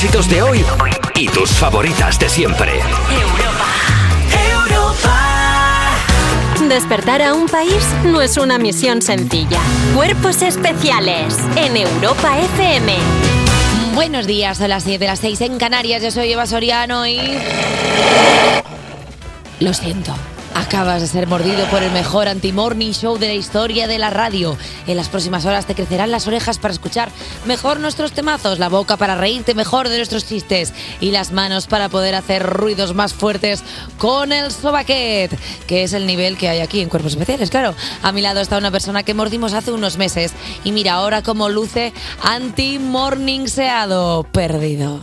éxitos de hoy y tus favoritas de siempre. Despertar a un país no es una misión sencilla. Cuerpos especiales en Europa FM. Buenos días, son las 7 de las 6 en Canarias. Yo soy Eva Soriano y. Lo siento. Acabas de ser mordido por el mejor anti-morning show de la historia de la radio. En las próximas horas te crecerán las orejas para escuchar mejor nuestros temazos, la boca para reírte mejor de nuestros chistes y las manos para poder hacer ruidos más fuertes con el sobaquet, que es el nivel que hay aquí en Cuerpos Especiales, claro. A mi lado está una persona que mordimos hace unos meses y mira ahora cómo luce anti-morning seado perdido.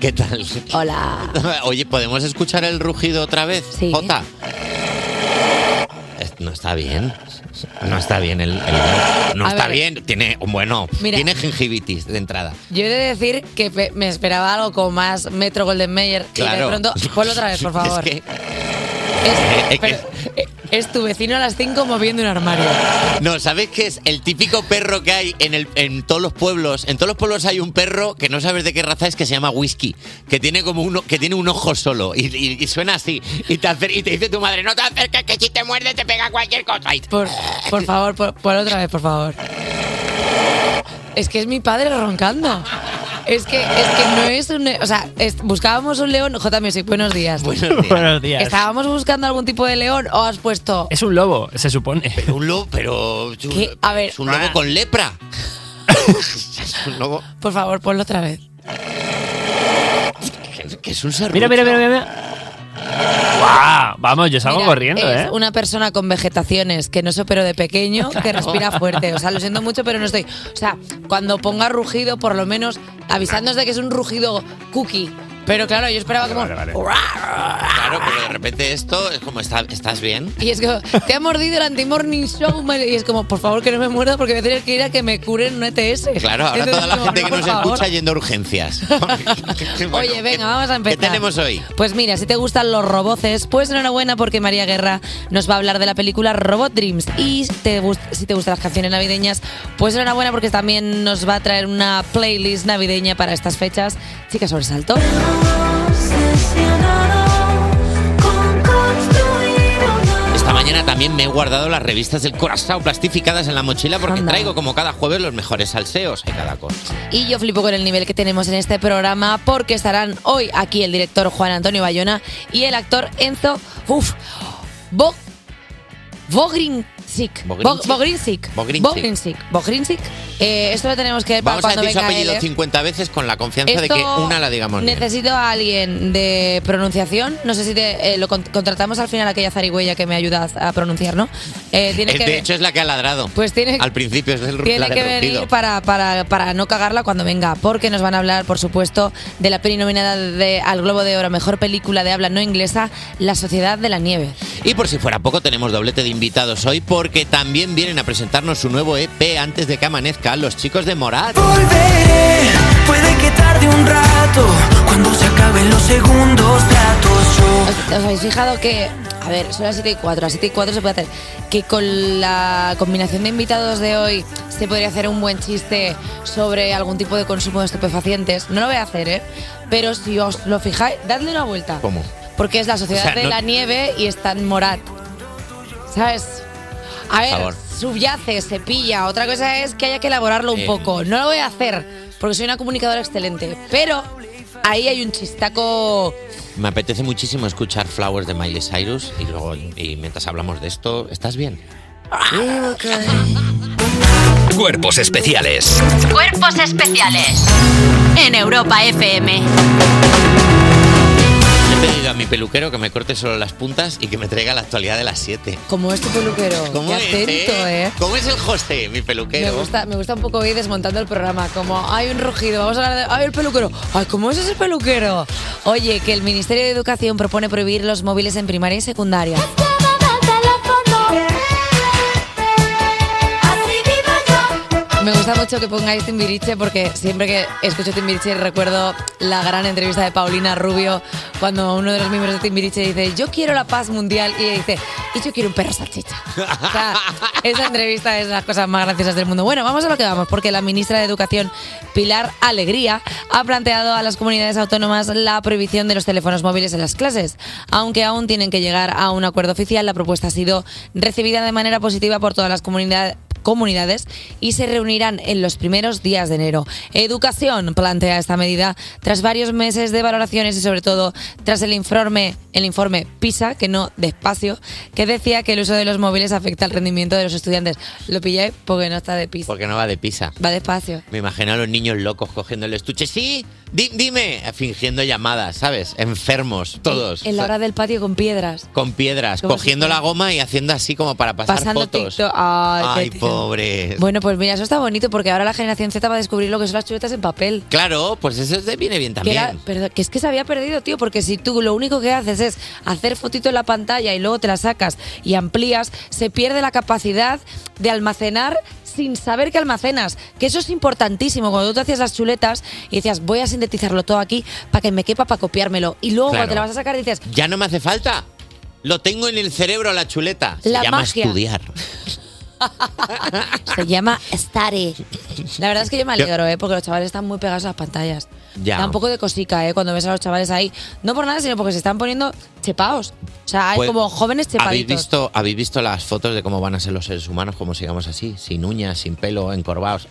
¿Qué tal? Hola. Oye, ¿podemos escuchar el rugido otra vez? Sí. Jota. No está bien. No está bien el. el- no A está ver. bien. Tiene. Bueno, Mira. tiene gingivitis de entrada. Yo he de decir que pe- me esperaba algo como más Metro Golden Mayer y de Claro. pronto, ponlo otra vez, por favor. Es que. Es, eh, pero, eh, es tu vecino a las 5 moviendo un armario. No, ¿sabes qué es? El típico perro que hay en, el, en todos los pueblos. En todos los pueblos hay un perro que no sabes de qué raza es que se llama whisky. Que tiene como uno, que tiene un ojo solo. Y, y- y suena así. Y te, acer- y te dice tu madre, no te acerques, que si te muerde te pega cualquier cosa. Y- Por, por favor, por, por otra vez, por favor. Es que es mi padre roncando. Es que, es que no es un... O sea, es- buscábamos un león... J Music, buenos días. Buenos días. ¿Estábamos buscando algún tipo de león o has puesto... Es un lobo, se supone. Pero un lobo, pero. ¿Qué? A ver, Es un lobo con lepra. es un lobo. por favor, ponlo otra vez. Que, que es un serrucho. Mira, mira, mira, mira. ¡Guau! Vamos, yo salgo Mira, corriendo, es ¿eh? una persona con vegetaciones que no se operó de pequeño, que respira fuerte. O sea, lo siento mucho, pero no estoy. O sea, cuando ponga rugido, por lo menos avisándonos de que es un rugido cookie. Pero claro, yo esperaba como. Claro, pero de repente esto es como, ¿está- ¿estás bien? Y es que te ha mordido el anti-morning show. mal- Y es como, por favor, que no me muerda porque voy a tener que ir a que me curen un ETS. Claro, ahora Entonces, toda la como, gente que por nos favor. escucha yendo a urgencias. Bueno, Oye, venga, vamos a empezar. ¿Qué tenemos hoy? Pues mira, si te gustan los roboces, pues enhorabuena porque María Guerra nos va a hablar de la película Robot Dreams. Y si te, gust- si te gustan las canciones navideñas, pues enhorabuena porque también nos va a traer una playlist navideña para estas fechas. Chicas, sobresalto. Esta mañana también me he guardado las revistas del Corazao plastificadas en la mochila porque Anda. traigo como cada jueves los mejores salseos de cada cosa. Y yo flipo con el nivel que tenemos en este programa porque estarán hoy aquí el director Juan Antonio Bayona y el actor Enzo Uf, Bo, Bogrinsic. Bogrinsic. Bogrinsic. Bogrinsic. Bogrinsic. Eh, esto lo tenemos que ver para Vamos a decir su venga apellido él, ¿eh? 50 veces con la confianza de Esto que una la digamos bien. Necesito a alguien de pronunciación. No sé si te- eh, lo con- contratamos al final a aquella zarigüeya que me ayuda a pronunciar, ¿no? Eh, tiene Eh, que de ver- hecho es la que ha ladrado. Pues tiene- Al principio es el tiene la que del venir rugido. para, para, para no cagarla cuando venga, porque nos van a hablar, por supuesto, de la peli nominada de, al Globo de Oro, mejor película de habla no inglesa, La Sociedad de la Nieve. Y por si fuera poco, tenemos doblete de invitados hoy porque también vienen a presentarnos su nuevo EP antes de que amanezca los chicos de Morat. Volveré, puede que tarde un rato, cuando se acaben los segundos ratos. Yo ¿Os habéis fijado que, a ver, son las 7 y 4, a las 7 y 4 se puede hacer, que con la combinación de invitados de hoy se podría hacer un buen chiste sobre algún tipo de consumo de estupefacientes? No lo voy a hacer, ¿eh? Pero si os lo fijáis, dadle una vuelta. ¿Cómo? Porque es la sociedad O sea, de no- la nieve y está en Morat. ¿Sabes? A ver, favor. subyace, se pilla. Otra cosa es que haya que elaborarlo un Eh. poco. No lo voy a hacer porque soy una comunicadora excelente. Pero ahí hay un chistaco. Me apetece muchísimo escuchar Flowers de Miley Cyrus y luego, y mientras hablamos de esto, ¿estás bien? Cuerpos especiales Cuerpos especiales en Europa FM. Pedido a mi peluquero que me corte solo las puntas y que me traiga la actualidad de las 7. Como es tu peluquero. ¿Cómo Qué es, atento, ¿eh? ¿Cómo es el José, mi Me peluquero? gusta, me gusta un poco ir desmontando el programa. Como hay un rugido, vamos a hablar de. ¡Ay, el peluquero! ¡Ay, cómo es ese peluquero! Oye, que el Ministerio de Educación propone prohibir los móviles en primaria y secundaria. Me gusta mucho que pongáis Timbiriche porque siempre que escucho Timbiriche recuerdo la gran entrevista de Paulina Rubio cuando uno de los miembros de Timbiriche dice yo quiero la paz mundial y ella dice y yo quiero un perro salchicha. O sea, esa entrevista es las cosas más graciosas del mundo. Bueno, vamos a lo que vamos porque la ministra de Educación Pilar Alegría ha planteado a las comunidades autónomas la prohibición de los teléfonos móviles en las clases. Aunque aún tienen que llegar a un acuerdo oficial, la propuesta ha sido recibida de manera positiva por todas las comunidades comunidades y se reunirán en los primeros días de enero. Educación plantea esta medida tras varios meses de valoraciones y sobre todo tras el informe, el informe PISA, que no despacio, que decía que el uso de los móviles afecta al rendimiento de los estudiantes. Lo pillé porque no está de PISA. Porque no va de pisa. Va despacio. Me imagino a los niños locos cogiendo el estuche. Sí, di- dime, fingiendo llamadas, ¿sabes? Enfermos, todos. En la hora del patio con piedras. Con piedras, cogiendo si- la goma y haciendo así como para pasar Pasando fotos. Ay, Ay. Bueno, pues mira, eso está bonito porque ahora la generación Z va a descubrir lo que son las chuletas en papel. Claro, pues eso te viene bien Que, también. era- pero que es que se había perdido, tío, porque si tú lo único que haces es hacer fotito en la pantalla y luego te la sacas y amplías, se pierde la capacidad de almacenar sin saber que almacenas. Que eso es importantísimo. Cuando tú te hacías las chuletas y decías, voy a sintetizarlo todo aquí para que me quepa para copiármelo. Y luego Claro. cuando te la vas a sacar dices, Ya no me hace falta. Lo tengo en el cerebro la chuleta. Se La llama magia. estudiar. se llama Study. La verdad es que yo me alegro, ¿eh? porque los chavales están muy pegados a las pantallas. Ya. Da un poco de cosica, ¿eh? Cuando ves a los chavales ahí. No por nada, sino porque se están poniendo chepaos. O sea, hay Pues, como jóvenes ¿Habéis chepaditos. visto, ¿Habéis visto las fotos de cómo van a ser los seres humanos, como sigamos así? Sin uñas, sin pelo, encorvados.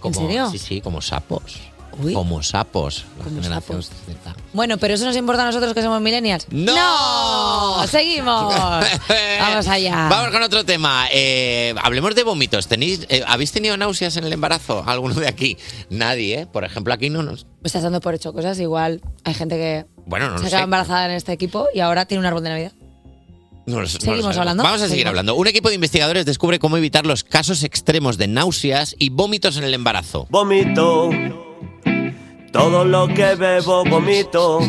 Como, serio? Sí, sí, como sapos. Uy. Como sapos. La Como generación sapos. Z. Bueno, pero eso nos importa a nosotros que somos millennials. ¡No! ¡Seguimos! Vamos allá. Vamos con otro tema. Eh, hablemos de vómitos. ¿Tenéis, eh, ¿Habéis tenido náuseas en el embarazo? ¿Alguno de aquí? Nadie, ¿eh? Por ejemplo, aquí no nos... Me estás dando por hecho cosas. Igual hay gente que Bueno, no se sé. embarazada en este equipo y ahora tiene un árbol de Navidad. No lo- ¿Seguimos hablando? Vamos a seguir Seguimos. hablando. Un equipo de investigadores descubre cómo evitar los casos extremos de náuseas y vómitos en el embarazo. Vomito. Todo lo que bebo, vomito.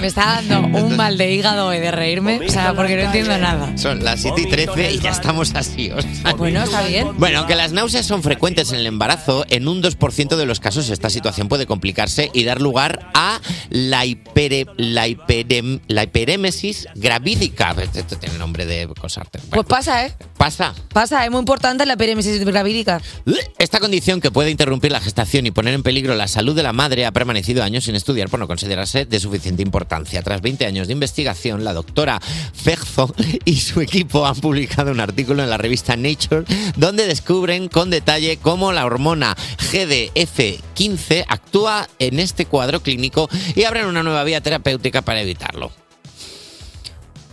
Me está dando un mal de hígado y de reírme, o sea, porque no entiendo nada. Son las 7 y 13 y ya estamos así. o sea. Bueno, está bien. Bueno, aunque las náuseas son frecuentes en el embarazo, en un 2% de los casos esta situación puede complicarse y dar lugar a la, hipere- la, hiperem- la hiperémesis gravídica. Esto tiene nombre de cosas. Pues pasa, ¿eh? Pasa. Pasa, es muy importante la peremesis gravídica. Esta condición que puede interrumpir la gestación y poner en peligro la salud de la madre ha permanecido años sin estudiar por no considerarse de suficiente importancia. Tras 20 años de investigación, la doctora Ferzo y su equipo han publicado un artículo en la revista Nature donde descubren con detalle cómo la hormona GDF15 actúa en este cuadro clínico y abren una nueva vía terapéutica para evitarlo.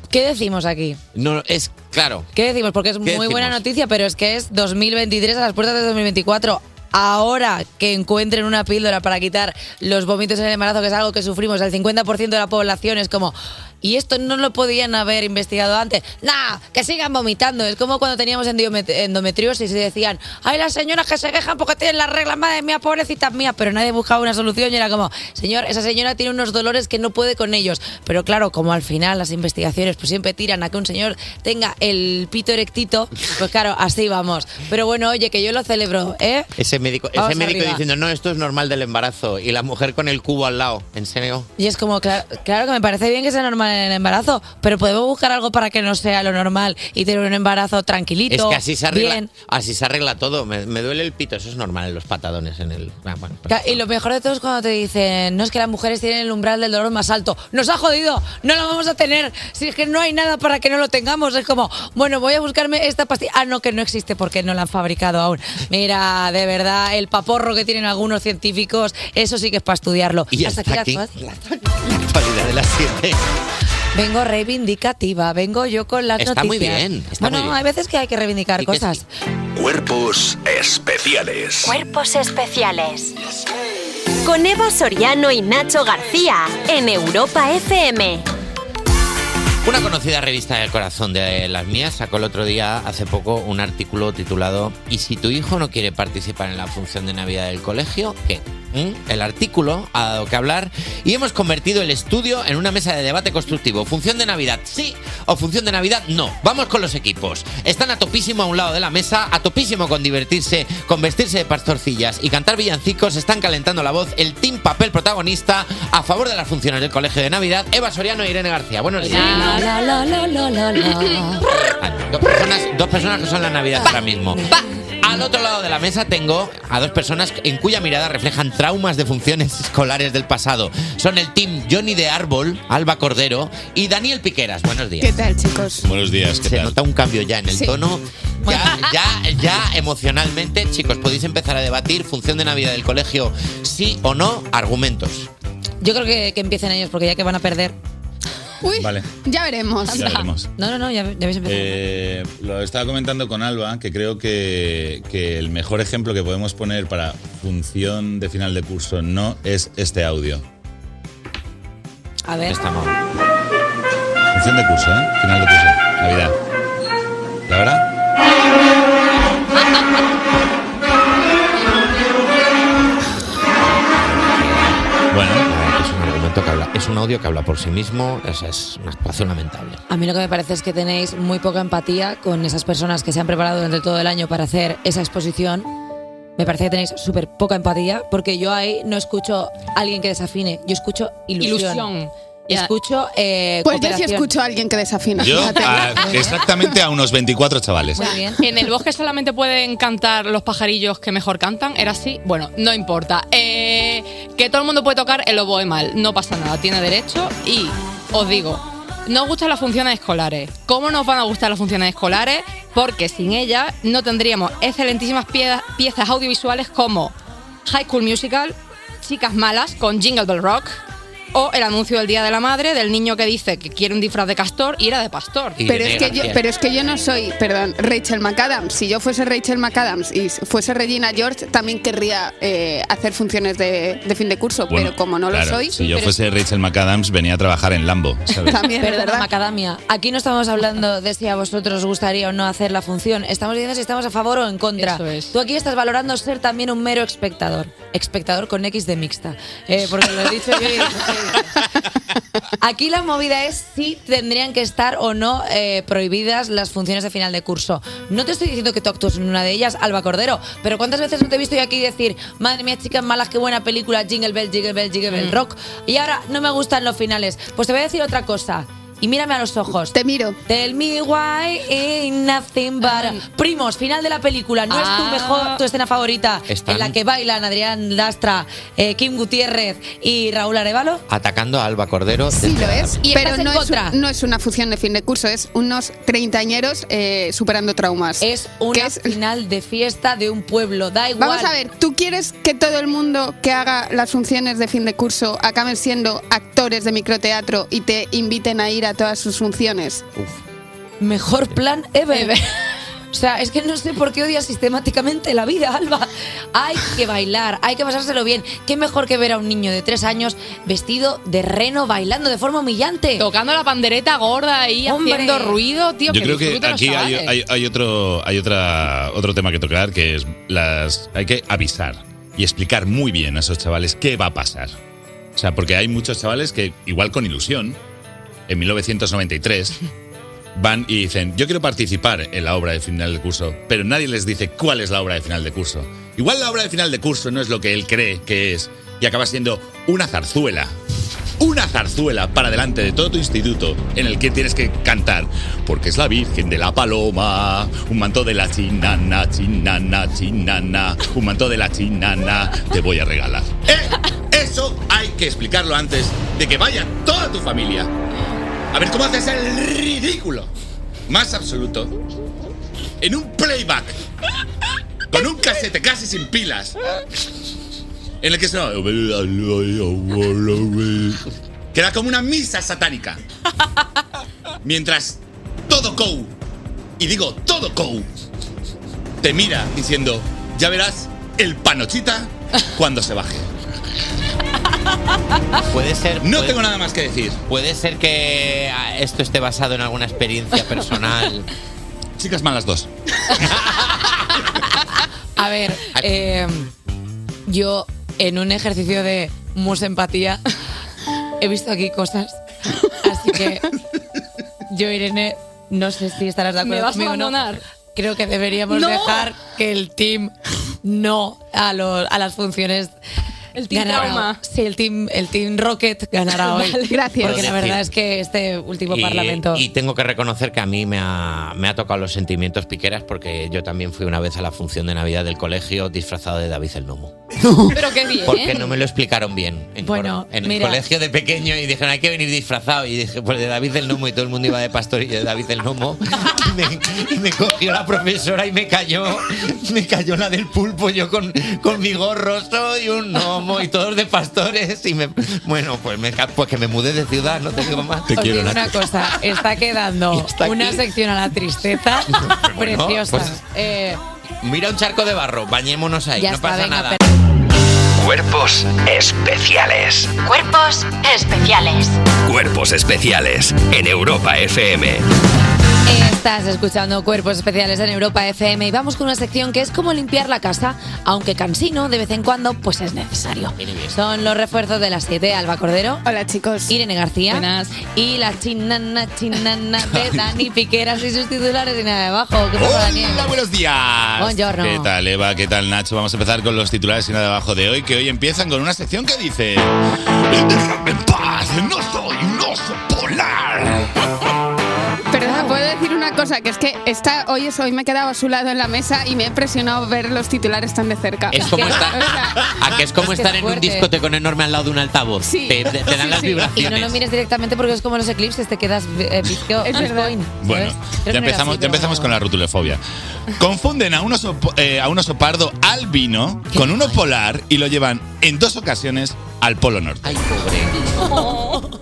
¿Qué decimos aquí? No, es claro. ¿Qué decimos? Porque es muy ¿Qué buena noticia, pero es que es 2023 a las puertas de 2024. Ahora que encuentren una píldora para quitar los vómitos en el embarazo, que es algo que sufrimos, el 50% de la población es como, y esto no lo podían haber investigado antes. ¡Nah! Que sigan vomitando. Es como cuando teníamos endometriosis y decían, ¡ay, las señoras que se quejan porque tienen las reglas, madre mía, pobrecitas mías! Pero nadie buscaba una solución y era como, señor, esa señora tiene unos dolores que no puede con ellos. Pero claro, como al final las investigaciones pues siempre tiran a que un señor tenga el pito erectito, pues claro, así vamos. Pero bueno, oye, que yo lo celebro, ¿eh? Ese médico, ese médico arriba. diciendo, no, esto es normal del embarazo. Y la mujer con el cubo al lado. ¿En serio? Y es como, claro, claro que me parece bien que sea normal en el embarazo, pero podemos buscar algo para que no sea lo normal y tener un embarazo tranquilito. Es que así se arregla, bien. así se arregla todo. Me, me duele el pito, eso es normal en los patadones en el. ah, bueno, pues- Y lo mejor de todo es cuando te dicen, no es que las mujeres tienen el umbral del dolor más alto. Nos ha jodido, no lo vamos a tener. Si es que no hay nada para que no lo tengamos. Es como, bueno, voy a buscarme esta pastilla. Ah, no, que no existe porque no la han fabricado aún. Mira, de verdad, el paporro que tienen algunos científicos, eso sí que es para estudiarlo. Y Hasta hasta aquí la actualidad de las 7. Vengo reivindicativa, vengo yo con las Está noticias. muy bien, está bueno, muy bien. hay veces que hay que reivindicar Sí que cosas. Cuerpos especiales. Cuerpos especiales. Con Eva Soriano y Nacho García en Europa FM. Una conocida revista del corazón de las mías sacó el otro día, hace poco, un artículo titulado ¿Y si tu hijo no quiere participar en la función de Navidad del colegio, qué? ¿M? el artículo ha dado que hablar y hemos convertido el estudio en una mesa de debate constructivo. ¿Función de Navidad sí o función de Navidad no? Vamos con los equipos. Están a topísimo a un lado de la mesa, a topísimo con divertirse, con vestirse de pastorcillas y cantar villancicos. Están calentando la voz el team papel protagonista a favor de las funciones del Colegio de Navidad. Eva Soriano e Irene García. Buenos días. La, la, la. Dos personas, dos personas que son la Navidad ahora mismo. Al otro lado de la mesa tengo a dos personas en cuya mirada reflejan traumas de funciones escolares del pasado. Son el team Johnny de Árbol, Alba Cordero y Daniel Piqueras. Buenos días. ¿Qué tal, chicos? Buenos días, ¿qué Se tal? nota un cambio ya en el Sí. tono. Ya, ya, ya emocionalmente, chicos, podéis empezar a debatir función de Navidad del colegio, sí o no, argumentos. Yo creo que, que empiecen ellos, porque ya que van a perder. Uy, Vale. ya veremos. Ya veremos. No, no, no, ya, ya habéis empezado. Eh, lo estaba comentando con Alba, que creo que, que el mejor ejemplo que podemos poner para función de final de curso no es este audio. a ver. Estamos. Función de curso, ¿eh? Final de curso. Navidad. ¿Y ahora? Es un audio que habla por sí mismo, es, es una actuación lamentable. A mí lo que me parece es que tenéis muy poca empatía con esas personas que se han preparado durante todo el año para hacer esa exposición. Me parece que tenéis súper poca empatía porque yo ahí no escucho a alguien que desafine, yo escucho ilusión. Ilusión. Ya. Escucho eh, Pues yo sí escucho a alguien que desafina. yo a- exactamente a unos 24 chavales. Muy bien. En el bosque solamente pueden cantar los pajarillos que mejor cantan. ¿Era así? Bueno, no importa. Eh, que todo el mundo puede tocar el oboe mal. No pasa nada, tiene derecho. Y os digo, nos gustan las funciones escolares. ¿Cómo nos van a gustar las funciones escolares? Porque sin ellas no tendríamos excelentísimas pie- piezas audiovisuales como High School Musical, Chicas Malas con Jingle Bell Rock. O el anuncio del Día de la Madre del niño que dice que quiere un disfraz de castor y era de pastor. Y Pero es, que yo, pero es que yo no soy, perdón, Rachel McAdams. Si yo fuese Rachel McAdams y fuese Regina George, también querría eh, hacer funciones de, de fin de curso. Bueno, pero como no claro, lo soy, Si yo pero- fuese Rachel McAdams, venía a trabajar en Lambo, ¿sabes? también Perdona, verdad. Macadamia. Aquí no estamos hablando de si a vosotros os gustaría o no hacer la función. Estamos diciendo si estamos a favor o en contra. Eso es. Tú aquí estás valorando ser también un mero espectador. Espectador con X de mixta. Eh, porque lo he dicho yo. Aquí la movida es si tendrían que estar o no eh, prohibidas las funciones de final de curso. No te estoy diciendo que tú actúes en una de ellas, Alba Cordero, pero ¿cuántas veces no te he visto yo aquí decir, madre mía, chicas malas, qué buena película, Jingle Bell, Jingle Bell, Jingle Bell, Rock? Y ahora no me gustan los finales. Pues te voy a decir otra cosa. Y mírame a los ojos. Te miro. Tell me why ain't nothing but Primos, final de la película. ¿No es tu Ah. mejor, tu escena favorita? Están- En la que bailan Adrián Lastra, eh, Kim Gutiérrez y Raúl Arevalo. Atacando a Alba Cordero. Sí lo es, Y pero no es, contra. un- no es una función de fin de curso, es unos treintañeros eh, superando traumas. Es una es- final de fiesta de un pueblo. Da igual. Vamos a ver, ¿tú quieres que todo el mundo que haga las funciones de fin de curso acaben siendo actores de microteatro y te inviten a ir a todas sus funciones? Mejor plan ever. O sea, es que no sé por qué odias sistemáticamente la vida, Alba. Hay que bailar, hay que pasárselo bien. ¿Qué mejor que ver a un niño de tres años vestido de reno bailando de forma humillante? Tocando la pandereta gorda ahí, Hombre. haciendo ruido, tío. Yo creo que aquí hay, hay- hay otro, hay otra, otro tema que tocar, que es las. Hay que avisar y explicar muy bien a esos chavales qué va a pasar. O sea, porque hay muchos chavales que, igual con ilusión, en 1993, van y dicen, yo quiero participar en la obra de final de curso, pero nadie les dice cuál es la obra de final de curso. Igual la obra de final de curso no es lo que él cree que es y acaba siendo una zarzuela. Una zarzuela para delante de todo tu instituto en el que tienes que cantar, porque es la Virgen de la Paloma, un manto de la chinana, chinana, chinana, un manto de la chinana, te voy a regalar. ¡Eh! Eso hay que explicarlo antes de que vaya toda tu familia. A ver cómo haces el ridículo más absoluto en un playback. Con un casete casi sin pilas. En el que suena que era como una misa satánica. Mientras todo Kou y digo todo Kou te mira diciendo ya verás el panochita cuando se baje Puede ser. no puede- tengo nada más que decir Puede ser que ah, esto esté basado en alguna experiencia personal. chicas malas dos A ver, eh, yo en un ejercicio de musa empatía, he visto aquí cosas. Así que yo, Irene, no sé si estarás de acuerdo ¿Me vas a conmigo no. abandonar? Creo que deberíamos ¡No! dejar que el team no a, los- a las funciones. El team trauma. Sí, el team, el team Rocket ganará hoy. Vale, gracias. Porque la verdad es que este último Y, parlamento. y tengo que reconocer que a mí me ha, me ha tocado los sentimientos piqueras porque yo también fui una vez a la función de Navidad del colegio disfrazado de David el Gnomo. Pero qué bien. Porque no me lo explicaron bien. En, Bueno, en mira. el colegio de pequeño y dijeron hay que venir disfrazado. Y dije, pues de David el Gnomo y todo el mundo iba de pastorillo de David el Gnomo. Y me, y me cogió la profesora y me cayó, me cayó la del pulpo yo con, con mi gorro, soy un gnomo y todos de pastores. Y me, bueno, pues, me, pues que me mudé de ciudad, no tengo más. Os digo una cosa, está quedando una sección a la tristeza Bueno, preciosa. pues- Eh, Mira un charco de barro, bañémonos ahí, ya no está, pasa venga, nada. Cuerpos especiales. Cuerpos especiales. Cuerpos especiales en Europa FM. Estás escuchando Cuerpos Especiales en Europa FM y vamos con una sección que es como limpiar la casa, aunque cansino de vez en cuando, pues es necesario. Son los refuerzos de las 7, Alba Cordero. Hola chicos. Irene García. Buenas. Y la chinana, chinana de Dani Piqueras y sus titulares y nada debajo. ¿Qué pasa, Daniel? Hola, buenos días. Buongiorno. ¿Qué tal, Eva? ¿Qué tal, Nacho? Vamos a empezar con los titulares y nada abajo de hoy, que hoy empiezan con una sección que dice... ¡Déjame en paz! ¡No soy cosa, que es que esta, hoy, es, hoy me he quedado a su lado en la mesa y me he impresionado ver los titulares tan de cerca. Es como O estar, sea, a que es como Es que estar es en un fuerte. discotecón enorme al lado de un altavoz. Sí. Te, te- te dan Sí, las sí. Y vibraciones. no lo mires directamente porque es como los eclipses, te quedas eh, vicio. Es verdad. Bueno, ya empezamos, así, ya empezamos pero con la rutulefobia. Confunden a un oso, eh, a un oso pardo albino con uno polar y lo llevan en dos ocasiones al Polo Norte. Ay, pobre.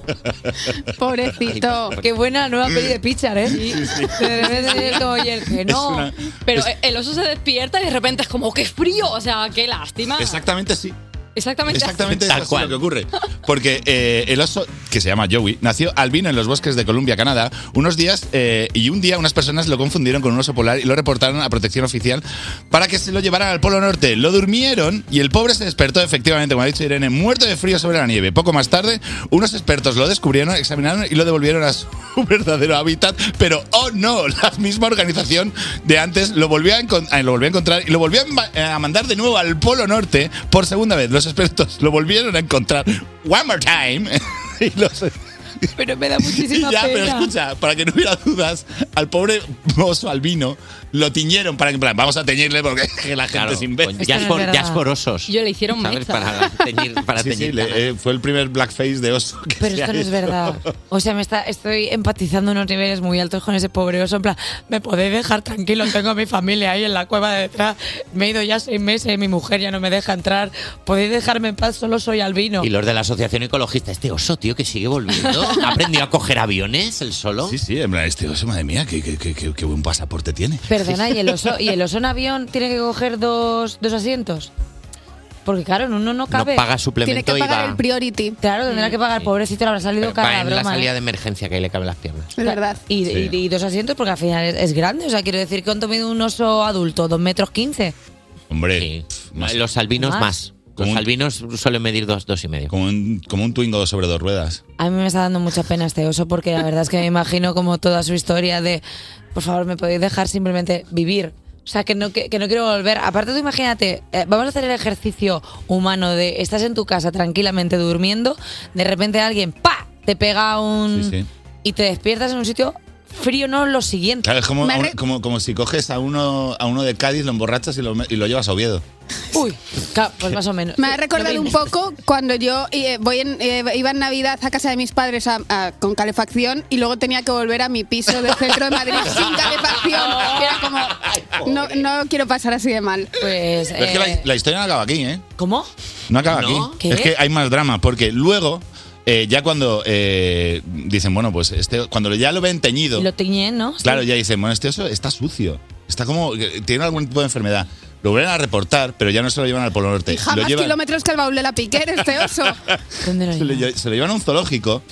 pobrecito. Qué buena nueva peli de Pichar, ¿eh? De repente es como, y el que no. Una- Pero es- el oso se despierta y de repente es como, ¡qué frío! O sea, qué lástima. Exactamente sí. Exactamente. Exactamente Tal eso es cual. lo que ocurre. Porque eh, el oso, que se llama Joey, nació albino en los bosques de Columbia, Canadá, unos días eh, y un día unas personas lo confundieron con un oso polar y lo reportaron a protección oficial para que se lo llevaran al Polo Norte. Lo durmieron y el pobre se despertó efectivamente, como ha dicho Irene, muerto de frío sobre la nieve. Poco más tarde, unos expertos lo descubrieron, examinaron y lo devolvieron a su verdadero hábitat, pero oh no, la misma organización de antes lo volvió a, encon- eh, lo volvió a encontrar y lo volvió a eh, a mandar de nuevo al Polo Norte por segunda vez. Los expertos lo volvieron a encontrar one more time. y los- Pero me da muchísima ya, pero escucha, para que no hubiera dudas, al pobre oso albino lo tiñeron para que, en plan, vamos a teñirle porque que la gente Claro, es imbécil. ya, es por, verdad. ya es por osos. Yo le hicieron ¿Sabes? mecha. Para teñir. Para Sí, le- eh, fue el primer blackface de oso que Pero esto no es verdad. O sea, me está, estoy empatizando unos niveles muy altos con ese pobre oso. En plan, me podéis dejar tranquilo, tengo a mi familia ahí en la cueva de detrás. Me he ido ya seis meses, mi mujer ya no me deja entrar. Podéis dejarme en paz, solo soy albino. Y los de la asociación ecologista, este oso, tío, que sigue volviendo. ¿Ha aprendido a coger aviones el solo? Sí, sí, en plan, este oso, madre mía, qué, qué- qué- qué- qué buen pasaporte tiene. Perdona, ¿y el, oso, ¿y el oso en avión tiene que coger dos, dos asientos? Porque claro, en uno no cabe. No paga Tiene que y pagar va. el priority. Claro, tendrá que pagar, pobrecito, le habrá salido va cara la en la broma. salida ¿eh? de emergencia que ahí le caben las piernas. Es verdad. Y, Sí. y- y dos asientos porque al final es, es grande. O sea, quiero decir, ¿cuánto mide un oso adulto? ¿Dos metros quince? Hombre, Sí. pf, más- Los albinos Más. más. Como Los un- albinos suelen medir dos, dos y medio. como, un, como un Twingo sobre dos ruedas. A mí me está dando mucha pena este oso porque la verdad es que me imagino como toda su historia de, por favor, me podéis dejar simplemente vivir. O sea, que no, que, que no quiero volver. Aparte, tú imagínate, eh, vamos a hacer el ejercicio humano de estás en tu casa tranquilamente durmiendo, de repente alguien, ¡pa! te pega un... Sí, sí. y te despiertas en un sitio frío, no lo siguiente. Claro, es como, un- como, como si coges a uno, a uno de Cádiz, lo emborrachas y lo, y lo llevas a Oviedo. Uy, pues más o menos. Me ha recordado un poco cuando yo eh, voy en, eh, iba en Navidad a casa de mis padres a- a- con calefacción y luego tenía que volver a mi piso del centro de Madrid sin calefacción. Era como, no, no quiero pasar así de mal. Pues, Pero es que la, eh, la historia no acaba aquí, ¿eh? ¿Cómo? No acaba ¿No? aquí. ¿Qué? Es que hay más drama, porque luego, eh, ya cuando eh, dicen, bueno, pues este, cuando ya lo ven teñido, Lo tiñen, ¿no? Sí. claro, ya dicen, bueno, este oso está sucio, está como, que tiene algún tipo de enfermedad. Lo vuelven a reportar, pero ya no se lo llevan al Polo Norte. Y lo jamás llevan, kilómetros que el baúl de la piquer, este oso. ¿Dónde lo se, lo, llevan? lle- se lo llevan a un zoológico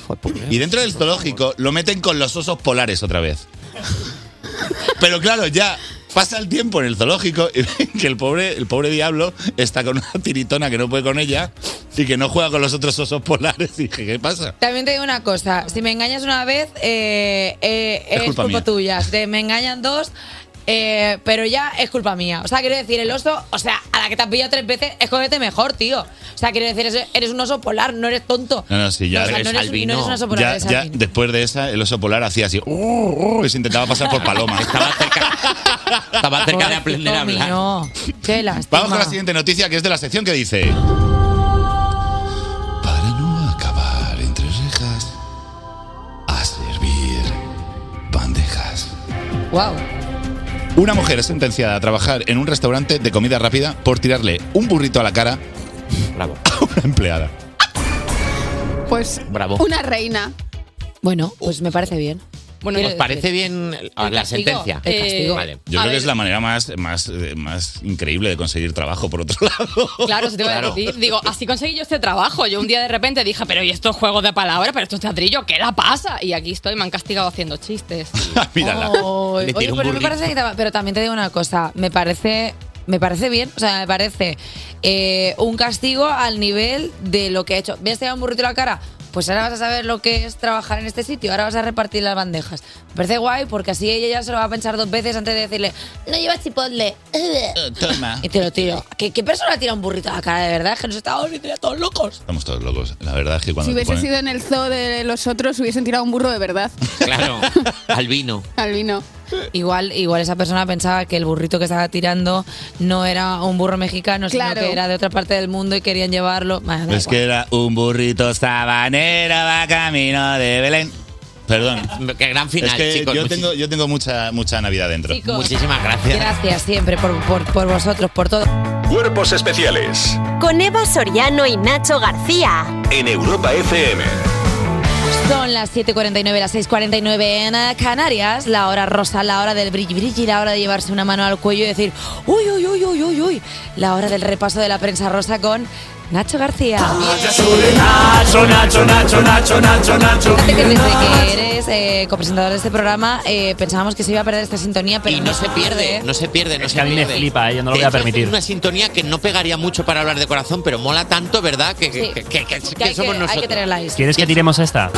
y dentro del zoológico lo meten con los osos polares otra vez. Pero claro, ya Pasa el tiempo en el zoológico y ven que el pobre, el pobre diablo está con una tiritona que no puede con ella y que no juega con los otros osos polares. Y dije, ¿qué pasa? También te digo una cosa, si me engañas una vez, eh, eh, Es es, culpa culpa, tuya. Si me engañan dos, eh, pero ya es culpa mía. O sea, quiero decir, el oso, o sea, a la que te has pillado tres veces, escógete mejor, tío. O sea, quiero decir, eres- un oso polar, no eres tonto. No, no, sí, ya, No, o sea, no eres- no eres un oso polar, ya, eres ya albino. después de esa, el oso polar hacía así, "Uh, uh", y se intentaba pasar por paloma. Estaba cerca, estaba cerca de aprender a hablar. No, qué lástima. Vamos con la siguiente noticia que es de la sección que dice. Para no acabar entre rejas, a servir bandejas. Wow. Una mujer es sentenciada a trabajar en un restaurante de comida rápida por tirarle un burrito a la cara Bravo. a una empleada. Pues Bravo. una reina. Bueno, pues me parece bien. Bueno, ¿Os parece bien la castigo, sentencia? el castigo. Vale. Yo A creo que es la manera más, más, eh, más increíble de conseguir trabajo, por otro lado. Claro, se te iba a Claro. decir. Digo, así conseguí yo este trabajo. Yo un día de repente dije, pero ¿y estos juegos de palabras? ¿Pero estos teatrillos? ¿Qué la pasa? Y aquí estoy, me han castigado haciendo chistes. Mírala. Oy, Le oye, pero, me parece que ta- pero también te digo una cosa, me parece, me parece bien, o sea, me parece eh, un castigo al nivel de lo que he hecho. ¿Ves, te burrito en la cara? Pues ahora vas a saber lo que es trabajar en este sitio, ahora vas a repartir las bandejas. Me parece guay porque así ella ya se lo va a pensar dos veces antes de decirle, no llevas chipotle. Toma. Y te lo tiro. ¿Qué, qué persona tira un burrito a la cara de verdad? Es que nos estamos volviendo todos locos. Estamos todos locos. La verdad es que cuando Si te hubiese ponen- sido en el zoo de los otros, hubiesen tirado un burro de verdad Claro, al vino. al vino. Igual, igual esa persona pensaba que el burrito que estaba tirando no era un burro mexicano, Claro. sino que era de otra parte del mundo y querían llevarlo. Da Es que era un burrito sabanero, va camino de Belén. Perdón. Qué gran final, es que chicos. yo tengo, yo tengo mucha, mucha Navidad dentro. Chicos. Muchísimas gracias. Gracias siempre por, por, por vosotros, por todo. Cuerpos especiales Con Eva Soriano y Nacho García. en Europa FM. Son las 7.49, las 6.49 en eh, Canarias, la hora rosa, la hora del brilli brilli, la hora de llevarse una mano al cuello y decir, uy, uy, uy, uy, uy, uy, la hora del repaso de la prensa rosa con Nacho García. Nacho, Nacho, Nacho, Nacho, Nacho, Nacho. Fíjate que desde que eres eh, copresentador de este programa eh, pensábamos que se iba a perder esta sintonía, pero Y no se pierde, ¿eh? no se pierde, no Es se que a mí me flipa, eh, yo no lo voy a hecho, es permitir. una sintonía que no pegaría mucho para hablar de corazón, pero mola tanto, ¿verdad? Que, Sí. que- que- que- Que que hay, somos que, hay nosotros. que tenerla ahí. ¿Quieres que tiremos esta?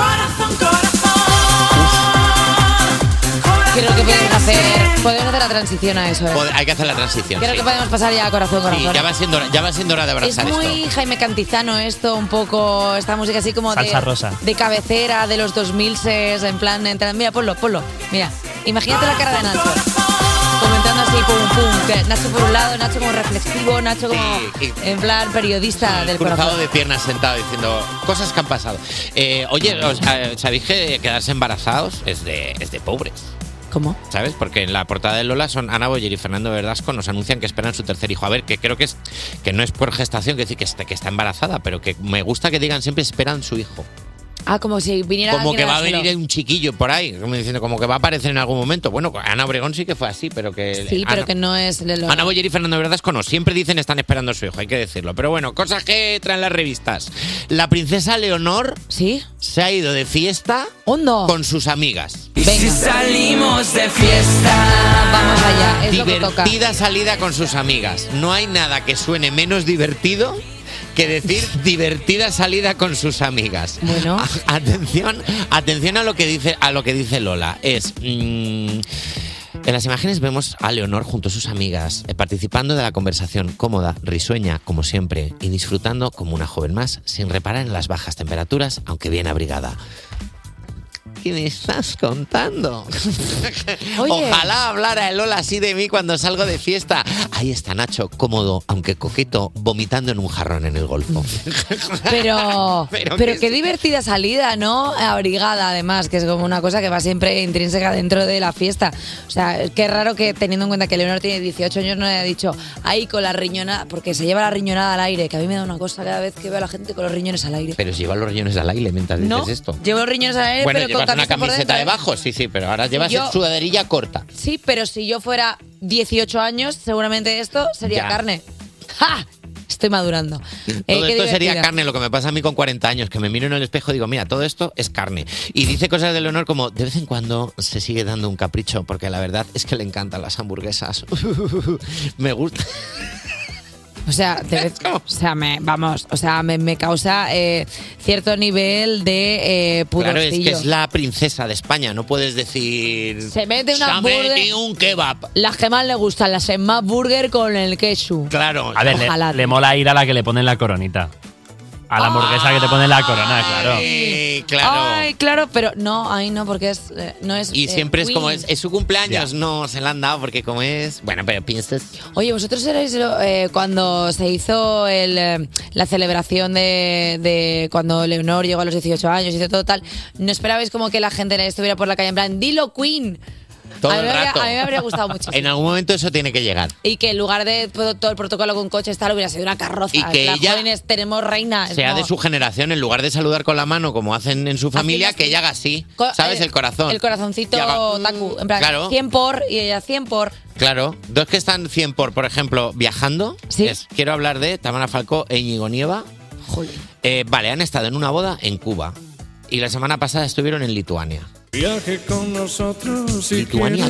Creo que podemos hacer, podemos hacer la transición a eso. ¿eh? Hay que hacer la transición. Creo sí. que podemos pasar ya a corazón, Sí, corazón. ya va siendo hora, ya va siendo hora de Es abrazar muy esto. Jaime Cantizano esto, un poco, esta música así como de, Salsa rosa. de cabecera de los 2000 en plan, entra- mira, ponlo, ponlo, mira, imagínate la cara de Nacho, comentando así, pum, pum, que Nacho por un lado, Nacho como reflexivo, Nacho como, Sí, y- en plan, periodista del Cruzado corazón. de piernas sentado diciendo cosas que han pasado. Eh, oye, os- eh, ¿sabéis que quedarse embarazados es de, es de pobres? ¿Sabes? Porque en la portada de Lola son Ana Boyer y Fernando Verdasco nos anuncian que esperan su tercer hijo. A ver, que creo que es que no es por gestación, que decir que está, que está embarazada, pero que me gusta que digan siempre esperan su hijo. Ah, como si viniera Como alguien que va a dárselo. venir un chiquillo por ahí, como diciendo, como que va a aparecer en algún momento. Bueno, Ana Obregón sí que fue así, pero que. Sí, pero Ana- que no es... de lo- Ana Boyer y Fernando Verdasco no, siempre dicen están esperando a su hijo, hay que decirlo. Pero bueno, cosas que traen las revistas. La princesa Leonor ¿Sí? se ha ido de fiesta Hondo. con sus amigas. Si salimos de fiesta. Vamos allá, es lo que toca. Divertida salida con sus amigas. No hay nada que suene menos divertido que decir divertida salida con sus amigas. Bueno. A- atención, atención a lo que dice a lo que dice Lola. Es mm, en las imágenes vemos a Leonor junto a sus amigas eh, participando de la conversación cómoda, risueña, como siempre, y disfrutando como una joven más, sin reparar en las bajas temperaturas, aunque bien abrigada. ¿Qué me estás contando? Oye. Ojalá hablara el Lola así de mí cuando salgo de fiesta. Ahí está Nacho, cómodo, aunque coqueto, vomitando en un jarrón en el golfo. Pero, Pero pero, que qué divertida salida, ¿no? Abrigada, además, que es como una cosa que va siempre intrínseca dentro de la fiesta. O sea, qué raro que teniendo en cuenta que Leonor tiene 18 años no le haya dicho ahí con la riñonada, porque se lleva la riñonada al aire, que a mí me da una cosa cada vez que veo a la gente con los riñones al aire. Pero si lleva los riñones al aire mientras No, dices esto. llevo los riñones al aire, Bueno, pero con una camiseta ¿eh? debajo, sí, sí, pero ahora llevas Yo- sudaderilla corta. Sí, pero si yo fuera 18 años, seguramente esto sería Ya. carne. ¡Ja! Estoy madurando. Eh, Todo qué esto sería carne, lo que me pasa a mí con 40 años, que me miro en el espejo y digo, mira, todo esto es carne. Y dice cosas de Leonor como, de vez en cuando se sigue dando un capricho, porque la verdad es que le encantan las hamburguesas. me gusta. O sea, te ves- o sea, me, vamos, o sea, me, me causa eh, cierto nivel de eh, Claro, es que pudorcillo. es la princesa de España, no puedes decir... Se mete una "Se ha hamburguesa- metido un kebab. Las que más le gustan, las Smash Burger con el queso. Claro. A ver, le, le mola ir a la que le ponen la coronita. A la hamburguesa que te ponen la corona, claro. Sí, claro. Ay, claro, pero no, ahí no, porque es, eh, no es. Y eh, siempre es como Queen. es, es su cumpleaños, no se la han dado porque como es... Bueno, pero piensas... Oye, vosotros erais eh, cuando se hizo el, eh, la celebración de, de cuando Leonor llegó a los 18 años, hizo todo tal, ¿no esperabais como que la gente estuviera por la calle en plan, dilo Queen? Todo a, mí el me habría, rato. a mí me habría gustado mucho. En algún momento eso tiene que llegar. Y que en lugar de todo, todo el protocolo con coches tal, hubiera sido una carroza. Y que ella jóvenes tenemos reina. sea No. de su generación, en lugar de saludar con la mano como hacen en su familia, así. que ella haga así. ¿Sabes? El corazón. El corazoncito mm, taku. En plan, claro. 100 por y ella 100 por. Claro. Dos que están 100 por, por ejemplo, viajando. Sí. Es- quiero hablar de Tamara Falcó e Íñigo Nieva. Eh, vale, han estado en una boda en Cuba. Y la semana pasada estuvieron en Lituania. Viaje con nosotros y Lituania.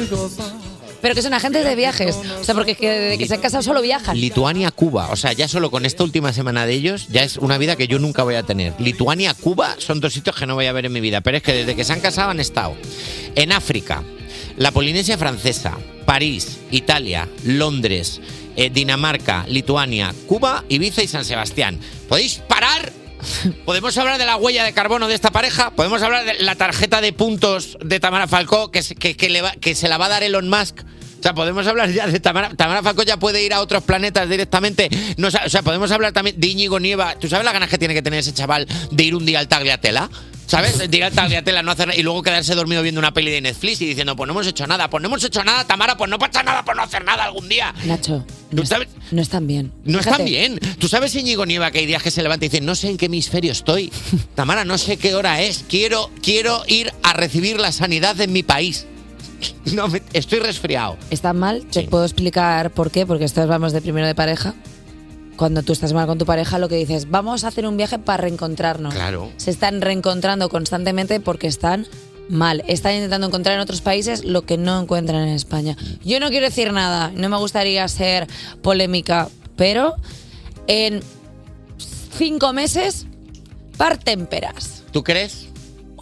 Pero que son agentes de viajes. O sea, porque que desde que se han casado solo viajan. Lituania, Cuba. O sea, ya solo con esta última semana de ellos, ya es una vida que yo nunca voy a tener. Lituania, Cuba son dos sitios que no voy a ver en mi vida. Pero es que desde que se han casado han estado en África, la Polinesia Francesa, París, Italia, Londres, eh, Dinamarca, Lituania, Cuba, Ibiza y San Sebastián. ¿Podéis parar? ¿Podemos hablar de la huella de carbono de esta pareja? ¿Podemos hablar de la tarjeta de puntos de Tamara Falcó que, que le va- que se la va a dar Elon Musk? O sea, podemos hablar ya de Tamara, Tamara Falcó ya puede ir a otros planetas directamente. No, o sea, podemos hablar también de Íñigo Nieva. ¿Tú sabes las ganas que tiene que tener ese chaval de ir un día al Tagliatela? ¿Sabes? De ir al Tagliatela, no hacer y luego quedarse dormido viendo una peli de Netflix y diciendo, pues no hemos hecho nada, pues no hemos hecho nada, Tamara, pues no pasa nada por no hacer nada algún día. Nacho, ¿Tú sabes? no están bien. No Fíjate. están bien. ¿Tú sabes, Íñigo Nieva, que hay días que se levanta y dice, no sé en qué hemisferio estoy? Tamara, no sé qué hora es. Quiero, quiero ir a recibir la sanidad en mi país. No, me- estoy resfriado. ¿Están mal? Te puedo explicar por qué, porque esto vamos de primero de pareja. Cuando tú estás mal con tu pareja, lo que dices, vamos a hacer un viaje para reencontrarnos. Claro. Se están reencontrando constantemente porque están mal. Están intentando encontrar en otros países lo que no encuentran en España. Yo no quiero decir nada, no me gustaría ser polémica, pero en cinco meses partémperas. ¿Tú crees?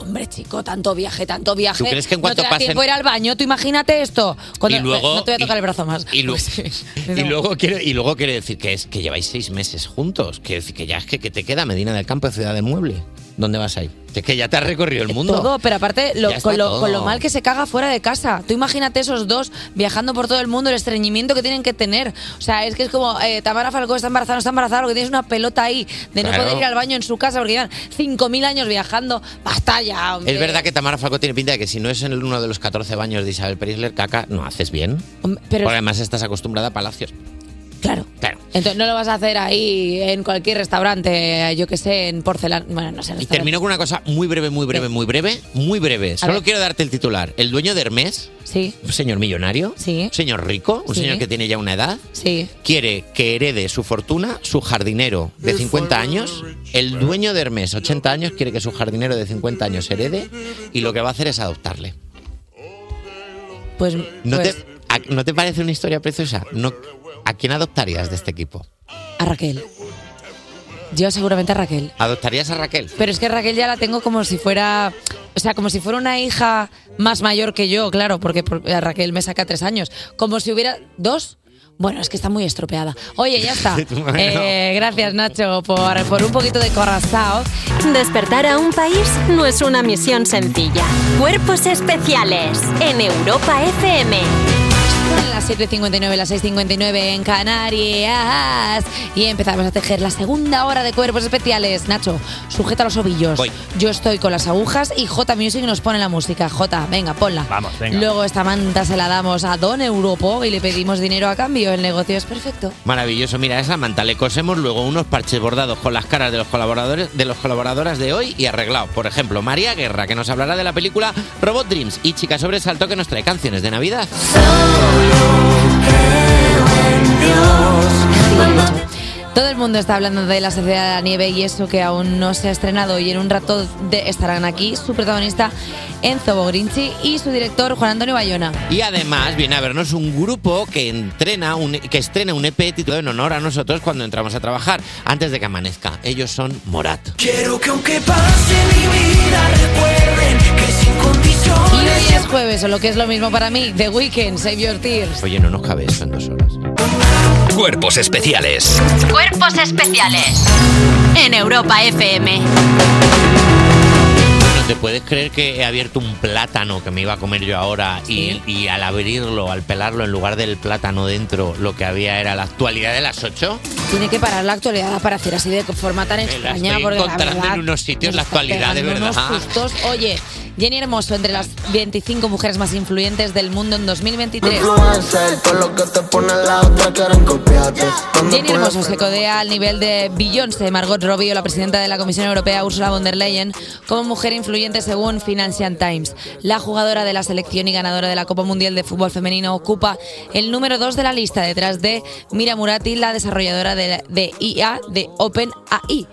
Hombre, chico, tanto viaje, tanto viaje. ¿Tú crees que en cuanto no te da pasen- tiempo de ir al baño? Tú imagínate esto. Cuando, Y luego- no te voy a tocar y- el brazo más. Y, lu- y luego quiere, y luego quiere decir que es que lleváis seis meses juntos. Quiere decir que ya es que, que te queda Medina del Campo de Ciudad del Mueble. ¿Dónde vas a ir? Es que ya te has recorrido el mundo. Todo, pero aparte, lo- con, lo, todo. con lo mal que se caga fuera de casa. Tú imagínate esos dos viajando por todo el mundo, el estreñimiento que tienen que tener. O sea, es que es como eh, Tamara Falcó está embarazada, no está embarazada, porque tienes una pelota ahí de no poder ir al baño en su casa porque llevan 5.000 años viajando. Basta ya, hombre. Es verdad que Tamara Falcó tiene pinta de que si no es en uno de los 14 baños de Isabel Preisler, caca, no haces bien. pero- Porque además estás acostumbrada a palacios. Claro. Claro. Entonces no lo vas a hacer ahí en cualquier restaurante, yo que sé, en porcelana. Bueno, no sé. Y termino con una cosa muy breve, muy breve, muy breve, muy breve. Solo ver. quiero darte el titular. El dueño de Hermes, Sí, un señor millonario, Sí. un señor rico, un Sí. señor que tiene ya una edad, sí. quiere que herede su fortuna su jardinero de 50 años. El dueño de Hermes, 80 años, quiere que su jardinero de 50 años herede y lo que va a hacer es adoptarle. Pues, ¿No, pues te, a- ¿no te parece una historia preciosa? No, ¿A quién adoptarías de este equipo? a Raquel. Yo seguramente a Raquel. ¿Adoptarías a Raquel? Pero es que Raquel ya la tengo como si fuera. O sea, como si fuera una hija más mayor que yo, claro, porque por- a Raquel me saca tres años. Como si hubiera. ¿Dos? Bueno, es que está muy estropeada. Oye, ya está. Bueno. Eh, gracias, Nacho, por, por un poquito de corazón. Despertar a un país no es una misión sencilla. Cuerpos especiales en Europa FM. Son las 7.59, las 6.59 en Canarias. Y empezamos a tejer la segunda hora de cuerpos especiales. Nacho, sujeta los ovillos. Yo estoy con las agujas y J Music nos pone la música. J, venga, ponla. Vamos, venga. Luego esta manta se la damos a Don Europo y le pedimos dinero a cambio. El negocio es perfecto. Maravilloso, mira, esa manta le cosemos luego unos parches bordados con las caras de los colaboradores de los colaboradoras de hoy y arreglados. Por ejemplo, María Guerra, que nos hablará de la película Robot Dreams, y Chica Sobresalto, que nos trae canciones de Navidad. Todo el mundo está hablando de la Sociedad de la Nieve y eso que aún no se ha estrenado y en un rato de- estarán aquí su protagonista Enzo Bogrinchi y su director Juan Antonio Bayona. Y además viene a vernos un grupo que entrena un, que estrena un EP titulado en honor a nosotros cuando entramos a trabajar, antes de que amanezca. Ellos son Morat. Quiero que aunque pase mi vida recuerden que sin. Y hoy es jueves, o lo que es lo mismo para mí, The Weeknd, Save Your Tears. Oye, no nos cabe eso en dos horas. Cuerpos especiales Cuerpos especiales en Europa FM. ¿No te puedes creer que he abierto un plátano que me iba a comer yo ahora y, y al abrirlo, al pelarlo, en lugar del plátano dentro, lo que había era la actualidad de las 8? Tiene que parar la actualidad para hacer así de forma tan Me la extraña. estoy porque la encontrando verdad en unos sitios la actualidad, de verdad. unos sustos. Oye, Jenny Hermoso, entre las 25 mujeres más influyentes del mundo en 2023. Influencer, todo lo que te pone la otra quieren copiarte. Cuando Jenny Hermoso se codea al nivel de Beyoncé, Margot Robbie o la presidenta de la Comisión Europea, Ursula von der Leyen, como mujer influyente según Financial Times. La jugadora de la selección y ganadora de la Copa Mundial de Fútbol Femenino ocupa el número 2 de la lista, detrás de Mira Murati, la desarrolladora de, de IA de OpenAI.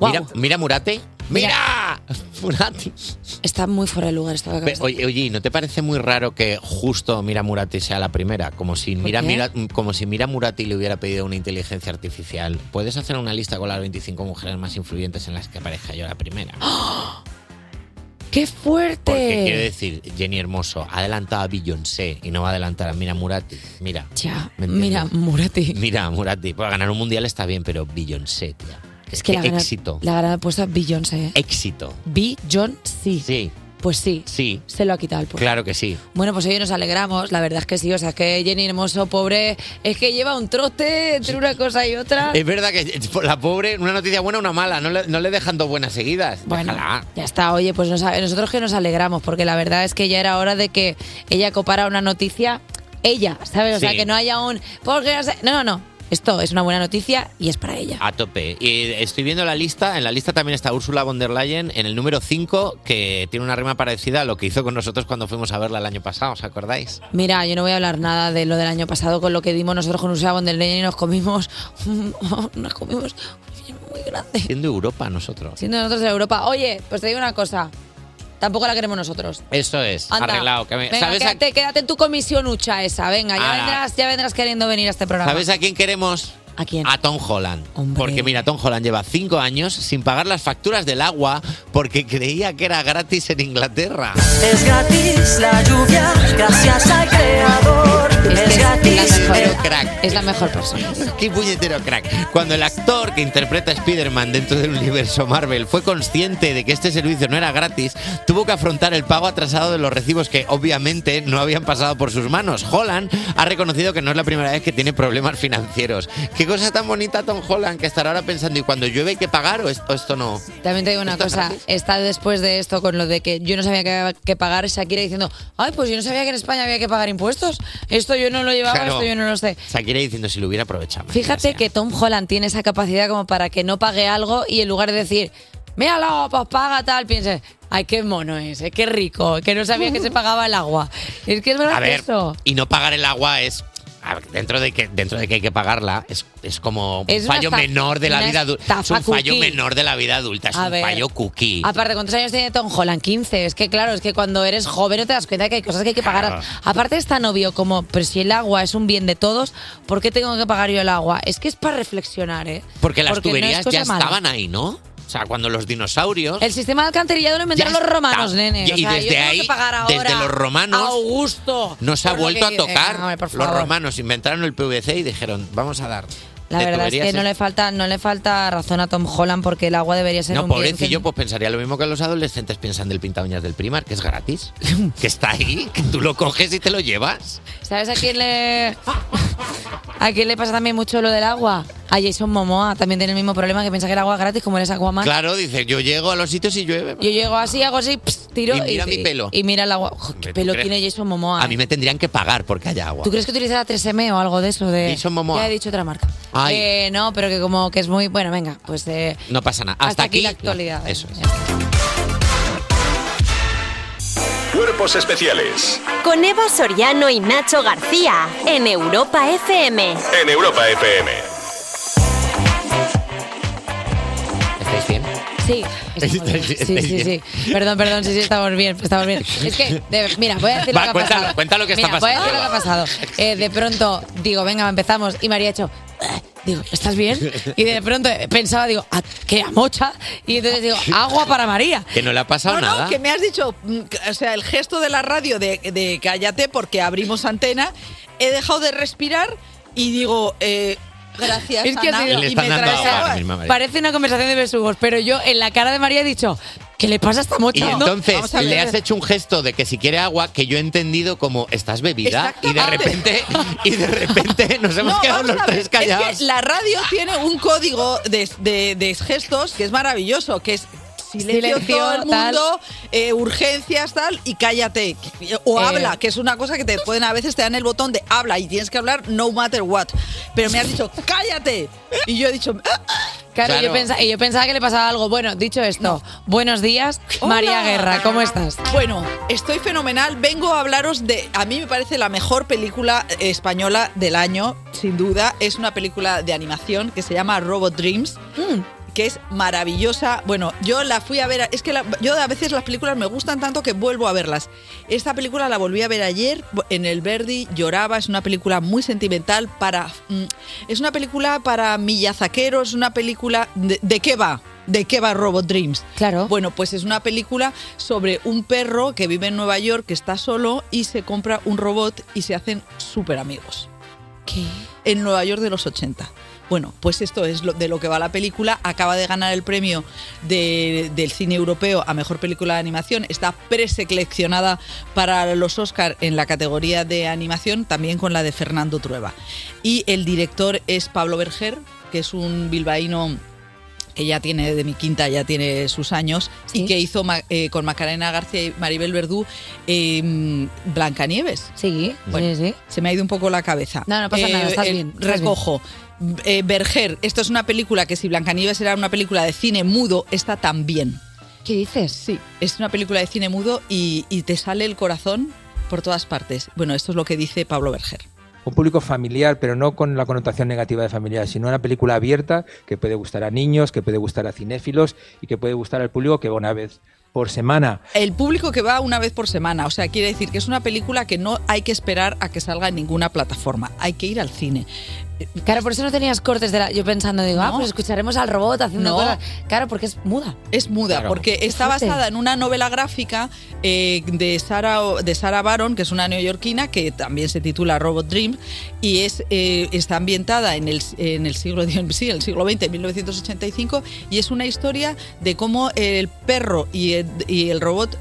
Wow. Mira, mira Murate. ¡Mira! Murati. Está muy fuera de lugar esta. Oye, oye, ¿no te parece muy raro que justo Mira Murati sea la primera? Como si Mira, como si Mira Murati le hubiera pedido una inteligencia artificial. ¿Puedes hacer una lista con las 25 mujeres más influyentes en las que aparezca yo la primera? ¡Qué fuerte! Porque quiero decir, Jenny Hermoso ha adelantado a Beyoncé y no va a adelantar a Mira Murati. Mira. Ya, mira, Murati. Mira, Murati. Pues ganar un mundial está bien, pero Beyoncé, tía. Es que Qué la gran, éxito. la gran puesto a Beyoncé. ¿eh? Éxito. Beyoncé. Sí. Pues sí. Sí. Se lo ha quitado el puesto. Claro que sí. Bueno, pues hoy nos alegramos, la verdad es que sí, o sea, es que Jenny Hermoso, pobre, es que lleva un trote entre una cosa y otra. Es verdad que la pobre, una noticia buena o una mala, no le, no le dejan dos buenas seguidas. Bueno, Déjala. ya está, oye, pues nos- nosotros que nos alegramos, porque la verdad es que ya era hora de que ella copara una noticia, ella, ¿sabes? O sea, que no haya un... Porque no, sé- no, no, no, esto es una buena noticia y es para ella. A tope. Y estoy viendo la lista. En la lista también está Ursula von der Leyen en el número 5, que tiene una rima parecida a lo que hizo con nosotros cuando fuimos a verla el año pasado, ¿os acordáis? Mira, yo no voy a hablar nada de lo del año pasado con lo que dimos nosotros con Ursula von der Leyen y nos comimos, nos comimos muy grande. Siendo Europa nosotros. Siendo nosotros de Europa. Oye, pues te digo una cosa. Tampoco la queremos nosotros. Eso es, Anda. arreglado. Que me- Venga, ¿sabes, a, quédate, quédate en tu comisión hucha esa. Venga, ya Ala. vendrás, ya vendrás queriendo venir a este programa. ¿Sabes a quién queremos? ¿A quién? A Tom Holland. Porque mira, Tom Holland lleva cinco años sin pagar las facturas del agua porque creía que era gratis en Inglaterra. Es gratis la lluvia, gracias al creador. Es gratis. Pero crack. Es la mejor persona. Qué puñetero crack. Cuando el actor que interpreta a Spider-Man dentro del universo Marvel fue consciente de que este servicio no era gratis, tuvo que afrontar el pago atrasado de los recibos que obviamente no habían pasado por sus manos. Holland ha reconocido que no es la primera vez que tiene problemas financieros. Qué cosa tan bonita Tom Holland que estará ahora pensando, ¿y cuando llueve hay que pagar o esto, esto no? También te digo una cosa, está después de esto con lo de que yo no sabía que, que pagar, Shakira diciendo, ay, pues yo no sabía que en España había que pagar impuestos. Esto yo no lo llevaba, Claro. esto yo no lo sé. Shakira diciendo si lo hubiera aprovechado. Fíjate que Tom Holland tiene esa capacidad como para que no pague algo y en lugar de decir, míralo, pues paga tal, piense, ay, qué mono es, eh, qué rico, que no sabía que se pagaba el agua. Es que es A ver, gracioso. y no pagar el agua es a ver, dentro de que dentro de que hay que pagarla es, es como un Es una fallo esta- menor de la una vida adulta es estafa un fallo cookie. menor de la vida adulta es A un ver. fallo cookie Aparte, ¿cuántos años tiene Tom Holland? 15. Es que claro, es que cuando eres joven no te das cuenta que hay cosas que hay que pagar. Claro. Aparte es tan obvio como, pero si el agua es un bien de todos, ¿por qué tengo que pagar yo el agua? Es que es para reflexionar, ¿eh? porque las no es tuberías cosa ya mala. estaban ahí no o sea cuando los dinosaurios El sistema de alcantarillado lo inventaron los romanos, nene. Y- O sea, desde ahí, desde los romanos, Augusto. no se ha vuelto a tocar por los romanos inventaron el PVC y dijeron vamos a dar La verdad es que no le falta, no le falta razón a Tom Holland porque el agua debería ser no, un pobrecillo, que- pues pensaría lo mismo que los adolescentes piensan del pinta uñas del primar, que es gratis, que está ahí, que tú lo coges y te lo llevas. ¿Sabes a quién le a quién le pasa también mucho lo del agua? A Jason Momoa también tiene el mismo problema que piensa que el agua es gratis como eres Aquaman. Claro, dice, yo llego a los sitios y llueve. Yo llego así, hago así, pss, tiro Y mira mi pelo. Y, mira el agua. Ojo, ¿Qué ¿tú pelo crees? tiene Jason Momoa? A mí me tendrían que pagar porque haya agua. ¿Tú crees que utilizará 3M o algo de eso? De... Jason Momoa. Ya he dicho otra marca. Ay. Eh, no, pero que como que es muy... Bueno, venga, pues... eh, No pasa nada. Hasta, Hasta aquí aquí la actualidad. Eso es. Cuerpos especiales Con Eva Soriano y Nacho García en Europa FM. en Europa FM. Sí, estamos bien. sí, sí, sí. Perdón, perdón, sí, sí, estamos bien, estamos bien. Es que, de- mira, voy a decir Va, lo que ha cuéntalo, pasado. cuenta lo que está Mira, Voy a decir lo que ha pasando. pasado. Eh, de pronto, digo, venga, empezamos. Y María ha hecho, "Eh", digo, ¿estás bien? Y de pronto pensaba, digo, ¿a qué amocha? Y entonces digo, agua para María. Que no le ha pasado No, nada. que me has dicho, mm, que- o sea, el gesto de la radio de, de cállate porque abrimos antena, he dejado de respirar y digo, eh, gracias, Es que Ana, ha sido- y me traes agua. Parece una conversación de besugos, pero yo en la cara de María he dicho, ¿qué le pasa a esta Y mocha? entonces Vamos a ver. le has hecho un gesto de que si quiere agua que yo he entendido como estás bebida y de repente y de repente nos hemos No, quedado vamos los a ver, tres callados. Es que la radio tiene un código de, de- de gestos que es maravilloso, que es silencio, Silencio, todo el tal. mundo, eh, urgencias, tal, y cállate. O Eh. habla, que es una cosa que te pueden, a veces te dan el botón de habla y tienes que hablar no matter what. Pero me has dicho, cállate. Y yo he dicho, "Ah, Claro, Claro. Yo, pensaba, y yo pensaba que le pasaba algo. Bueno, dicho esto, buenos días, María. Guerra, ¿cómo estás? Bueno, estoy fenomenal. Vengo a hablaros de, a mí me parece la mejor película eh, española del año, sin duda. Es una película de animación que se llama Robot Dreams. Que es maravillosa. Bueno, yo la fui a ver, es que la- yo a veces las películas me gustan tanto que vuelvo a verlas. Esta película la volví a ver ayer en el Verdi, lloraba, es una película muy sentimental para... mm, es una película para millazaqueros, es una película... ¿De, de qué va? ¿De qué va Robot Dreams? Claro. Bueno, pues es una película sobre un perro que vive en Nueva York, que está solo y se compra un robot y se hacen súper amigos. ¿Qué? En Nueva York de los 80. Bueno, pues esto es lo- de lo que va la película. Acaba de ganar el premio de- del cine europeo a mejor película de animación. Está preseleccionada para los Oscar en la categoría de animación, también con la de Fernando Trueba. Y el director es Pablo Berger, que es un bilbaíno que ya tiene de mi quinta, ya tiene sus años, y que hizo eh, con Macarena García y Maribel Verdú eh, Blancanieves. Sí, Bueno, sí, sí. Se me ha ido un poco la cabeza. No, no pasa nada, estás bien, estás Recojo. Eh, Berger, esto es una película que si Blancanieves era una película de cine mudo, está también. ¿Qué dices? Sí, es una película de cine mudo y, y te sale el corazón por todas partes. Bueno, esto es lo que dice Pablo Berger. un público familiar, pero no con la connotación negativa de familiar, sino una película abierta que puede gustar a niños, que puede gustar a cinéfilos y que puede gustar al público que va una vez por semana. El público que va una vez por semana, o sea, quiere decir que es una película que no hay que esperar a que salga en ninguna plataforma, hay que ir al cine. Claro, por eso no tenías cortes de la... Yo pensando, digo, ah, No. pues escucharemos al robot haciendo No. cosas. Claro, porque es muda. Es muda, Claro. porque Qué está fuerte. basada en una novela gráfica eh, de Sarah, de Sarah Baron, que es una neoyorquina, que también se titula Robot Dream, y es, eh, está ambientada en el, en el siglo sí, el siglo XX, en 1985, y es una historia de cómo el perro y el, y el robot,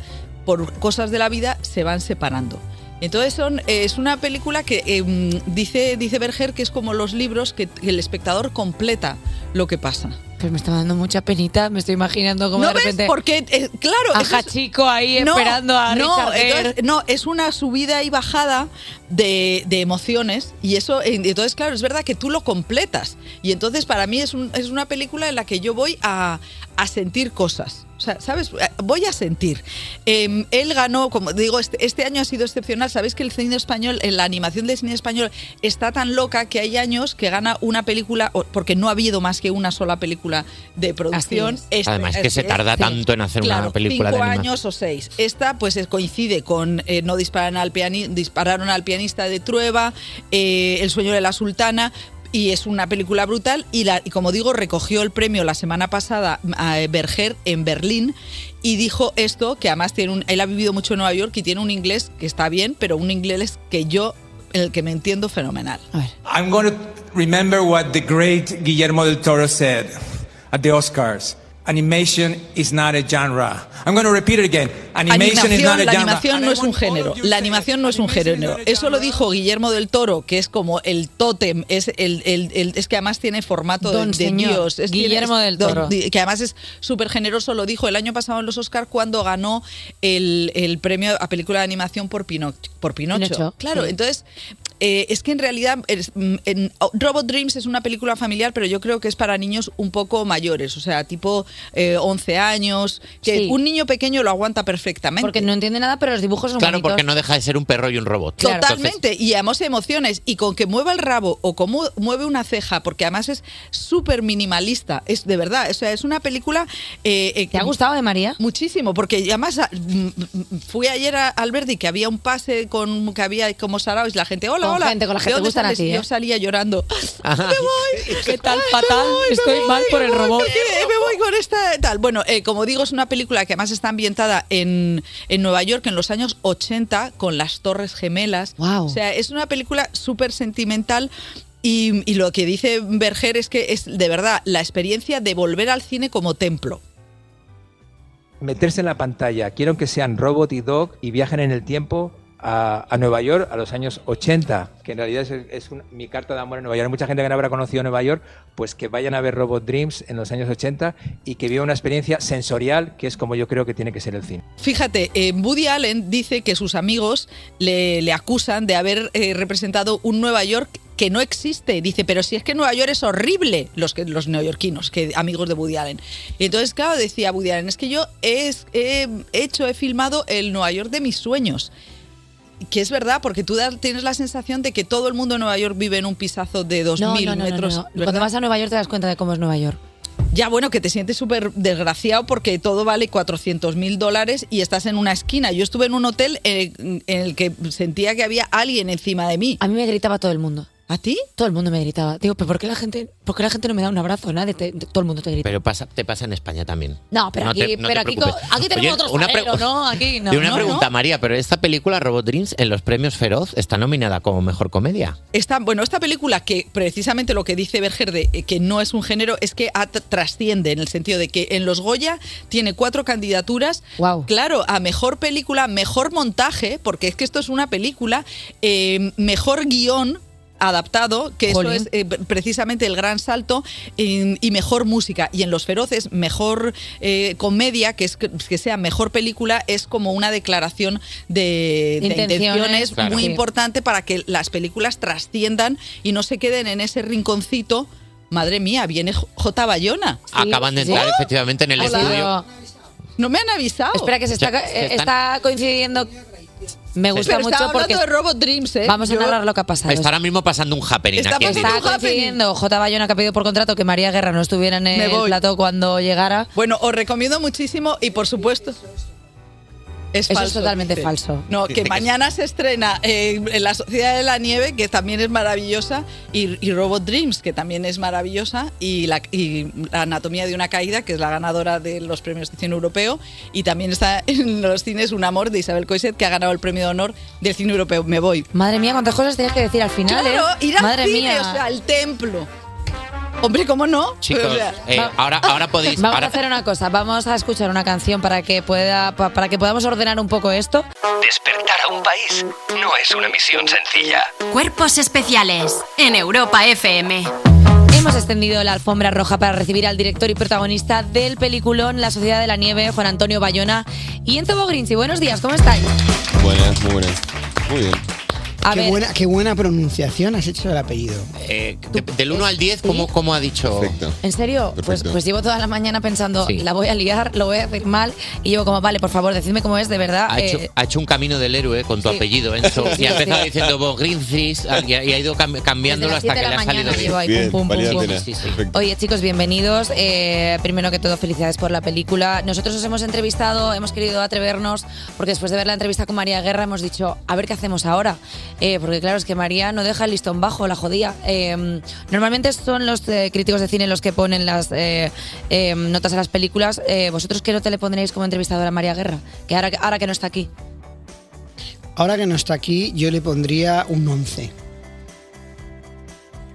por cosas de la vida, se van separando. Entonces son, eh, es una película que eh, mm, dice, dice Berger que es como los libros que, que el espectador completa lo que pasa. Me está dando mucha penita, me estoy imaginando como ¿No de ves? repente... Porque, eh, claro... A Hachiko ahí No, esperando a no, Richard Gere. entonces, no, es una subida y bajada de, de emociones y eso, eh, entonces claro, es verdad que tú lo completas y entonces para mí es, un- es una película en la que yo voy a, a sentir cosas. O sea, ¿sabes? Voy a sentir. Eh, él ganó, como digo, este, este año ha sido excepcional. Sabéis que el cine español, la animación del cine español, está tan loca que hay años que gana una película, porque no ha habido más que una sola película de producción. Es. Este- Además, que se este- tarda sí. tanto en hacer una Claro, película de cinco animación. años o seis. Esta, pues, es- coincide con eh, No disparan al piani- dispararon al pianista de Trueba, eh, El sueño de la sultana. Y es una película brutal. Y, la, y como digo, recogió el premio la semana pasada a Berger en Berlín. Y dijo esto: que además tiene un, él ha vivido mucho en Nueva York y tiene un inglés que está bien, pero un inglés que yo, en el que me entiendo fenomenal. I'm going to remember what the great Guillermo del Toro said at the Oscars. Animation is not a genre. I'm going to repeat it again. Animation is not a la genre. animación no es un género. La animación no es un género. Eso lo dijo Guillermo del Toro, que es como el tótem, es el, el- el- es que además tiene formato de- Don de, señor, Dios. Es, Guillermo tiene- del Toro. que además es súper generoso, lo dijo el año pasado en los Oscars cuando ganó el, el premio a película de animación por Pinocho. Por Pinocho. Pinocho, claro, sí. entonces eh, es que en realidad es- mm, en- oh, Robot Dreams es una película familiar, pero yo creo que es para niños un poco mayores, o sea, tipo eh, 11 años, que Sí. un niño pequeño lo aguanta perfectamente. Porque no entiende nada, pero los dibujos son Claro, bonitos. porque no deja de ser un perro y un robot. Totalmente, y además emociones, y con que mueva el rabo o como mueve una ceja, porque además es súper minimalista, es de verdad, o sea, es una película... eh, ¿Te ha gustado de María? Muchísimo, porque además ah, mm, mm, fui ayer a Alberdi que había un pase con que había como sarao y la gente, hola, Con hola. gente, con la ¿de gente dónde gustan a sales? ti, Y ¿eh? Yo salía llorando. ¡Me voy! ¿Qué tal, fatal? Estoy mal por el robot. ¿Por qué me voy con esta tal? Bueno, eh, como digo, es una película que además está ambientada en, en Nueva York en los años 80 con las Torres Gemelas. O sea, es una película súper sentimental. Y, y lo que dice Berger es que es de verdad la experiencia de volver al cine como templo. meterse en la pantalla. Quiero que sean Robot y Dog y viajen en el tiempo a, a Nueva York a los años 80, que en realidad es, es un- mi carta de amor a Nueva York. Mucha gente que no habrá conocido Nueva York, pues que vayan a ver Robot Dreams en los años 80 y que vivan una experiencia sensorial, que es como yo creo que tiene que ser el cine. Fíjate, eh, Woody Allen dice que sus amigos le, le acusan de haber eh, representado un Nueva York que no existe. Dice, pero si es que Nueva York es horrible, los, que, los neoyorquinos, que amigos de Woody Allen. Y entonces, claro, decía Woody Allen, es que yo he, he hecho, he filmado el Nueva York de mis sueños. Que es verdad, porque tú tienes la sensación de que todo el mundo en Nueva York vive en un pisazo de 2.000 No, no, no, metros. Cuando vas a Nueva York te das cuenta de cómo es Nueva York. Ya, bueno, que te sientes súper desgraciado porque todo vale 400 mil dólares y estás en una esquina. Yo estuve en un hotel eh, en el que sentía que había alguien encima de mí. A mí me gritaba todo el mundo. ¿A ti? Todo el mundo me gritaba. Digo, ¿pero por qué la gente, por qué la gente no me da un abrazo? Nadie te- todo el mundo te grita. Pero pasa, te pasa en España también. No, pero No aquí, te- no pero te aquí, preocupes. aquí tenemos Oye, otros una pre- paleros, ¿no? Aquí no. y una no, pregunta, no. María, pero esta película Robot Dreams en los premios Feroz está nominada como mejor comedia. Esta, bueno, esta película que precisamente lo que dice Berger de eh, que no es un género es que at- trasciende en el sentido de que en los Goya tiene cuatro candidaturas. Claro, a mejor película, mejor montaje, porque es que esto es una película, eh, mejor guion adaptado, que Jolín. eso es eh, precisamente el gran salto, y, y mejor música. Y en Los Feroces, mejor eh, comedia, que es que, que sea mejor película, es como una declaración de, de Intenciones, claro. muy Sí. importante para que las películas trasciendan y no se queden en ese rinconcito. Madre mía, viene J. Bayona. Acaban de entrar efectivamente en el Hola. estudio. No me han avisado. Espera, que se está, Se- se están- está coincidiendo. Me gusta Pero mucho porque. hablando de Robot Dreams, ¿eh? Vamos a Yo- narrar lo que ha pasado. Está ahora mismo pasando un happening Está aquí en pasando directo. Está coincidiendo J. Bayona que ha pedido por contrato que María Guerra no estuviera en Me el voy. plató cuando llegara. Bueno, os recomiendo muchísimo y por supuesto. Es Eso es falso, totalmente dice. falso. No, Dice que que mañana se estrena eh, en La Sociedad de la Nieve, que también es maravillosa, y, y Robot Dreams, que también es maravillosa, y la, y la Anatomía de una Caída, que es la ganadora de los premios de cine europeo, y también está en los cines Un Amor de Isabel Coixet, que ha ganado el premio de honor del cine europeo. Me voy. Madre mía, cuántas cosas tenías que decir al final, Claro, ¿eh? ir al Madre cine, mía. o sea, al templo. Hombre, ¿cómo no? Chicos, O sea, eh, ahora, ahora podéis. Vamos ahora- a hacer una cosa, vamos a escuchar una canción para que pueda pa- para que podamos ordenar un poco esto. Despertar a un país no es una misión sencilla. Cuerpos especiales en Europa FM. Hemos extendido la alfombra roja para recibir al director y protagonista del peliculón La Sociedad de la Nieve, Juan Antonio Bayona y Enzo Bogrinzi. Buenos días, ¿cómo estáis? Buenas, muy buenas. Muy bien. A qué, ver. buena, qué buena pronunciación has hecho del apellido. Eh, de- del 1 al 10, ¿cómo, cómo ha dicho? ¿En serio? Pues, Perfecto. pues llevo toda la mañana pensando, Sí. la voy a liar, lo voy a decir mal y llevo como, vale, por favor, decidme cómo es, de verdad. Ha hecho, eh, ha hecho un camino del héroe con tu Sí. apellido, Enzo. Sí, y ha empezado sí. diciendo y, ha y ha ido cam- cambiándolo hasta que le ha salido bien. ahí, Bien, pum, pum, pum, pum. Sí, sí. Oye, chicos, bienvenidos. Eh, primero que todo, felicidades por la película. Nosotros os hemos entrevistado, hemos querido atrevernos, porque después de ver la entrevista con María Guerra hemos dicho, a ver qué hacemos ahora. Eh, porque claro, es que María no deja el listón bajo, la jodía. Eh, normalmente son los eh, críticos de cine los que ponen las eh, eh, notas a las películas. Eh, ¿Vosotros qué nota le pondréis como entrevistadora a María Guerra? Que ahora, ahora que no está aquí. Ahora que no está aquí, yo le pondría un 11.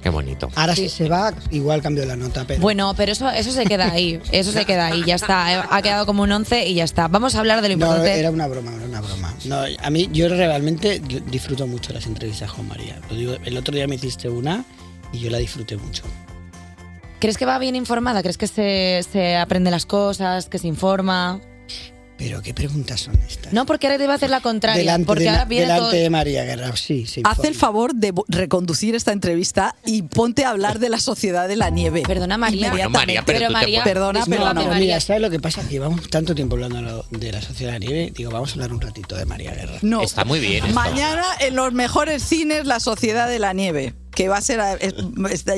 Qué bonito. Ahora si se va, igual cambio la nota, pero... Bueno, pero eso, eso se queda ahí. Eso se queda ahí, ya está. Eh, Ha quedado como un 11 y ya está. Vamos a hablar de lo No, importante. era una broma, era una broma. No, a mí, yo realmente disfruto mucho las entrevistas con María. Lo digo, el otro día me hiciste una y yo la disfruté mucho. ¿Crees que va bien informada? ¿Crees que se, se aprende las cosas, que se informa? Pero qué preguntas son estas. No, porque ahora te va a hacer la contraria. Delante, porque de, ahora Ma- viene delante todo- de María Guerra, sí, sí. Haz el favor de reconducir esta entrevista y ponte a hablar de la sociedad de la nieve. Perdona, María. Bueno, María, pero, te puedes- Perdona, No, perdona. pero mira, ¿sabes lo que pasa? Que llevamos tanto tiempo hablando de la sociedad de la nieve. Digo, vamos a hablar un ratito de María Guerra. No. Está muy bien. esto. Mañana en los mejores cines La Sociedad de la Nieve, que va a ser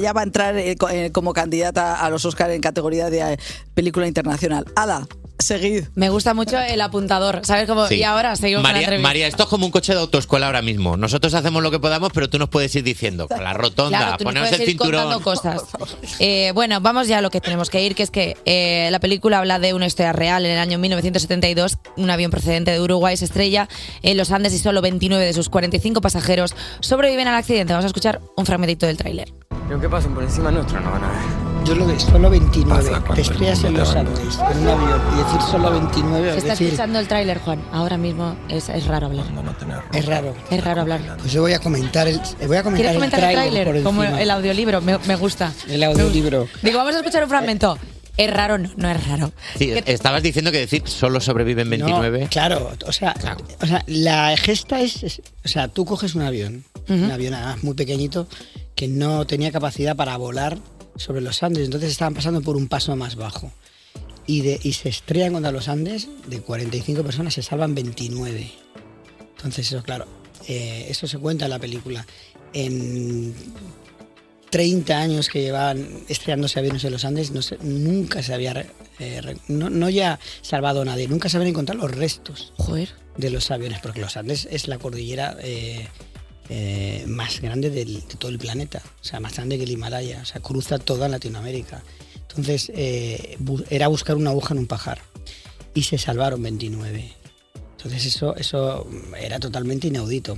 ya va a entrar eh, eh, como candidata a los Oscars en categoría de eh, película internacional. Ala, seguid. Me gusta mucho el apuntador, ¿sabes? Como, Sí. Y ahora seguimos con la María, entrevista. María, esto es como un coche de autoescuela ahora mismo. Nosotros hacemos lo que podamos, pero tú nos puedes ir diciendo, con la rotonda, Claro, tú nos ponernos puedes el ir cinturón. contando cosas. Eh, bueno, vamos ya a lo que tenemos que ir, que es que eh, la película habla de una historia real. En el año 1972, un avión procedente de Uruguay se estrella en los Andes y solo 29 de sus 45 pasajeros sobreviven al accidente. Vamos a escuchar un fragmentito del tráiler. Y aunque pasen por encima nuestro, no van a ver. Yo lo de solo 29. Pasa cuando Te estrellas el en los Andes, en un avión, y decir solo 29, Se es está decir, escuchando el tráiler, Juan. Ahora mismo es, es raro hablar. es raro. Es raro hablar. Pues yo voy a comentar el, voy a comentar ¿Quieres el comentar el tráiler? Como el audiolibro, me, me gusta. El audiolibro. Digo, vamos a escuchar un fragmento. Es raro, no, no es raro. Sí, estabas diciendo que decir solo sobreviven 29. No, claro, o sea, o sea, la gesta es, es- o sea, tú coges un avión, un avión además muy pequeñito que no tenía capacidad para volar sobre los Andes, entonces estaban pasando por un paso más bajo. Y, de, y se estrellan contra los Andes, de 45 personas se salvan 29. Entonces, eso, claro, eh, eso se cuenta en la película. En 30 años que llevaban estrellándose aviones en los Andes, no se- nunca se había, eh, no, no ya salvado a nadie, nunca se habían encontrado los restos de los aviones, porque los Andes es la cordillera eh, eh, más grande del- de todo el planeta, o sea, más grande que el Himalaya, o sea, cruza toda Latinoamérica. Entonces, eh, bu- era buscar una aguja en un pajar y se salvaron 29. Entonces, eso, eso era totalmente inaudito.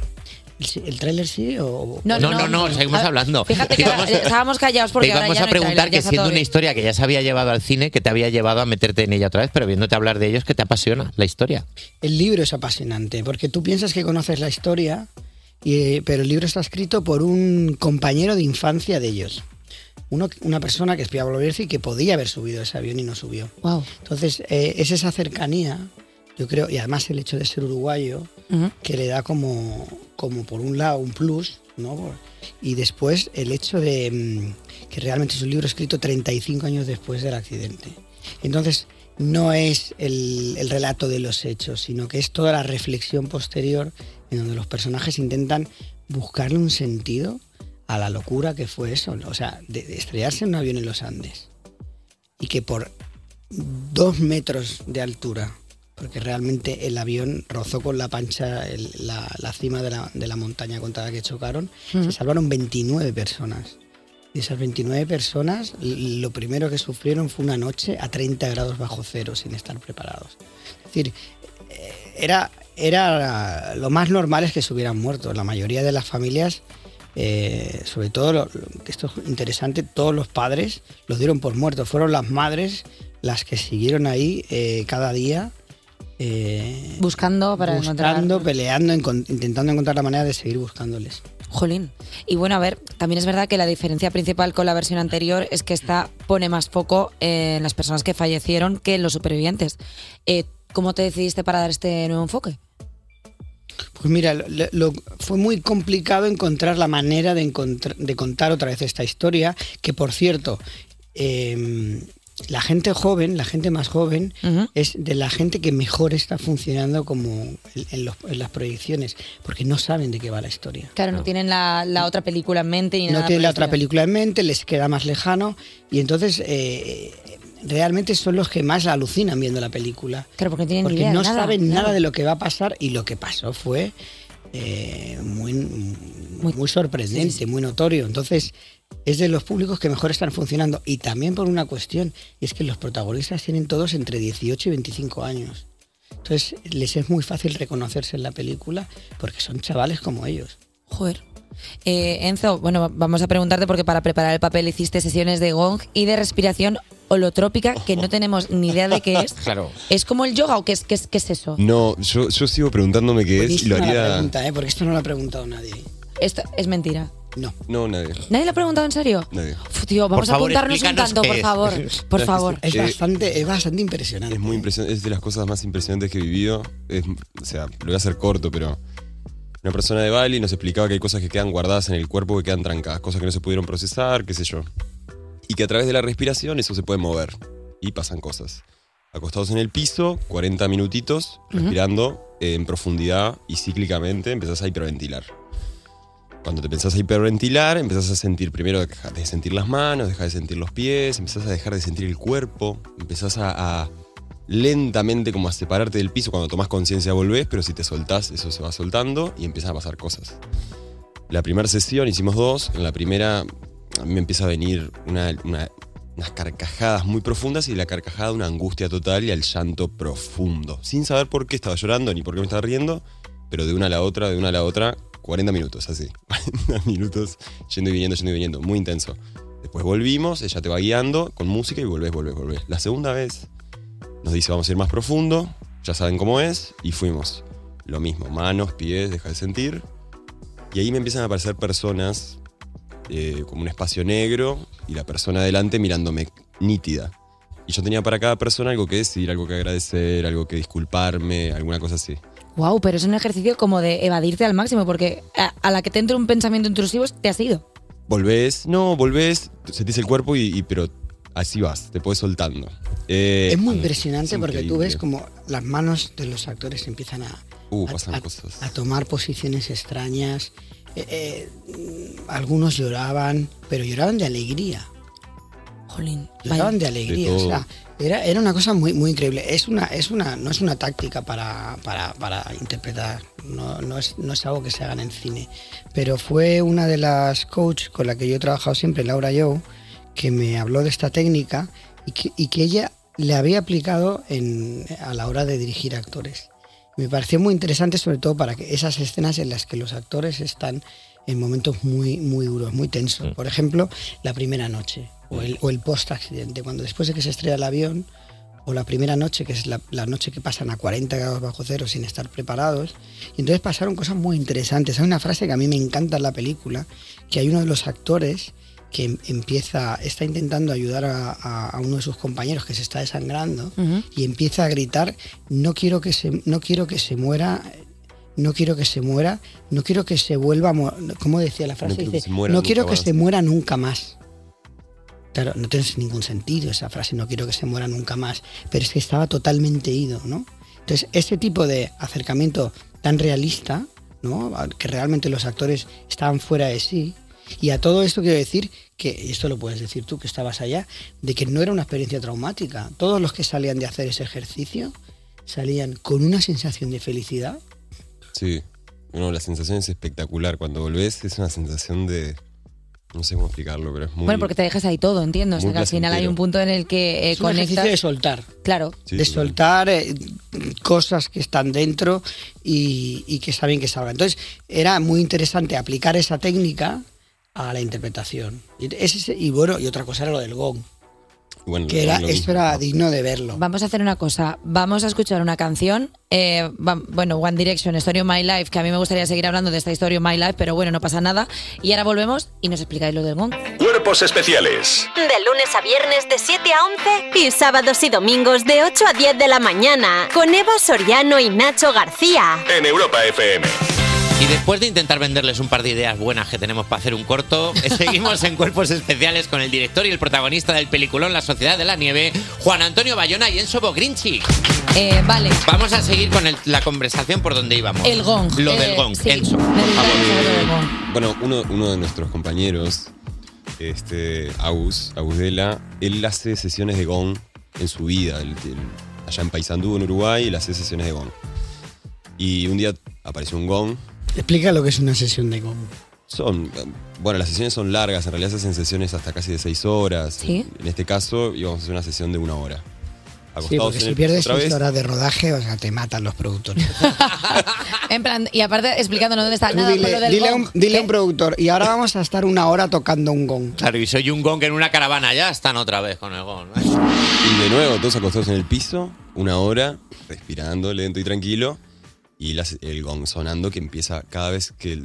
¿El, tráiler sí o...? No, No, no, no, seguimos A- hablando. Fíjate que íbamos- estábamos callados porque Te ahora íbamos ya a preguntar que siendo una bien. historia que ya se había llevado al cine, que te había llevado a meterte en ella otra vez, pero viéndote hablar de ellos, que te apasiona la historia. El libro es apasionante, porque tú piensas que conoces la historia, y, eh, pero el libro está escrito por un compañero de infancia de ellos. Uno, una persona que es Pablo Bierzi que podía haber subido ese avión y no subió. Wow. Entonces, eh, es esa cercanía, yo creo, y además el hecho de ser uruguayo, que le da como, como por un lado un plus, ¿no? Y después el hecho de mm, que realmente es un libro escrito 35 años después del accidente. Entonces, no es el, el relato de los hechos, sino que es toda la reflexión posterior en donde los personajes intentan buscarle un sentido a la locura que fue eso. O sea, de, de estrellarse en un avión en los Andes y que por dos metros de altura, porque realmente el avión rozó con la pancha el- la, la cima de la, de la montaña contra la que chocaron, se salvaron 29 personas. Y esas 29 personas, lo primero que sufrieron fue una noche a 30 grados bajo cero sin estar preparados. Es decir, eh, era, era lo más normal es que se hubieran muerto. La mayoría de las familias, eh, sobre todo, que esto es interesante, todos los padres los dieron por muertos. Fueron las madres las que siguieron ahí eh, cada día. eh, Buscando para encontrar. buscando, peleando, encon- intentando encontrar la manera de seguir buscándoles. Jolín. Y bueno, a ver, también es verdad que la diferencia principal con la versión anterior es que esta pone más foco en las personas que fallecieron que en los supervivientes. Eh, ¿Cómo te decidiste para dar este nuevo enfoque? Pues mira, lo- lo- lo- fue muy complicado encontrar la manera de, de contar otra vez esta historia, que por cierto, eh, la gente joven, la gente más joven, es de la gente que mejor está funcionando como en, en los- en las proyecciones, porque no saben de qué va la historia. Claro, no, tienen la, la otra película en mente ni no nada. tienen la otra película en mente, les queda más lejano y entonces eh, realmente son los que más alucinan viendo la película. Claro, porque no tienen ni Porque idea de no nada, saben nada de lo que va a pasar y lo que pasó fue eh, muy, muy, sorprendente, muy notorio. Entonces es de los públicos que mejor están funcionando y también por una cuestión y es que los protagonistas tienen todos entre 18 y 25 años. Entonces les es muy fácil reconocerse en la película porque son chavales como ellos. Joder. Eh, Enzo, bueno, vamos a preguntarte porque para preparar el papel hiciste sesiones de gong y de respiración holotrópica que no tenemos ni idea de qué es. Claro. ¿Es como el yoga o qué es, qué es, qué es eso? No, yo, yo sigo preguntándome qué es y lo la haría. pregunta, ¿eh? porque esto no lo ha preguntado nadie. Esto es mentira. No. No, nadie. ¿Nadie le ha preguntado en serio? Nadie. Uf, tío, vamos a apuntarnos un tanto, por favor. Por Es- favor. Es Eh, bastante, es bastante impresionante. Es muy impresionante, es de las cosas más impresionantes que he vivido. Es- o sea, lo voy a hacer corto, pero una persona de Bali nos explicaba que hay cosas que quedan guardadas en el cuerpo que quedan trancadas, cosas que no se pudieron procesar, qué sé yo. Y que a través de la respiración eso se puede mover y pasan cosas. Acostados en el piso, 40 minutitos, respirando eh, en profundidad y cíclicamente empezás a hiperventilar. Cuando te empezás a hiperventilar, empezás a sentir, primero dejas de sentir las manos, dejas de sentir los pies, empezás a dejar de sentir el cuerpo, empezás a, a lentamente como a separarte del piso. Cuando tomás conciencia volvés, pero si te soltás, eso se va soltando y empiezan a pasar cosas. La primera sesión hicimos dos. En la primera a mí me empieza a venir una- una- unas carcajadas muy profundas y la carcajada una angustia total y al llanto profundo. Sin saber por qué estaba llorando ni por qué me estaba riendo, pero de una a la otra, de una a la otra, 40 minutos así. 40 minutos yendo y viniendo, yendo y viniendo. Muy intenso. Después volvimos, ella te va guiando con música y volvés, volvés, volvés. La segunda vez nos dice vamos a ir más profundo, ya saben cómo es, y fuimos. Lo mismo, manos, pies, deja de sentir. Y ahí me empiezan a aparecer personas eh, como un espacio negro y la persona adelante mirándome nítida. Y yo tenía para cada persona algo que decir, algo que agradecer, algo que disculparme, alguna cosa así. Wow, pero es un ejercicio como de evadirte al máximo, porque a, a la que te entre un pensamiento intrusivo te has ido. Volvés, no, volvés, sentís el cuerpo y, y- pero así vas, te puedes soltando. Eh, es muy es impresionante porque tú ves como las manos de los actores empiezan a, Uh, a- a- cosas. a tomar posiciones extrañas. Eh, eh, algunos lloraban, pero lloraban de alegría. Jolín. Lloraban de De alegría. todo. o sea, era, era una cosa muy, muy increíble. Es una, es una, no es una táctica para, para, para interpretar. No, no, es, no es algo que se haga en el cine. Pero fue una de las coach con la que yo he trabajado siempre, Laura Joe, que me habló de esta técnica y que, y que ella le había aplicado en, a la hora de dirigir actores. Me pareció muy interesante, sobre todo para que esas escenas en las que los actores están en momentos muy, muy duros, muy tensos. Por ejemplo, la primera noche o el, o el post-accidente, cuando después de que se estrella el avión, o la primera noche, que es la, la noche que pasan a 40 grados bajo cero sin estar preparados. Y entonces pasaron cosas muy interesantes. Hay una frase que a mí me encanta en la película, que hay uno de los actores que em- empieza, está intentando ayudar a, a- a uno de sus compañeros que se está desangrando y empieza a gritar, no quiero que se, no quiero que se muera, no quiero que se muera, no quiero que se vuelva, a mo- ¿cómo decía la frase? quiero que Dice, se muera no nunca quiero que más". se muera nunca más. Claro, no tiene ningún sentido esa frase, no quiero que se muera nunca más, pero es que estaba totalmente ido, ¿no? Entonces, este tipo de acercamiento tan realista, ¿no? Que realmente los actores estaban fuera de sí. Y a todo esto quiero decir que, y esto lo puedes decir tú que estabas allá, de que no era una experiencia traumática. Todos los que salían de hacer ese ejercicio salían con una sensación de felicidad. Sí. Bueno, la sensación es espectacular. Cuando volvés es una sensación de... No sé cómo explicarlo, pero es muy... Bueno, porque te dejas ahí todo, entiendo. O sea, que al final hay un punto en el que eh, Es un conectas. de soltar. Claro. de soltar eh, cosas que están dentro y, y que está bien que salgan. Entonces, era muy interesante aplicar esa técnica a la interpretación. Y, ese- y bueno, y otra cosa era lo del gong, Bueno, que era, mismo. era digno de verlo. Vamos a hacer una cosa. Vamos a escuchar una canción. eh, va- bueno, One Direction, Story of My Life, que a mí me gustaría seguir hablando de esta Story of My Life, pero bueno, no pasa nada. Y ahora volvemos y nos explicáis lo del gong. Cuerpos especiales De lunes a viernes de 7 a 11 y sábados y domingos de 8 a 10 de la mañana con Eva Soriano y Nacho García. en Europa FM. Y después de intentar venderles un par de ideas buenas que tenemos para hacer un corto, seguimos en Cuerpos Especiales con el director y el protagonista del peliculón La Sociedad de la Nieve, Juan Antonio Bayona y Enzo Bogrinchi. Eh, vale. Vamos a seguir con el- la conversación por donde íbamos. El gong. Lo Eh, del gong, sí. Enzo. Gustaría saber lo del gong. Bueno, uno, uno de nuestros compañeros, este, Agus, Agusdela, él hace sesiones de gong en su vida. Él- él- allá en Paysandú, en Uruguay, él hace sesiones de gong. Y un día apareció un gong. Explica lo que es una sesión de gong. Son, bueno, las sesiones son largas, en realidad se hacen sesiones hasta casi de seis horas. Sí. En este caso íbamos a hacer una sesión de una hora. Sí, porque en si pierdes seis vez. horas de rodaje, o sea, te matan los productores. En plan, y aparte explicándonos dónde está Tú nada con lo dile del dile a gong. un, dile a un productor, y ahora vamos a estar una hora tocando un gong. Claro, y soy un gong en una caravana, ya están otra vez con el gong. Y de nuevo, todos acostados en el piso, una hora, respirando lento y tranquilo, y las- el gong sonando que empieza cada vez que...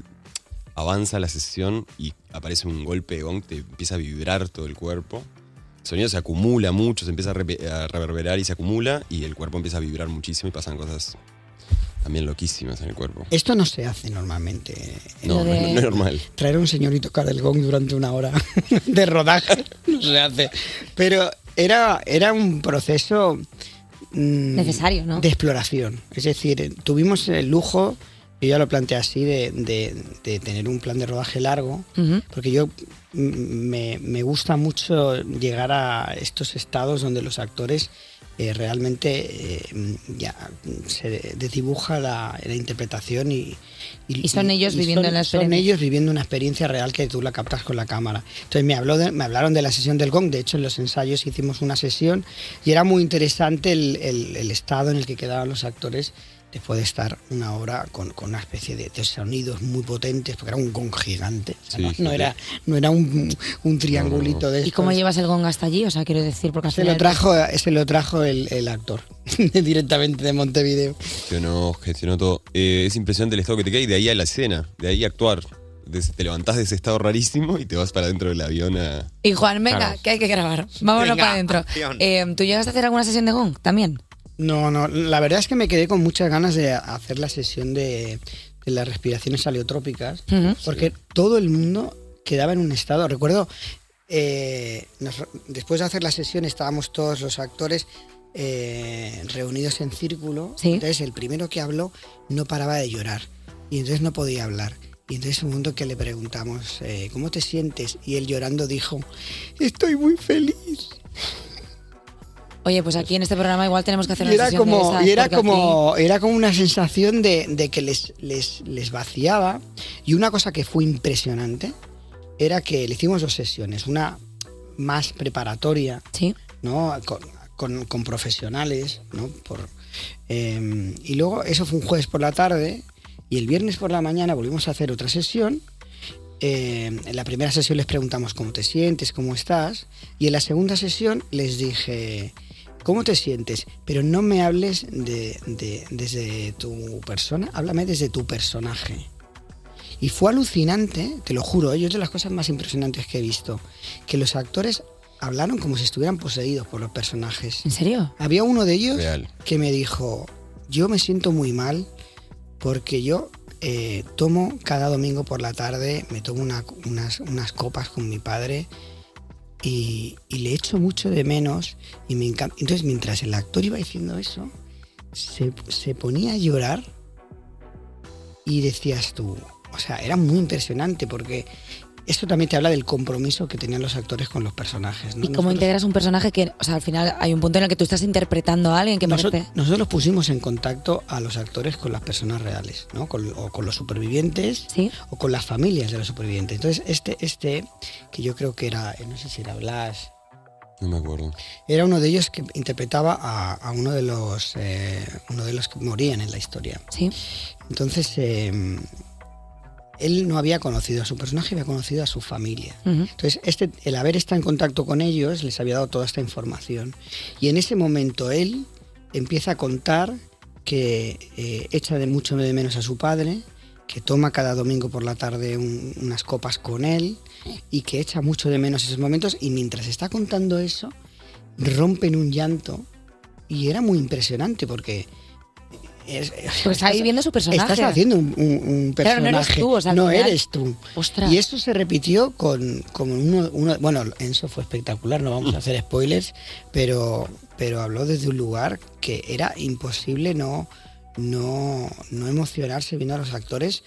avanza la sesión y aparece un golpe de gong, te empieza a vibrar todo el cuerpo. El sonido se acumula mucho, se empieza a, reverberar y se acumula y el cuerpo empieza a vibrar muchísimo y pasan cosas también loquísimas en el cuerpo. Esto no se hace normalmente. No, no, es- no es normal. Traer a un señor y tocar el gong durante una hora de rodaje no se hace. Pero era, era un proceso Necesario, ¿no? de exploración. Es decir, eh, tuvimos el lujo, yo ya lo planteé así, de, de- de tener un plan de rodaje largo, porque yo mm, me, me gusta mucho llegar a estos estados donde los actores eh, realmente eh, ya se desdibuja la, la interpretación y, Y son ellos viviendo son- la Son ellos viviendo una experiencia real que tú la captas con la cámara. Entonces me, habló de- me hablaron de la sesión del gong, de hecho en los ensayos hicimos una sesión y era muy interesante el, el- el estado en el que quedaban los actores después de estar una hora con, con una especie de, de sonidos muy potentes, porque era un gong gigante. O sea, Sí, no, era, no era un, un triangulito de ¿Y cómo llevas el gong hasta allí? O sea, quiero decir, porque Se lo trajo, se lo trajo el, el actor directamente de Montevideo. Gestionó, gestionó todo. Eh, es impresionante el estado que te queda y de ahí a la escena, de ahí a actuar. Te levantás de ese estado rarísimo y te vas para dentro del avión a... Y Juan, venga, Claro. que hay que grabar. Vámonos Venga, para adentro. Eh, ¿Tú llegaste a hacer alguna sesión de gong también? No, no, la verdad es que me quedé con muchas ganas de hacer la sesión de, de las respiraciones aleotrópicas, porque todo el mundo quedaba en un estado. Recuerdo, eh, nos- después de hacer la sesión estábamos todos los actores eh, reunidos en círculo. Entonces el primero que habló no paraba de llorar y entonces no podía hablar. Y entonces un momento que le preguntamos, eh, ¿cómo te sientes? Y él llorando dijo, estoy muy feliz. Oye, pues aquí en este programa igual tenemos que hacer Y una era de como, esas, y era como, era como una sensación de, de que les, les, les vaciaba. Y una cosa que fue impresionante era que le hicimos dos sesiones. Una más preparatoria, ¿no? Con, con- con profesionales, ¿no? Por, eh, y luego eso fue un jueves por la tarde. Y el viernes por la mañana volvimos a hacer otra sesión. Eh, en la primera sesión les preguntamos cómo te sientes, cómo estás. Y en la segunda sesión les dije, ¿cómo te sientes? Pero no me hables de, de- desde tu persona, háblame desde tu personaje. Y fue alucinante, te lo juro, ¿eh? es de las cosas más impresionantes que he visto, que los actores hablaron como si estuvieran poseídos por los personajes. ¿En serio? Había uno de ellos Real. que me dijo, yo me siento muy mal porque yo eh, tomo cada domingo por la tarde, me tomo una- unas, unas copas con mi padre y, y le echo mucho de menos y me encanta. Entonces mientras el actor iba diciendo eso, se, se ponía a llorar y decías tú, o sea, era muy impresionante porque esto también te habla del compromiso que tenían los actores con los personajes. ¿no? ¿Y cómo Nosotros- integras un personaje que, o sea, al final hay un punto en el que tú estás interpretando a alguien que Noso- parece... Nosotros pusimos en contacto a los actores con las personas reales, ¿no? Con- o con los supervivientes o con las familias de los supervivientes. Entonces, este, este, que yo creo que era, eh, no sé si era Blas, No me acuerdo. era uno de ellos que interpretaba a, a uno de los eh, uno de los que morían en la historia. Sí. Entonces, eh, él no había conocido a su personaje, había conocido a su familia. Entonces, este, el haber estado en contacto con ellos les había dado toda esta información. Y en ese momento él empieza a contar que eh, echa de mucho de menos a su padre, que toma cada domingo por la tarde un- unas copas con él y que echa mucho de menos esos momentos. Y mientras está contando eso, rompe en un llanto. Y era muy impresionante porque... es- Pues está viviendo su personaje. Estás haciendo un, un- un Claro, personaje. no eres tú, o sea, no eres tú. Ostras. Y eso se repitió con, con uno, uno- Bueno, Enzo fue espectacular, no vamos a hacer spoilers, pero, pero habló desde un lugar que era imposible no, no, no emocionarse viendo a los actores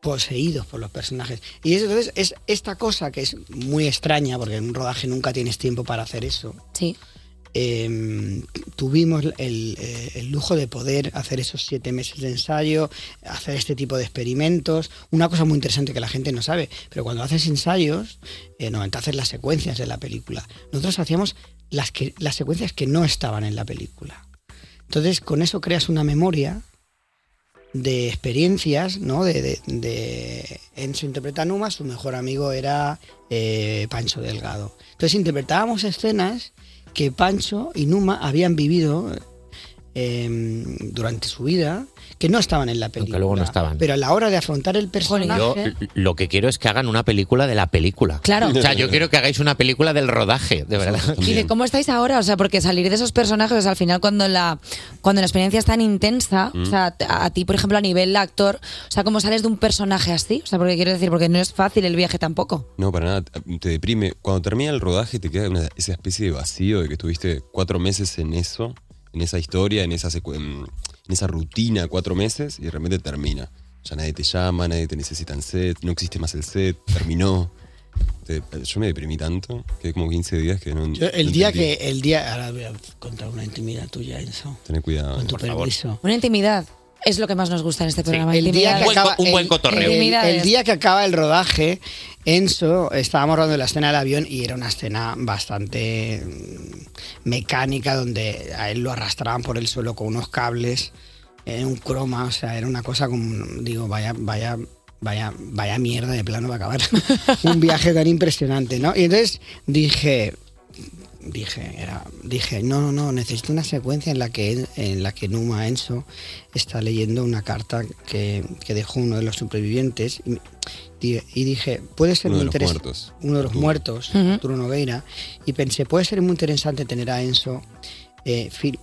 poseídos por los personajes. Y eso, entonces es esta cosa que es muy extraña, porque en un rodaje nunca tienes tiempo para hacer eso. Sí. Eh, tuvimos el, eh, el lujo de poder hacer esos siete meses de ensayo, hacer este tipo de experimentos. Una cosa muy interesante que la gente no sabe, pero cuando haces ensayos, eh, normalmente haces las secuencias de la película. Nosotros hacíamos las, que, las secuencias que no estaban en la película. Entonces, con eso creas una memoria de experiencias, ¿no? De, de, de- Enzo interpreta Numa, su mejor amigo era eh, Pancho Delgado. Entonces interpretábamos escenas que Pancho y Numa habían vivido eh, durante su vida que no estaban en la película. luego no estaban. Pero a la hora de afrontar el personaje. Yo lo que quiero es que hagan una película de la película. Claro. O sea, yo quiero que hagáis una película del rodaje, de verdad. Y de cómo estáis ahora, o sea, porque salir de esos personajes, o sea, al final cuando la cuando la experiencia es tan intensa, Mm. o sea, a, a ti, por ejemplo, a nivel actor, o sea, ¿cómo sales de un personaje así? O sea, porque quiero decir, porque no es fácil el viaje tampoco. No, para nada, te deprime. Cuando termina el rodaje te queda una- esa especie de vacío de que estuviste cuatro meses en eso, en esa historia, en esa, secu- en, esa rutina, cuatro meses, y de repente termina. Ya nadie te llama, nadie te necesita en set, no existe más el set, terminó. Te- yo me deprimí tanto que como 15 días que no. Yo, el no día entendí. que. El día. Ahora voy a contar una intimidad tuya, Enzo. Tener cuidado. Con tu por favor. permiso. Una intimidad es lo que más nos gusta en este programa. el día que acaba, el- el- Intimidades. el día que acaba el rodaje, Enzo, estábamos rodando la escena del avión y era una escena bastante mm, mecánica donde a él lo arrastraban por el suelo con unos cables en un croma, o sea, era una cosa como, digo, vaya, vaya, vaya, vaya mierda de plano va a acabar. un viaje tan impresionante, ¿no? Y entonces dije, dije, era- dije, no, no, no, necesito una secuencia en la que en la que Numa Enzo está leyendo una carta que, que dejó uno de los supervivientes y, y dije, puede ser Uno muy interesante. Uno de los muertos, Ujú. Arturo Nogueira, y pensé, puede ser muy interesante tener a Enzo eh, fil-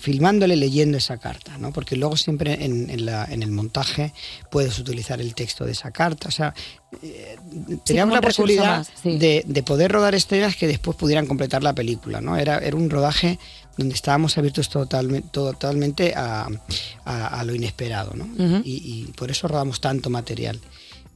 filmándole leyendo esa carta, ¿no? Porque luego siempre en, en la- en el montaje puedes utilizar el texto de esa carta, o sea, eh, teníamos la posibilidad más, sí. de, de poder rodar escenas que después pudieran completar la película, ¿no? Era, era un rodaje donde estábamos abiertos totalmente, totalmente a, a- a lo inesperado, ¿no? Y por eso rodamos tanto material.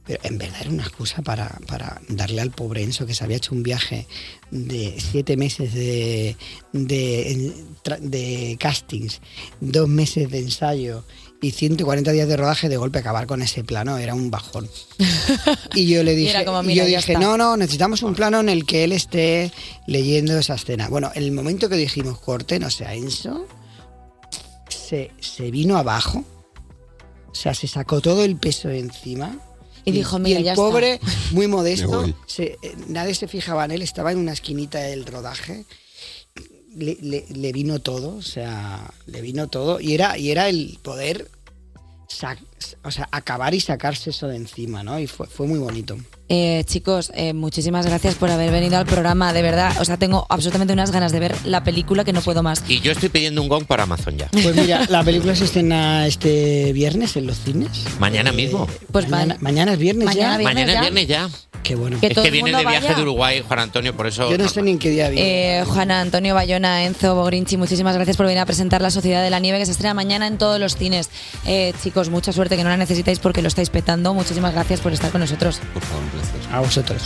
Pero en verdad era una excusa para, para darle al pobre Enzo que se había hecho un viaje de siete meses de, de, de castings, dos meses de ensayo y 140 días de rodaje de golpe acabar con ese plano era un bajón. Y yo le dije, como, yo dije está. no, no, necesitamos un plano en el que él esté leyendo esa escena. Bueno, en el momento que dijimos corte, no sé, a Enzo, se, se vino abajo, o sea, se sacó todo el peso de encima. Y dijo, "Mira, el ya está". pobre, muy modesto, se- eh, nadie se fijaba en él, estaba en una esquinita del rodaje. Le, le- le vino todo, o sea, le vino todo. Y era, y era el poder sac- o sea, acabar y sacarse eso de encima, ¿no? Y fue, fue muy bonito. Eh, chicos, eh, muchísimas gracias por haber venido al programa, de verdad. O sea, tengo absolutamente unas ganas de ver la película que no puedo más. Y yo estoy pidiendo un gong para Amazon ya. Pues mira, la película se estrena este viernes en los cines. Mañana mismo. Pues mañana, mañana es viernes ya. Mañana es viernes ya. Qué bueno. Que es todo que el viene mundo de viaje vaya. de Uruguay, Juan Antonio, por eso. Yo no sé ni en qué día viene. Eh, Juana Antonio Bayona, Enzo Bogrinchi, muchísimas gracias por venir a presentar La Sociedad de la Nieve, que se estrena mañana en todos los cines. Eh, chicos, mucha suerte, que no la necesitáis porque lo estáis petando. Muchísimas gracias por estar con nosotros. Por favor, un placer. A vosotros.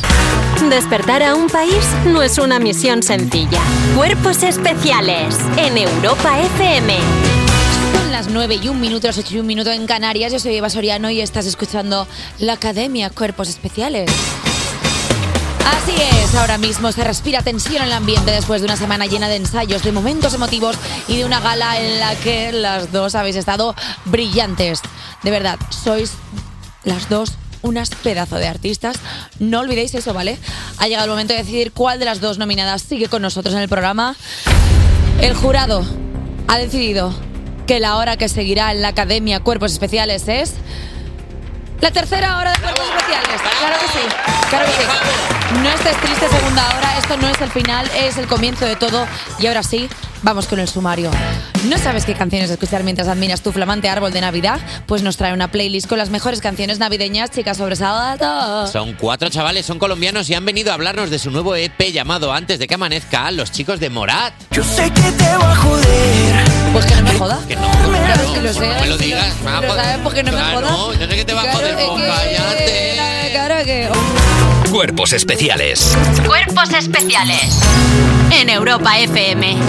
Despertar a un país no es una misión sencilla. Cuerpos especiales en Europa FM. Son las 9 y un minuto, las 8 y un minuto en Canarias. Yo soy Eva Soriano y estás escuchando la Academia Cuerpos Especiales. Así es, ahora mismo se respira tensión en el ambiente después de una semana llena de ensayos, de momentos emotivos y de una gala en la que las dos habéis estado brillantes. De verdad, sois las dos unas pedazo de artistas. No olvidéis eso, ¿vale? Ha llegado el momento de decidir cuál de las dos nominadas sigue con nosotros en el programa. El jurado ha decidido que la hora que seguirá en la Academia Cuerpos Especiales es la tercera hora de Cuerpos Especiales. Claro que sí, claro que sí. No estés triste segunda hora, esto no es el final, es el comienzo de todo. Y ahora sí, vamos con el sumario. ¿No sabes qué canciones escuchar mientras admiras tu flamante árbol de Navidad? Pues nos trae una playlist con las mejores canciones navideñas, chicas sobresaltadas. Son cuatro chavales, son colombianos y han venido a hablarnos de su nuevo EP llamado Antes de que amanezca, los chicos de Morat. Yo sé que te va a joder. Pues que no me joda. Que no, Claro, si lo no me lo si digas. me va a lo joder. sabes porque no me Claro, jodas. yo sé que te va a joder, es pues cállate. Claro que... Cuerpos especiales. Cuerpos especiales en Europa FM. No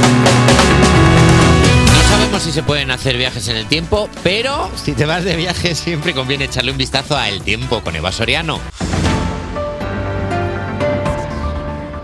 sabemos si se pueden hacer viajes en el tiempo, pero si te vas de viaje siempre conviene echarle un vistazo a El Tiempo con Eva Soriano.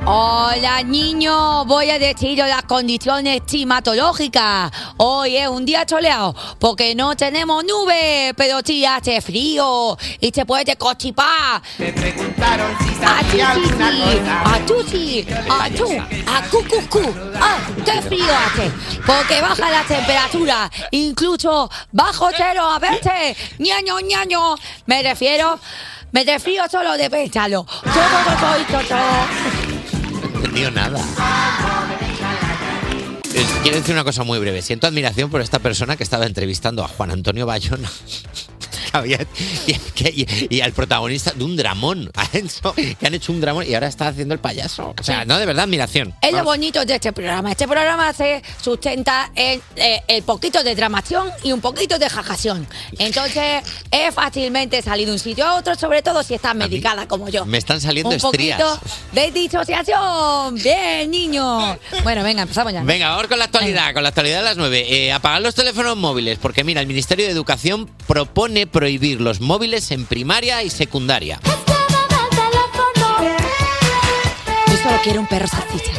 Hola niño, voy a deciros las condiciones climatológicas. Hoy es un día soleado porque no tenemos nube, pero sí hace frío y se puede cochipar. Me preguntaron si sabía alguna cosa. A tú sí, a tú, a cu, cu, cu. Ah, qué frío hace, porque baja la temperatura, incluso bajo cero a veces. ñaño, ñaño. Me refiero, me refiero solo de pensarlo. Todo, todo, todo, todo. Entendido nada. Eh, Quiero decir una cosa muy breve. Siento admiración por esta persona que estaba entrevistando a Juan Antonio Bayona. Y, que- y- y al protagonista de un dramón. A Enzo, que han hecho un dramón y ahora está haciendo el payaso. O sea, no, de verdad, admiración. Es lo bonito de este programa. Este programa se sustenta en eh, el poquito de dramación y un poquito de jajación. Entonces, es fácilmente salir de un sitio a otro, sobre todo si estás medicada como yo. Me están saliendo un estrías. poquito de disociación. Bien, niño. Bueno, venga, empezamos ya. Venga, vamos con la actualidad, con la actualidad de las 9. Eh, apagar los teléfonos móviles, porque mira, el Ministerio de Educación propone prohibir los móviles en primaria y secundaria. Yo solo quiero un perro salchicha.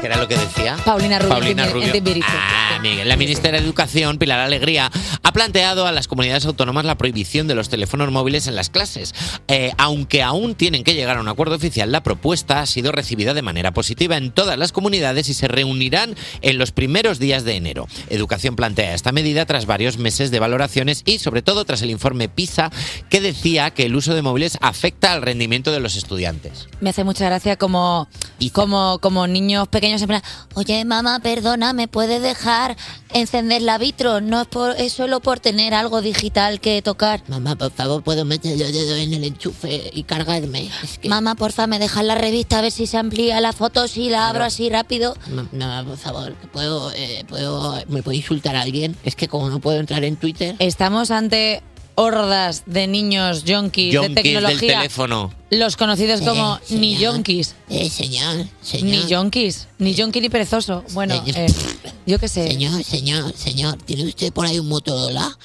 ¿Qué era lo que decía? Paulina Rubio, Paulina. Rubio. Ah, Miguel. La ministra de Educación, Pilar Alegría, ha planteado a las comunidades autónomas la prohibición de los teléfonos móviles en las clases. Eh, aunque aún tienen que llegar a un acuerdo oficial, la propuesta ha sido recibida de manera positiva en todas las comunidades y se reunirán en los primeros días de enero. Educación plantea esta medida tras varios meses de valoraciones y, sobre todo, tras el informe PISA que decía que el uso de móviles afecta al rendimiento de los estudiantes. Me hace mucha gracia como, como, como niños pequeños en plan, oye mamá, perdona, ¿me puedes dejar encender la vitro? No es, por, es solo por tener algo digital que tocar. Mamá, por favor, ¿puedo meter el dedo en el enchufe y cargarme? Mamá, porfa, ¿me dejas la revista a ver si se amplía la foto si la abro así rápido? No, por favor, ¿puedo, eh, puedo, ¿me puedo insultar a alguien? Es que como no puedo entrar en Twitter... Estamos ante hordas de niños yonkis, de Yonkis del tecnología. teléfono. Los conocidos como Eh, ni señor. yonkis. Eh, señor, señor. Ni yonkis. Ni yonki ni perezoso. Bueno, Señor. eh, yo qué sé. Señor, señor, señor, ¿tiene usted por ahí un Motorola?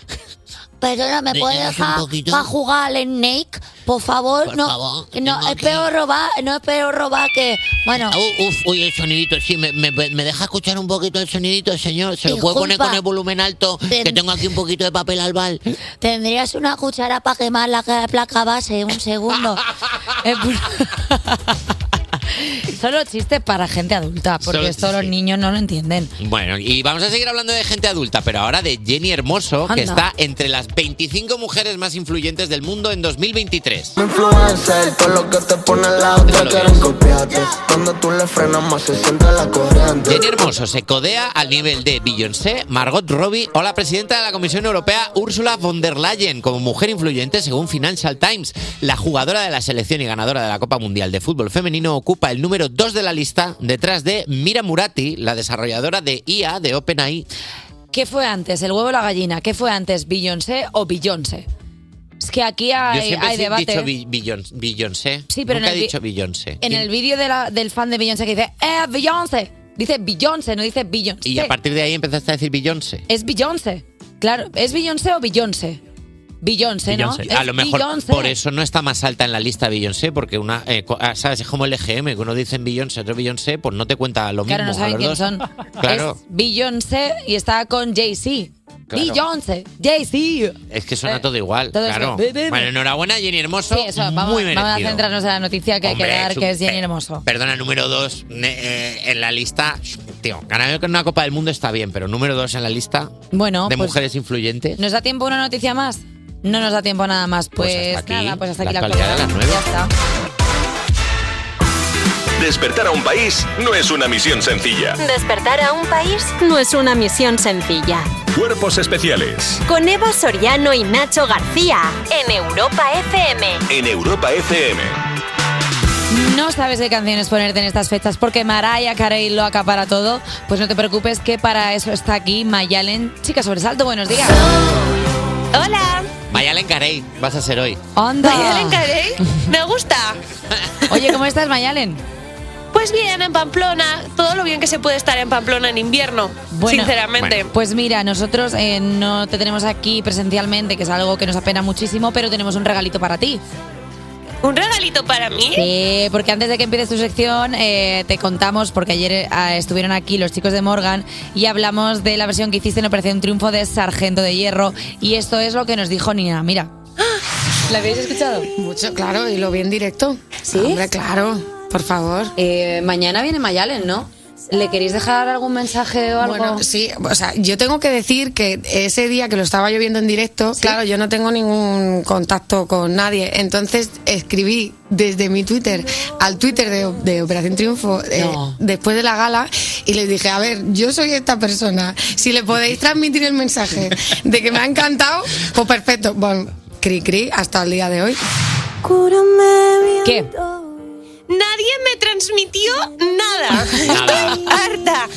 Perdona, ¿me ¿Me puedes dejar para jugar al Snake? Por favor, Por no. favor, no, es peor robar, no es peor robar que. Bueno. Uh, uf, uy, el sonidito, sí, me, me- me deja escuchar un poquito el sonidito, señor? ¿Se lo puede poner Disculpa. con el volumen alto? Ten- Que tengo aquí un poquito de papel albal. Tendrías una cuchara para quemar la ca- placa base, un segundo. Solo chistes para gente adulta, porque Solo- esto los niños no lo entienden. Bueno, y vamos a seguir hablando de gente adulta, pero ahora de Jenny Hermoso, que Anda. está entre las 25 mujeres más influyentes del mundo en 2023. Influencer, lo que te pone la otra quieren copiarte. Cuando tú le frenas más se siente la corriente. Jenny Hermoso se codea al nivel de Beyoncé, Margot Robbie o la presidenta de la Comisión Europea, Ursula von der Leyen, como mujer influyente según Financial Times. La jugadora de la selección y ganadora de la Copa Mundial de Fútbol Femenino ocupa el número 2 de la lista, detrás de Mira Murati, la desarrolladora de IA de OpenAI. ¿Qué fue antes, el huevo o la gallina? ¿Qué fue antes, Beyoncé o Beyoncé? Es que aquí Yo hay, siempre hay he debate. dicho Bi- Beyon- Beyoncé. Sí, pero Nunca en el he vi- dicho Beyoncé. En el vídeo de la- del fan de Beyoncé que dice, ¡eh, Beyoncé! Dice Beyoncé, no dice Beyoncé. Y a partir de ahí empezaste a decir Beyoncé. Es Beyoncé. Claro, ¿es Beyoncé o Beyoncé? Beyoncé, ¿no? Beyoncé. A lo mejor Beyoncé. por eso no está más alta en la lista Beyoncé, porque una, eh, ah, ¿sabes? Es como el EGM, que uno dice Beyoncé, otro Beyoncé, pues no te cuenta lo Claro, mismo. no a saben quién dos. son. Claro. Es Beyoncé y está con Jay-Z. Claro. Beyoncé, Jay-Z. Es que suena Eh, todo igual, todo claro. Bueno, enhorabuena, Jenny Hermoso. Sí, eso, vamos, muy vamos a centrarnos en la noticia que hay que dar, que es Jenny Hermoso. Perdona, número dos eh, en la lista. Tío, ganar con una Copa del Mundo está bien, pero número dos en la lista Bueno, de pues- mujeres influyentes. ¿Nos da tiempo una noticia más? No nos da tiempo nada más. Pues, hasta aquí, nada, pues hasta la aquí la actualidad de las. Ya está. Despertar a un país no es una misión sencilla. Despertar a un país no es una misión sencilla. Cuerpos especiales Con Eva Soriano y Nacho García en Europa FM. en Europa FM. No sabes qué canciones ponerte en estas fechas porque Mariah Carey lo acapara todo. Pues no te preocupes que para eso está aquí Mayalen. Chica Sobresalto, buenos días. Hola. Mayalen Carey, vas a ser hoy. Anda. Mayalen Carey, me gusta. Oye, ¿cómo estás, Mayalen? Pues bien, en Pamplona, todo lo bien que se puede estar en Pamplona en invierno, sinceramente. Pues mira, nosotros eh, no te tenemos aquí presencialmente, que es algo que nos apena muchísimo, pero tenemos un regalito para ti. ¿Un regalito para mí? Sí, porque antes de que empieces tu sección, eh, te contamos, porque ayer eh, estuvieron aquí los chicos de Morgan y hablamos de la versión que hiciste en Operación Triunfo de Sargento de Hierro. Y esto es lo que nos dijo Nina. Mira. ¿La habéis escuchado? Mucho, claro, y lo vi en directo. ¿Sí? Hombre, claro, por favor. Eh, mañana viene Mayalen, ¿no? ¿Le queréis dejar algún mensaje o algo? Bueno, sí, o sea, yo tengo que decir que ese día que lo estaba yo viendo en directo, claro, yo no tengo ningún contacto con nadie, entonces escribí desde mi Twitter al Twitter de, de Operación Triunfo eh, No. después de la gala y les dije, a ver, yo soy esta persona, si le podéis transmitir el mensaje de que me ha encantado, pues perfecto, bueno, cri cri hasta el día de hoy. ¿Qué? Nadie me transmitió nada. Estoy harta.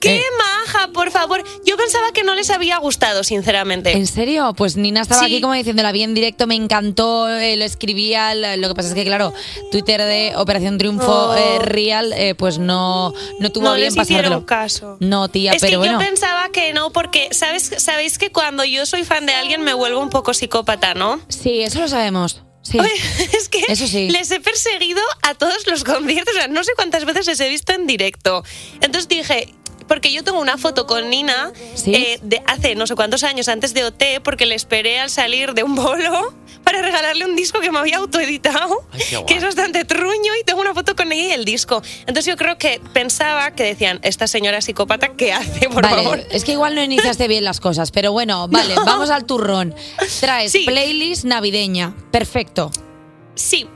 ¡Qué Eh. maja, por favor! Yo pensaba que no les había gustado, sinceramente. ¿En serio? Pues Nina estaba Sí. aquí como diciendo, la vi en directo, me encantó, eh, lo escribía, lo que pasa es que claro, Twitter de Operación Triunfo Oh. eh, Real, eh, pues no, no tuvo no bien les pasártelo. caso. No, tía, es pero que bueno. yo pensaba que no, porque ¿sabes, sabéis que cuando yo soy fan de alguien me vuelvo un poco psicópata, ¿no? Sí, eso lo sabemos. Sí. es que Eso sí. les he perseguido a todos los conciertos, o sea, no sé cuántas veces les he visto en directo. Entonces dije, porque yo tengo una foto con Nina eh, de hace no sé cuántos años antes de OT, porque le esperé al salir de un bolo para regalarle un disco que me había autoeditado, que es bastante truño, y tengo una foto con ella y el disco. Entonces yo creo que pensaba que decían, esta señora psicópata, ¿qué hace, por vale, favor? es que igual no iniciaste bien las cosas, pero bueno, vale, No. vamos al turrón. Traes playlist navideña. Perfecto. Sí.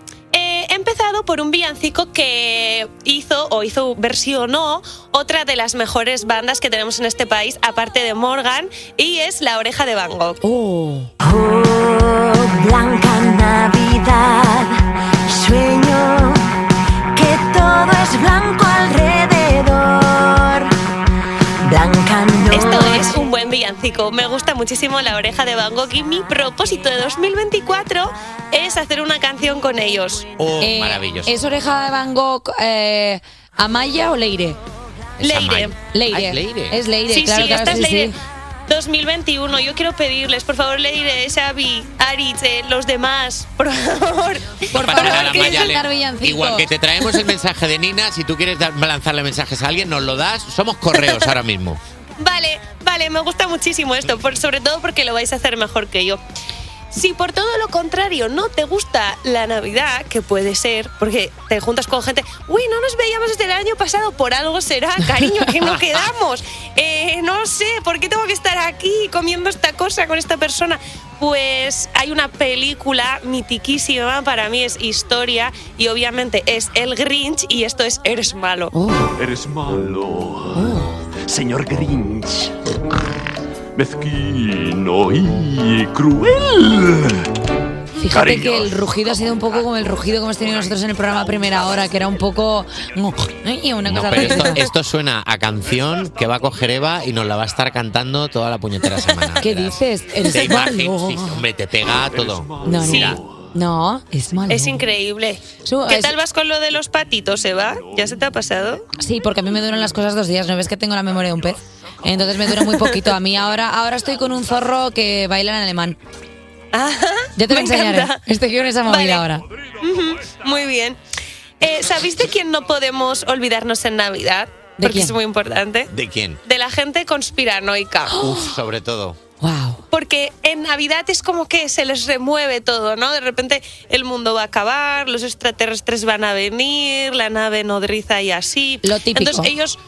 He empezado por un villancico que hizo o hizo versionó otra de las mejores bandas que tenemos en este país, aparte de Morgan, y es La Oreja de Van Gogh. Oh. Blanca Navidad, buen villancico. Me gusta muchísimo La Oreja de Van Gogh y mi propósito de 2024 es hacer una canción con ellos. Oh, Eh, maravilloso. ¿Es oreja de Van Gogh eh, Amaya o Leire? Leire. Leire. Ah, es Leire. Es Leire, Sí, claro, sí, claro, esta es Leire. sí. 2021, yo quiero pedirles, por favor, Leire, Xavi, Aritz, eh, los demás, por favor. Por favor, que. Igual que te traemos el mensaje de Nina, si tú quieres dar- lanzarle mensajes a alguien, nos lo das. Somos correos ahora mismo. Vale, vale, me gusta muchísimo esto, por, sobre todo porque lo vais a hacer mejor que yo. Si por todo lo contrario no te gusta la Navidad, que puede ser, porque te juntas con gente, uy, no nos veíamos desde el año pasado, por algo será, cariño, que no quedamos. Eh, no sé, ¿por qué tengo que estar aquí comiendo esta cosa con esta persona? Pues hay una película mitiquísima, para mí es historia, y obviamente es El Grinch, y esto es Eres malo. Eres malo, señor Grinch. Mezquino y cruel. Fíjate Cariño. que el rugido ha sido un poco como el rugido que hemos tenido nosotros en el programa primera hora, que era un poco. Ay, Una No, cosa pero así. esto, esto suena a canción que va a coger Eva y nos la va a estar cantando toda la puñetera semana. ¿Qué dices? Eres Te sí, hombre, te pega todo. No, Mira, no. Es malo. Es increíble. Su- ¿Qué es- tal vas con lo de los patitos, Eva? ¿Ya se te ha pasado? Sí, porque a mí me duran las cosas dos días. ¿No ves que tengo la memoria de un pez? Entonces me dura muy poquito. A mí ahora, ahora estoy con un zorro que baila en alemán. Ya te lo enseñaré. encanta. Estoy con esa movida Vale. ahora. Muy bien. Eh, ¿Sabéis de quién no podemos olvidarnos en Navidad? ¿De Porque quién? es muy importante. ¿De quién? De la gente conspiranoica. Uf, sobre todo. Porque en Navidad es como que se les remueve todo, ¿no? De repente el mundo va a acabar, los extraterrestres van a venir, la nave nodriza y así. Lo típico. Entonces ellos,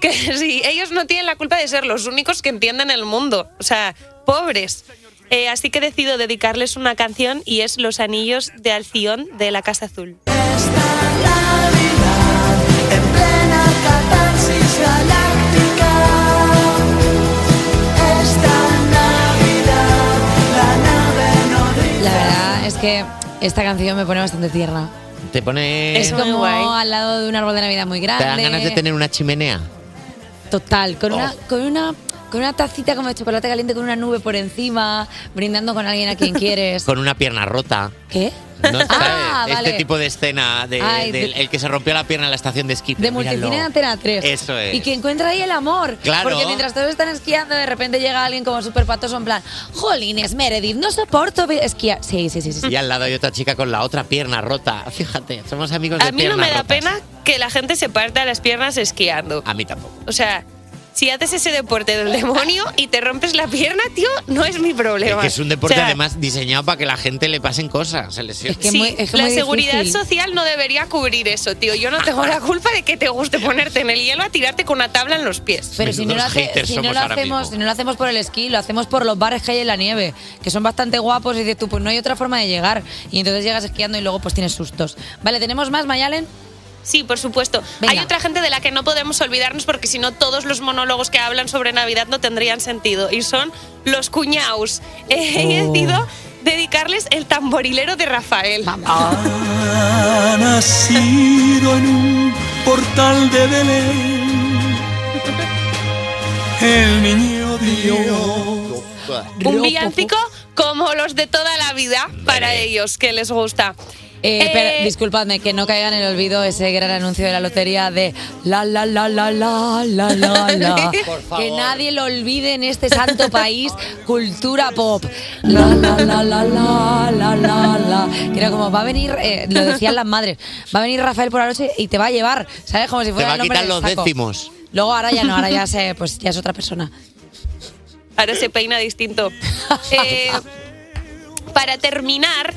que sí, ellos no tienen la culpa de ser los únicos que entienden el mundo. O sea, pobres. Eh, así que decido dedicarles una canción y es Los Anillos de Alción de la Casa Azul. En plena que esta canción me pone bastante tierna. Te pone. Es como al lado de un árbol de Navidad muy ¿Te grande. dan ganas de tener una chimenea? Total, con Oh. una, con una, con una tacita como de chocolate caliente con una nube por encima, brindando con alguien a quien quieres. Con una pierna rota. ¿Qué? No sabes Ah, este vale. tipo de escena de, Ay, del- de- el que se rompió la pierna en la estación de esquí. De multicine de Antena 3. Eso es. Y que encuentra ahí el amor. Claro. Porque mientras todos están esquiando, de repente llega alguien como súper patoso en plan, Jolines, Meredith, no soporto esquiar. Sí, sí, sí, sí. Y al lado hay otra chica con la otra pierna rota. Fíjate, somos amigos de A mí no me da rotas. pena que la gente se parta las piernas esquiando. A mí tampoco. O sea, si haces ese deporte del demonio y te rompes la pierna, tío, no es mi Es problema. que es un deporte O sea, además diseñado para que la gente le pasen cosas. Se lesione. sí, la seguridad social no debería cubrir eso, tío. Yo no tengo la culpa de que te guste ponerte en el hielo a tirarte con una tabla en los pies. Pero si no, lo hace- si no lo hacemos, si no lo hacemos por el esquí, lo hacemos por los bares que hay en la nieve, que son bastante guapos y dices tú, pues no hay otra forma de llegar. Y entonces llegas esquiando y luego pues tienes sustos. Vale, ¿tenemos más, Mayalen? Sí, por supuesto. Hay otra gente de la que no podemos olvidarnos porque si no todos los monólogos que hablan sobre Navidad no tendrían sentido. Y son los cuñaos. He Oh. decidido dedicarles el tamborilero de Rafael. Ha nacido en un portal de Belén. El niño Dios. Un villancico como los de toda la vida para ellos, que les gusta. Eh, Eh, espera, disculpadme, que no caiga en el olvido ese gran anuncio de la lotería de la la la la la la la la. Por favor. Que nadie lo olvide en este santo país, cultura pop. La la la la la la la la. Que era como va a venir, eh, lo decían las madres, va a venir Rafael por la noche y te va a llevar, ¿sabes? Como si Te fuera va a el nombre quitar los décimos. Luego ahora ya no, ahora ya se, pues ya es otra persona. Ahora se peina distinto. Eh, para terminar,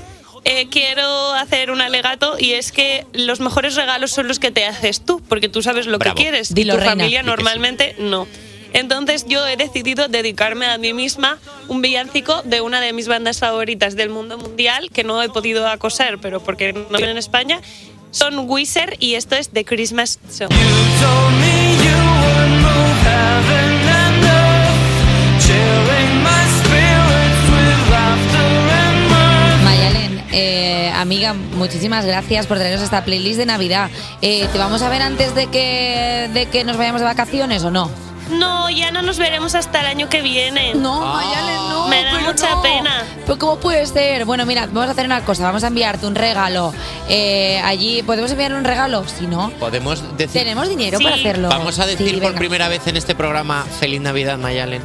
eh, quiero hacer un alegato y es que los mejores regalos son los que te haces tú, porque tú sabes lo Bravo. que quieres Dilo, y tu reina. familia que sí. normalmente no. Entonces yo he decidido dedicarme a mí misma un villancico de una de mis bandas favoritas del mundo mundial, que no he podido acoser, pero porque no viven en España. Son Wizard y esto es The Christmas Song. Mayalen, eh, amiga, muchísimas gracias por traernos esta playlist de Navidad. Eh, ¿Te vamos a ver antes de que, de que nos vayamos de vacaciones o no? No, ya no nos veremos hasta el año que viene. No, Mayalen, no. Me da mucha no. pena. Pero ¿cómo puede ser? Bueno, mira, vamos a hacer una cosa. Vamos a enviarte un regalo. Eh, allí, ¿podemos enviarle un regalo? Si no, Podemos decir. tenemos dinero para hacerlo. Vamos a decir Sí, por primera vez en este programa Feliz Navidad, Mayalen.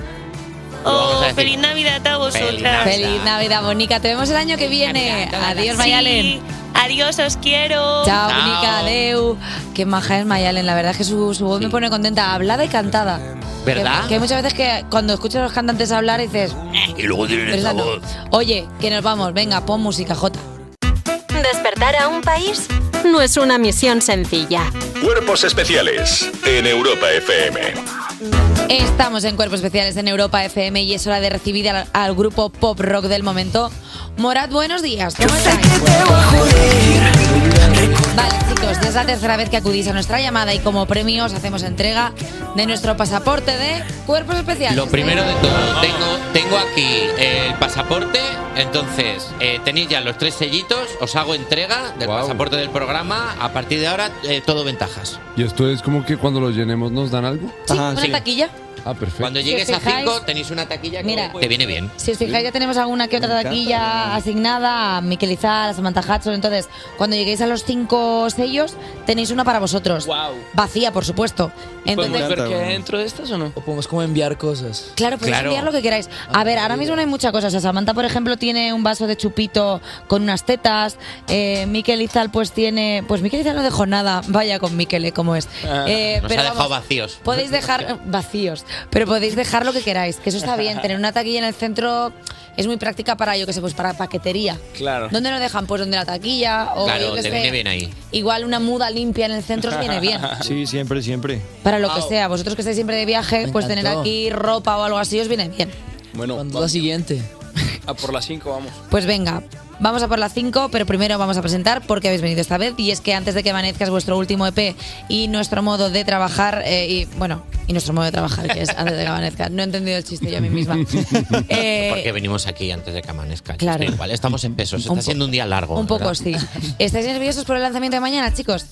Oh, feliz Navidad a vosotras. Feliz Navidad, Bonica. Te vemos el año que viene. Adiós, Mayalen. Sí, adiós, os quiero. Chao, Bonica, adeu. Qué maja es Mayalen, la verdad es que su, su voz me pone contenta, hablada y cantada. ¿Verdad? Que, que hay muchas veces que cuando escuchas a los cantantes hablar dices... Y luego tienen esa no. voz. Oye, que nos vamos, venga, pon música, Jota. Despertar a un país no es una misión sencilla. Cuerpos especiales en Europa FM. Estamos en Cuerpos Especiales en Europa FM y es hora de recibir al, al grupo pop rock del momento. Morat, buenos días. ¿Cómo estáis? Vale, chicos, ya es la tercera vez que acudís a nuestra llamada y como premio os hacemos entrega de nuestro pasaporte de Cuerpos Especiales. Lo primero de todo, tengo, tengo aquí el pasaporte, entonces eh, tenéis ya los tres sellitos, os hago entrega del pasaporte del programa, a partir de ahora eh, todo ventajas. ¿Y esto es como que cuando lo llenemos nos dan algo? Sí, una taquilla. Ah, perfecto. Cuando llegues Si a os fijáis- 5 tenéis una taquilla que Mira. te viene bien. Si os fijáis, ya tenemos alguna que otra taquilla asignada a Miquel Izal, a Samantha Hudson. Entonces, cuando lleguéis a los cinco sellos, tenéis una para vosotros. Vacía, por supuesto. Entonces, ver qué hay dentro de estas o no? O podemos como enviar cosas. Claro, podéis enviar lo que queráis. A ver, ahora mismo no hay muchas cosas. O sea, Samantha, por ejemplo, tiene un vaso de chupito con unas tetas. Eh, Miquel Izal, pues tiene. Pues Miquel Izal no dejó nada. Vaya con Miquel, ¿eh? ¿Cómo es? Eh, Nos pero ha dejado vamos, vacíos. Podéis dejar vacíos, pero podéis dejar lo que queráis, que eso está bien. Tener una taquilla en el centro es muy práctica para, yo que sé, pues para paquetería. Claro. ¿Dónde lo dejan? Pues donde la taquilla o yo Claro, te sé, viene bien ahí. Igual una muda limpia en el centro os viene bien. Sí, siempre, siempre. Para lo que sea, vosotros que estáis siempre de viaje, pues tener encantó. aquí ropa o algo así os viene bien. Bueno, ¿Cuándo es la siguiente? A por las 5 vamos. Pues venga, vamos a por las 5, pero primero vamos a presentar por qué habéis venido esta vez. Y es que antes de que amanezca es vuestro último EP y nuestro modo de trabajar, eh, y bueno, y nuestro modo de trabajar, que es antes de que amanezca. No he entendido el chiste yo a mí misma. Eh, Porque venimos aquí antes de que amanezca. Claro. Igual estamos en pesos, está siendo un día largo. un poco, ¿verdad? sí. ¿Estáis nerviosos por el lanzamiento de mañana, chicos?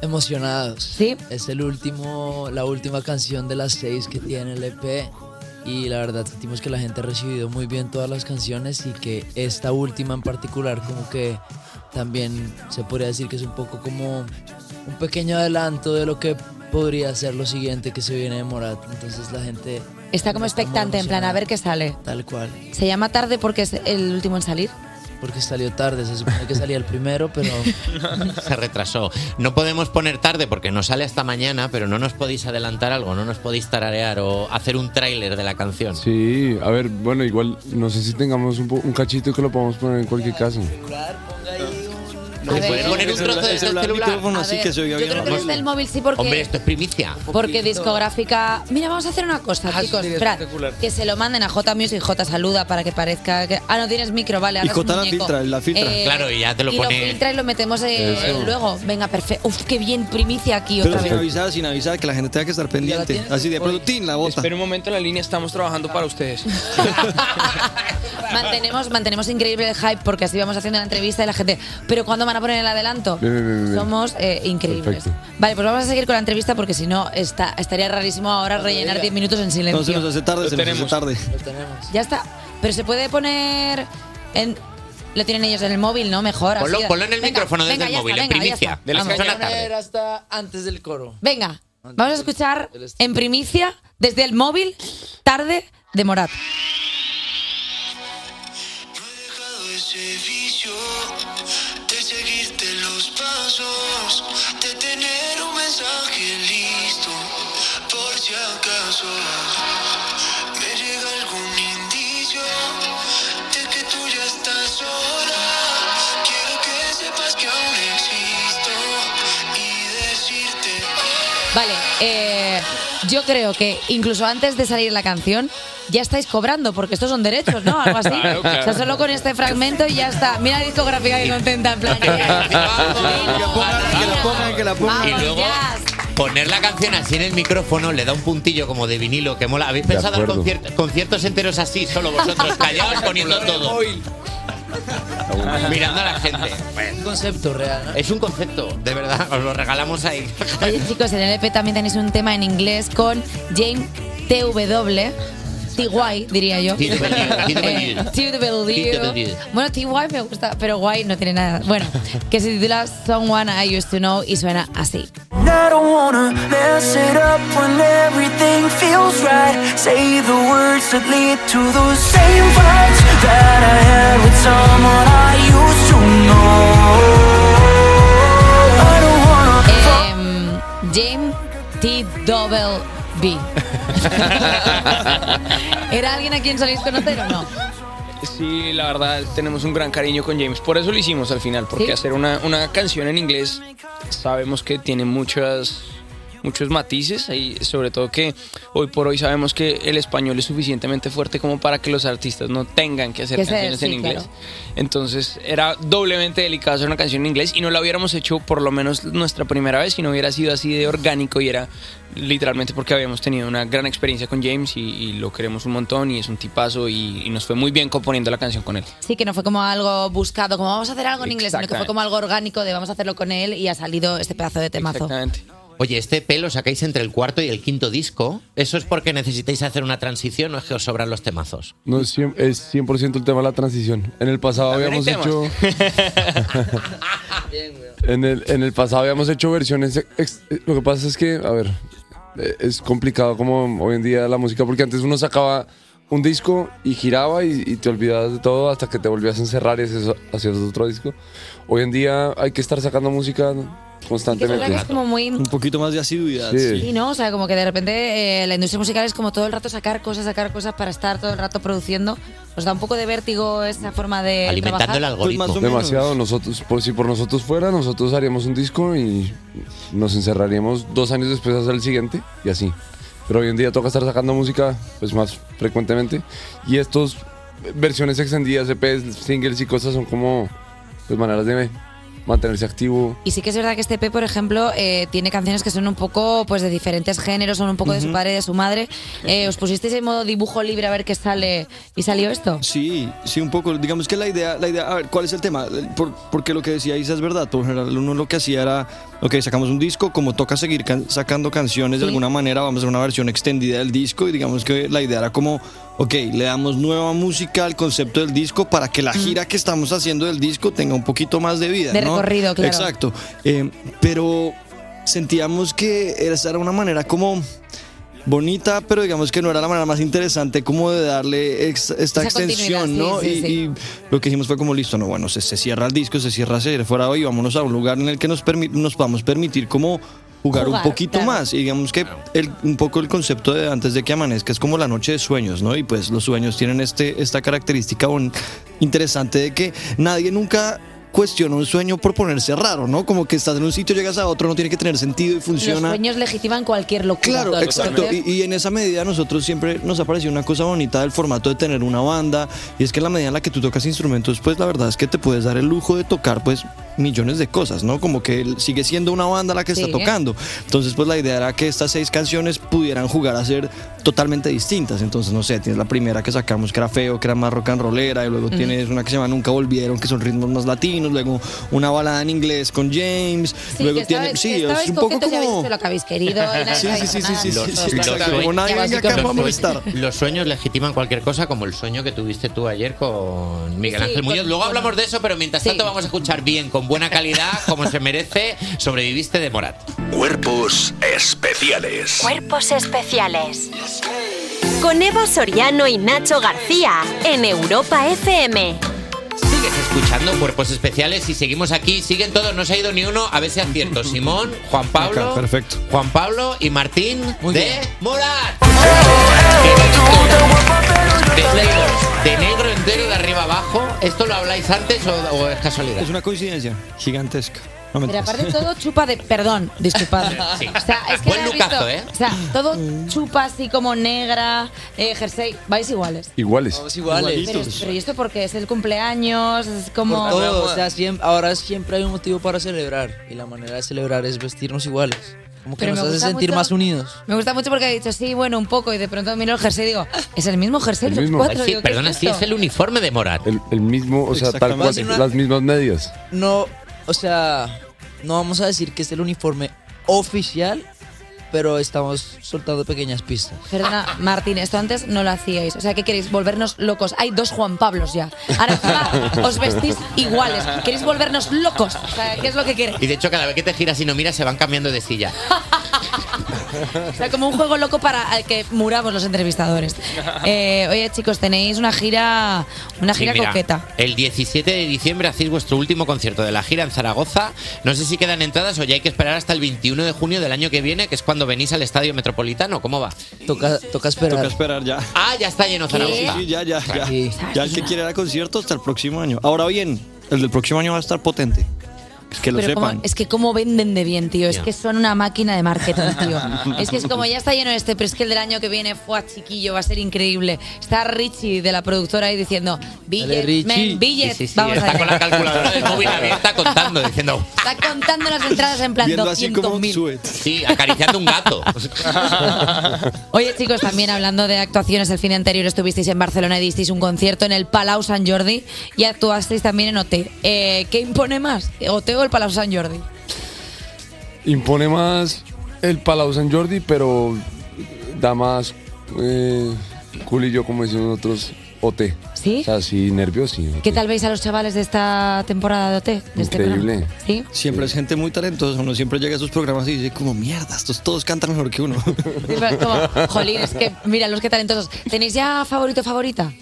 Emocionados. Sí. Es el último, la última canción de las seis que tiene el EP. Y la verdad sentimos que la gente ha recibido muy bien todas las canciones y que esta última en particular como que también se podría decir que es un poco como un pequeño adelanto de lo que podría ser lo siguiente que se viene de Morat. Entonces la gente Está como expectante, en plan, a ver qué sale. tal cual, Se llama tarde porque es el último en salir. Porque salió tarde, se supone que salía el primero, pero Se retrasó. No podemos poner tarde porque no sale hasta mañana, pero no nos podéis adelantar algo, no nos podéis tararear o hacer un tráiler de la canción. Sí, a ver, bueno, igual no sé si tengamos un, un cachito que lo podamos poner en cualquier caso. A ver. ¿Puedes poner un trozo de ese celular? A ver, yo creo que desde el móvil sí porque... Hombre, esto es primicia. Porque discográfica. Mira, vamos a hacer una cosa, chicos. Esperad, espectacular. que se lo manden a J Music, J saluda para que parezca que. Ah, no tienes micro, vale. Y J la muñeco. filtra, la filtra. Claro, y ya te lo y pone- lo filtra y lo metemos eh, Eso. luego. Venga, perfecto. Uf, qué bien, primicia aquí Pero otra sin vez. avisar, sin avisar, que la gente tenga que estar pendiente. Así de pronto, ¡tin! la bota. Espera un momento en la línea, estamos trabajando para ustedes. Mantenemos, mantenemos increíble el hype porque así vamos haciendo la entrevista y la gente. Pero ¿cuándo van a poner el adelanto? Bien, bien, bien, bien. Somos eh, increíbles. Perfecto. Vale, pues vamos a seguir con la entrevista porque si no está, estaría rarísimo ahora rellenar 10 minutos en silencio. No se nos hace tarde, se nos hace tarde. Ya está. Pero se puede poner en. Lo tienen ellos en el móvil, ¿no? Mejor. Ponlo- así. ponlo en el Venga, micrófono desde venga, el ya móvil, está, en venga, primicia. De la Vamos. a poner hasta antes del coro. Venga, vamos a escuchar en primicia, desde el móvil, tarde de Morat. ese vicio de seguirte de tener un mensaje listo, por si acaso me llega algún indicio de que tú ya estás sola. Quiero que sepas que aún existo y decirte. Vale, eh, yo creo que incluso antes de salir la canción ya estáis cobrando, porque estos son derechos, ¿no? Algo así. Claro, claro. O sea, solo con este fragmento y ya está. Mira la discográfica que contenta, en plan. Que la pongan, que la pongan. Y luego poner la canción así en el micrófono le da un puntillo como de vinilo que mola. ¿Habéis pensado en conciertos enteros así, solo vosotros callados poniendo todo? Mirando a la gente. Un concepto real, ¿no? Es un concepto, de verdad, os lo regalamos ahí. Oye, chicos, en el EP también tenéis un tema en inglés con James TW. TY, diría yo. TW, Eh, TW. Bueno, TY me gusta, pero guay no tiene nada. Bueno, que se titula Someone I Used to Know y suena así. I don't wanna mess it up when everything feels right. Say the words that lead to those same fights that I had with someone I used to know. I don't wanna Em, James T. Double B. ¿Era alguien a quien soléis conocer o no? Sí, la verdad, tenemos un gran cariño con James. Por eso lo hicimos al final, porque ¿Sí? hacer una, una canción en inglés sabemos que tiene muchas, muchos matices y sobre todo que hoy por hoy sabemos que el español es suficientemente fuerte como para que los artistas no tengan que hacer Que canciones en sí, inglés. claro. Entonces era doblemente delicado hacer una canción en inglés y no la hubiéramos hecho por lo menos nuestra primera vez si no hubiera sido así de orgánico y era literalmente porque habíamos tenido una gran experiencia con James y, y lo queremos un montón y es un tipazo y, y nos fue muy bien componiendo la canción con él. Sí, que no fue como algo buscado, como vamos a hacer algo en inglés, sino que fue Exactamente. como algo orgánico de vamos a hacerlo con él y ha salido este pedazo de temazo. Oye, este pelo sacáis entre el cuarto y el quinto disco. ¿Eso es porque necesitáis hacer una transición o es que os sobran los temazos? No, es 100%, es 100% el tema de la transición. En el pasado habíamos hecho... en, el, en el pasado habíamos hecho versiones... ex- lo que pasa es que, a ver, eh, es complicado como hoy en día la música, porque antes uno sacaba un disco y giraba y, y te olvidabas de todo hasta que te volvías a encerrar y hacías, hacías otro disco. Hoy en día hay que estar sacando música constantemente. que es como muy... Un poquito más de asiduidad. Sí. Sí, ¿no? O sea, como que de repente eh, la industria musical es como todo el rato sacar cosas, sacar cosas para estar todo el rato produciendo. ¿Os da un poco de vértigo esa forma de trabajar? Demasiado. Nosotros, por, si por nosotros fuera, nosotros haríamos un disco y nos encerraríamos dos años después a hacer el siguiente y así. Pero hoy en día toca estar sacando música pues más frecuentemente y estos versiones extendidas, EPs, singles y cosas son como pues, maneras de mantenerse activo. Y sí que es verdad que este P, por ejemplo, eh, tiene canciones que son un poco pues de diferentes géneros, son un poco de su padre y de su madre. Eh, ¿Os pusisteis en modo dibujo libre a ver qué sale y salió esto? Sí, sí, un poco. Digamos que la idea, la idea, a ver, ¿cuál es el tema? Por- porque lo que decía Isa es verdad. Por general, uno lo que hacía era, ok, sacamos un disco, como toca seguir can- sacando canciones de alguna manera, vamos a hacer una versión extendida del disco y digamos que la idea era como ok, le damos nueva música al concepto del disco para que la gira que estamos haciendo del disco tenga un poquito más de vida. De ¿no? recorrido, claro. Exacto. Eh, pero sentíamos que esa era una manera como bonita, pero digamos que no era la manera más interesante como de darle ex- esta Esa extensión, ¿no? sí, sí, y, sí. y lo que hicimos fue como listo, no, bueno, se, se cierra el disco, se cierra se fuera hoy, vámonos a un lugar en el que nos, permi- nos podamos permitir como jugar, Jugar, un poquito claro. más. Y digamos que el, un poco el concepto de antes de que amanezca es como la noche de sueños, ¿no? Y pues los sueños tienen este, esta característica bon- interesante de que nadie nunca cuestiona un sueño por ponerse raro, ¿no? Como que estás en un sitio, llegas a otro, no tiene que tener sentido y Los funciona. sueños legitiman cualquier locura. Claro, exacto. Y, y en esa medida a nosotros siempre nos ha parecido una cosa bonita del formato de tener una banda. Y es que en la medida en la que tú tocas instrumentos, pues la verdad es que te puedes dar el lujo de tocar pues millones de cosas, ¿no? Como que sigue siendo una banda la que Sí. está tocando. Entonces pues la idea era que estas seis canciones pudieran jugar a ser totalmente distintas. Entonces, no sé, tienes la primera que sacamos que era feo, que era más rock and rollera. Y luego tienes una que se llama Nunca Volvieron, que son ritmos más latinos. Luego una balada en inglés con James. Sí, luego que tiene... Sí, es un poco como... lo que habéis querido. Sí, sí, sí, sí, nada. sí, sí, Los- sueños- Como nadie venga acá para molestar. Los sueños legitiman cualquier cosa, como el sueño que tuviste tú ayer con Miguel Sí, Ángel Muñoz. Luego hablamos de eso, pero mientras tanto vamos a escuchar bien, con buena calidad, como se merece, Sobreviviste de Morat. Cuerpos especiales. Cuerpos especiales. Con Eva Soriano y Nacho García en Europa FM. Sigues escuchando Cuerpos Especiales y seguimos aquí. Siguen todos, no se ha ido ni uno. A ver si acierto. Simón, Juan Pablo. Acá, perfecto. Juan Pablo y Martín de Morat. De Playboys, de negro entero de arriba abajo. ¿Esto lo habláis antes o, o es casualidad? Es una coincidencia gigantesca. No Pero aparte todo chupa de... Perdón, disculpadme. Sí. O sea, es que Buen he visto- lucazo, ¿eh? O sea, todo chupa así como negra, eh, jersey. Vais iguales. Iguales. Todos iguales. Pero, pero ¿y esto porque es el cumpleaños? Es como... Por todo, o sea, siempre, ahora siempre hay un motivo para celebrar y la manera de celebrar es vestirnos iguales. Como que Pero nos me hace gusta sentir mucho- más unidos. Me gusta mucho porque ha dicho, sí, bueno, un poco, y de pronto miro el jersey y digo, ¿es el mismo jersey? El los mismo. cuatro? Sí, Digo, ¿qué perdona, sí, esto? es el uniforme de Morat. El, el mismo, o sea, tal cual, las mismas medias. No, o sea, no vamos a decir que es el uniforme oficial, pero estamos soltando pequeñas pistas. Perdona, Martín, esto antes no lo hacíais. O sea, ¿qué queréis? Volvernos locos. Hay dos Juan Pablos ya. Ahora encima os vestís iguales. ¿Queréis volvernos locos? O sea, ¿qué es lo que queréis? Y de hecho, cada vez que te giras y no miras, se van cambiando de silla. O sea, como un juego loco para el que muramos los entrevistadores. Eh, oye, chicos, tenéis una gira, una Sí, gira mira, coqueta. El 17 de diciembre hacéis vuestro último concierto de la gira en Zaragoza. No sé si quedan entradas o ya hay que esperar hasta el 21 de junio del año que viene, que es cuando venís al Estadio Metropolitano. ¿Cómo va? Toca, toca esperar. Toca esperar ya. Ah, ya está lleno Zaragoza. Sí, ya, ya, ya. Sí. Ya el que quiere ir al concierto hasta el próximo año. Ahora bien, el del próximo año va a estar potente. Es que lo Pero sepan. cómo- es que cómo venden de bien, tío. Es que son una máquina de marketing, tío. es que es como ya está lleno este, pero es que el del año que viene fue chiquillo, va a ser increíble. Está Richie de la productora ahí diciendo, billets, Richie. men, billets. Sí, sí, sí, Vamos está a con la calculadora del móvil abierta contando, diciendo, Está contando las entradas en plan 200.000. sí, acariciando un gato. Oye, chicos, también hablando de actuaciones, el fin de anterior estuvisteis en Barcelona y disteis un concierto en el Palau Sant Jordi y actuasteis también en OT. Eh, ¿Qué impone más, OT o el Palau Sant Jordi? Impone más el Palau San Jordi, pero da más eh, culillo, como decimos nosotros, OT. ¿Sí? O sea, sí, nervios, sí. ¿Qué tal veis a los chavales de esta temporada de OT? De este Increíble. Siempre es gente muy talentosa. Uno siempre llega a esos programas y dice, como mierda, estos todos cantan mejor que uno. Como, jolín, es que, mira, los que talentosos. ¿Tenéis ya favorito favorita?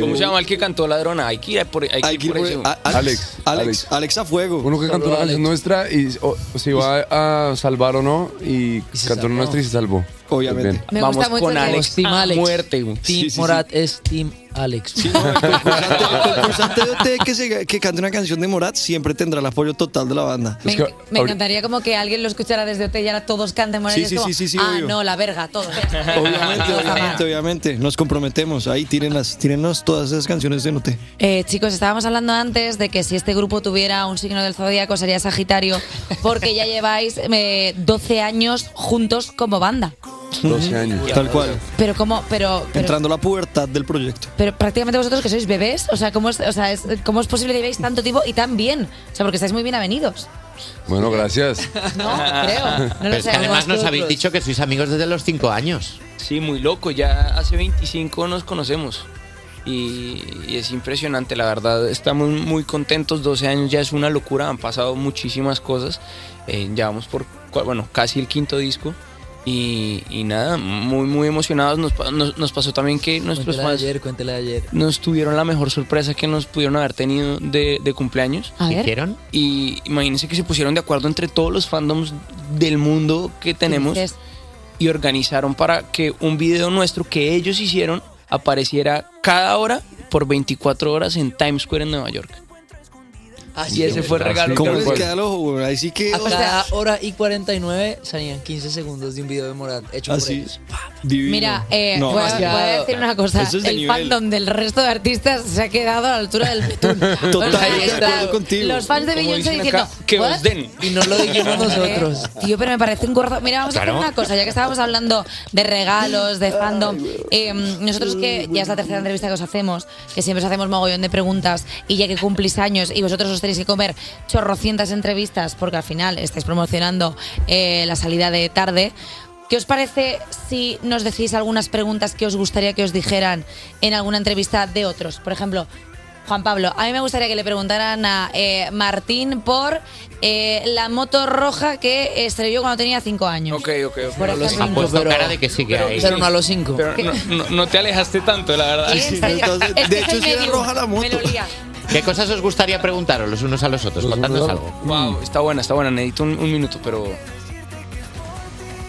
¿Cómo se llama el que cantó Ladrona? Hay que ir por, hay que ir por eso. Alex, Alex, Alex a fuego. Uno que cantó una canción nuestra y o, se iba a salvar o no y, cantó una nuestra y se salvó. Obviamente. Me Vamos gusta mucho con Alex. Team a Alex. muerte. Team Sí, sí, Morat es Team Alex. El concursante de OT que, se- que cante una canción de Morat siempre tendrá el apoyo total de la banda. Me, me encantaría como que alguien lo escuchara desde OT y ahora todos canten Morales. Sí, sí, como, sí, sí, sí, Ah, obvio. no, la verga, todos. Obviamente, obviamente, obviamente. Nos comprometemos. Ahí tírenlas, tírenos todas esas canciones de OT. Eh, chicos, estábamos hablando antes de que si este grupo tuviera un signo del zodíaco sería Sagitario, porque ya lleváis eh, 12 años juntos como banda. 12 años. Tal cual. Pero como, pero, pero, Entrando a la pubertad del proyecto. pero prácticamente vosotros que sois bebés, o sea, ¿cómo es, o sea, es, ¿cómo es posible que llevéis tanto tiempo y tan bien? O sea, porque estáis muy bien avenidos. Bueno, gracias. No, creo. No Pero lo es que además nos habéis dicho que sois amigos desde los 5 años. Sí, muy loco. Ya hace 25 nos conocemos. Y, y es impresionante, la verdad. Estamos muy contentos. 12 años ya es una locura. Han pasado muchísimas cosas. Eh, ya vamos por, cua- bueno, casi el quinto disco. Y, y nada, muy, muy emocionados. Nos, nos, nos pasó también que nuestros Cuéntela de fans ayer, cuéntela de ayer. nos tuvieron la mejor sorpresa que nos pudieron haber tenido de, de cumpleaños. A ver. ¿Hicieron? Y imagínense que se pusieron de acuerdo entre todos los fandoms del mundo que tenemos y organizaron para que un video nuestro que ellos hicieron apareciera cada hora por 24 horas en Times Square en Nueva York. Y ese fue el regalo. ¿Cómo que les queda el ojo, güey? Ahí sí que. A cada hora y 49 salían 15 segundos de un video de Morat hecho por Así. ellos. Divino. Mira, eh, No, voy, a, demasiado. voy a decir una cosa. Es el nivel. fandom del resto de artistas se ha quedado a la altura del betún. Total, O sea, de está- acuerdo contigo. Los fans de Beyoncé diciendo acá, que os den. Y no lo dijimos nosotros. Eh, Tío, pero me parece un gordo. Mira, vamos a hacer una cosa, ya que estábamos hablando de regalos, de fandom. eh, nosotros que ya es la tercera entrevista que os hacemos, que siempre os hacemos mogollón de preguntas, y ya que cumplís años y vosotros os tenéis que comer chorrocientas entrevistas, porque al final estáis promocionando eh, la salida de tarde. ¿Qué os parece si nos decís algunas preguntas que os gustaría que os dijeran en alguna entrevista de otros? Por ejemplo, Juan Pablo, a mí me gustaría que le preguntaran a eh, Martín por eh, la moto roja que estrelló cuando tenía 5 años. Ok, ok, ok. Por ejemplo. Ha puesto cara de que sí que pero- hay. Pero no a los 5. Pero no, no- no te alejaste tanto, la verdad. Sí, en serio. entonces, Es de hecho, sí era roja la moto. Me lo lía. ¿Qué cosas os gustaría preguntaros los unos a los otros? Contadnos algo. Wow, está buena, está buena. Necesito un, un minuto, pero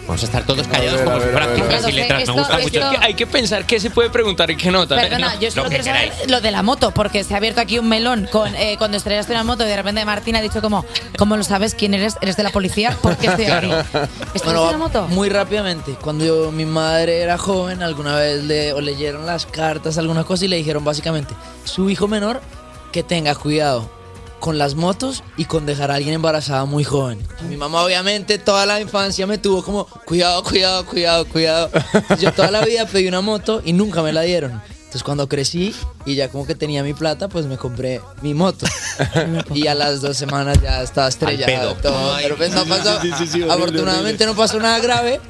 Vamos a estar todos callados como si fueran y letras. Me esto- gusta mucho. hay que, hay que pensar qué se puede preguntar y qué no. también, Perdona, ¿no? yo solo Lo que quiero saber lo de la moto, porque se ha abierto aquí un melón con eh, cuando estrellaste una moto y de repente Martín ha dicho como, ¿cómo lo sabes? ¿Quién eres? ¿Eres de la policía? ¿Por qué estoy aquí? ¿Estás Bueno, en la moto? muy rápidamente. Cuando yo- mi madre era joven, alguna vez le o leyeron las cartas, alguna cosa y le dijeron básicamente, su hijo menor que tenga cuidado con las motos y con dejar a alguien embarazada muy joven. Mi mamá obviamente toda la infancia me tuvo como, cuidado, cuidado, cuidado, cuidado. Yo toda la vida pedí una moto y nunca me la dieron. Entonces cuando crecí y ya como que tenía mi plata, pues me compré mi moto. y a las dos semanas ya estaba estrellado. pedo. todo. Ay, Pero pues no pasó. sí, sí, sí, horrible, afortunadamente horrible. no pasó nada grave.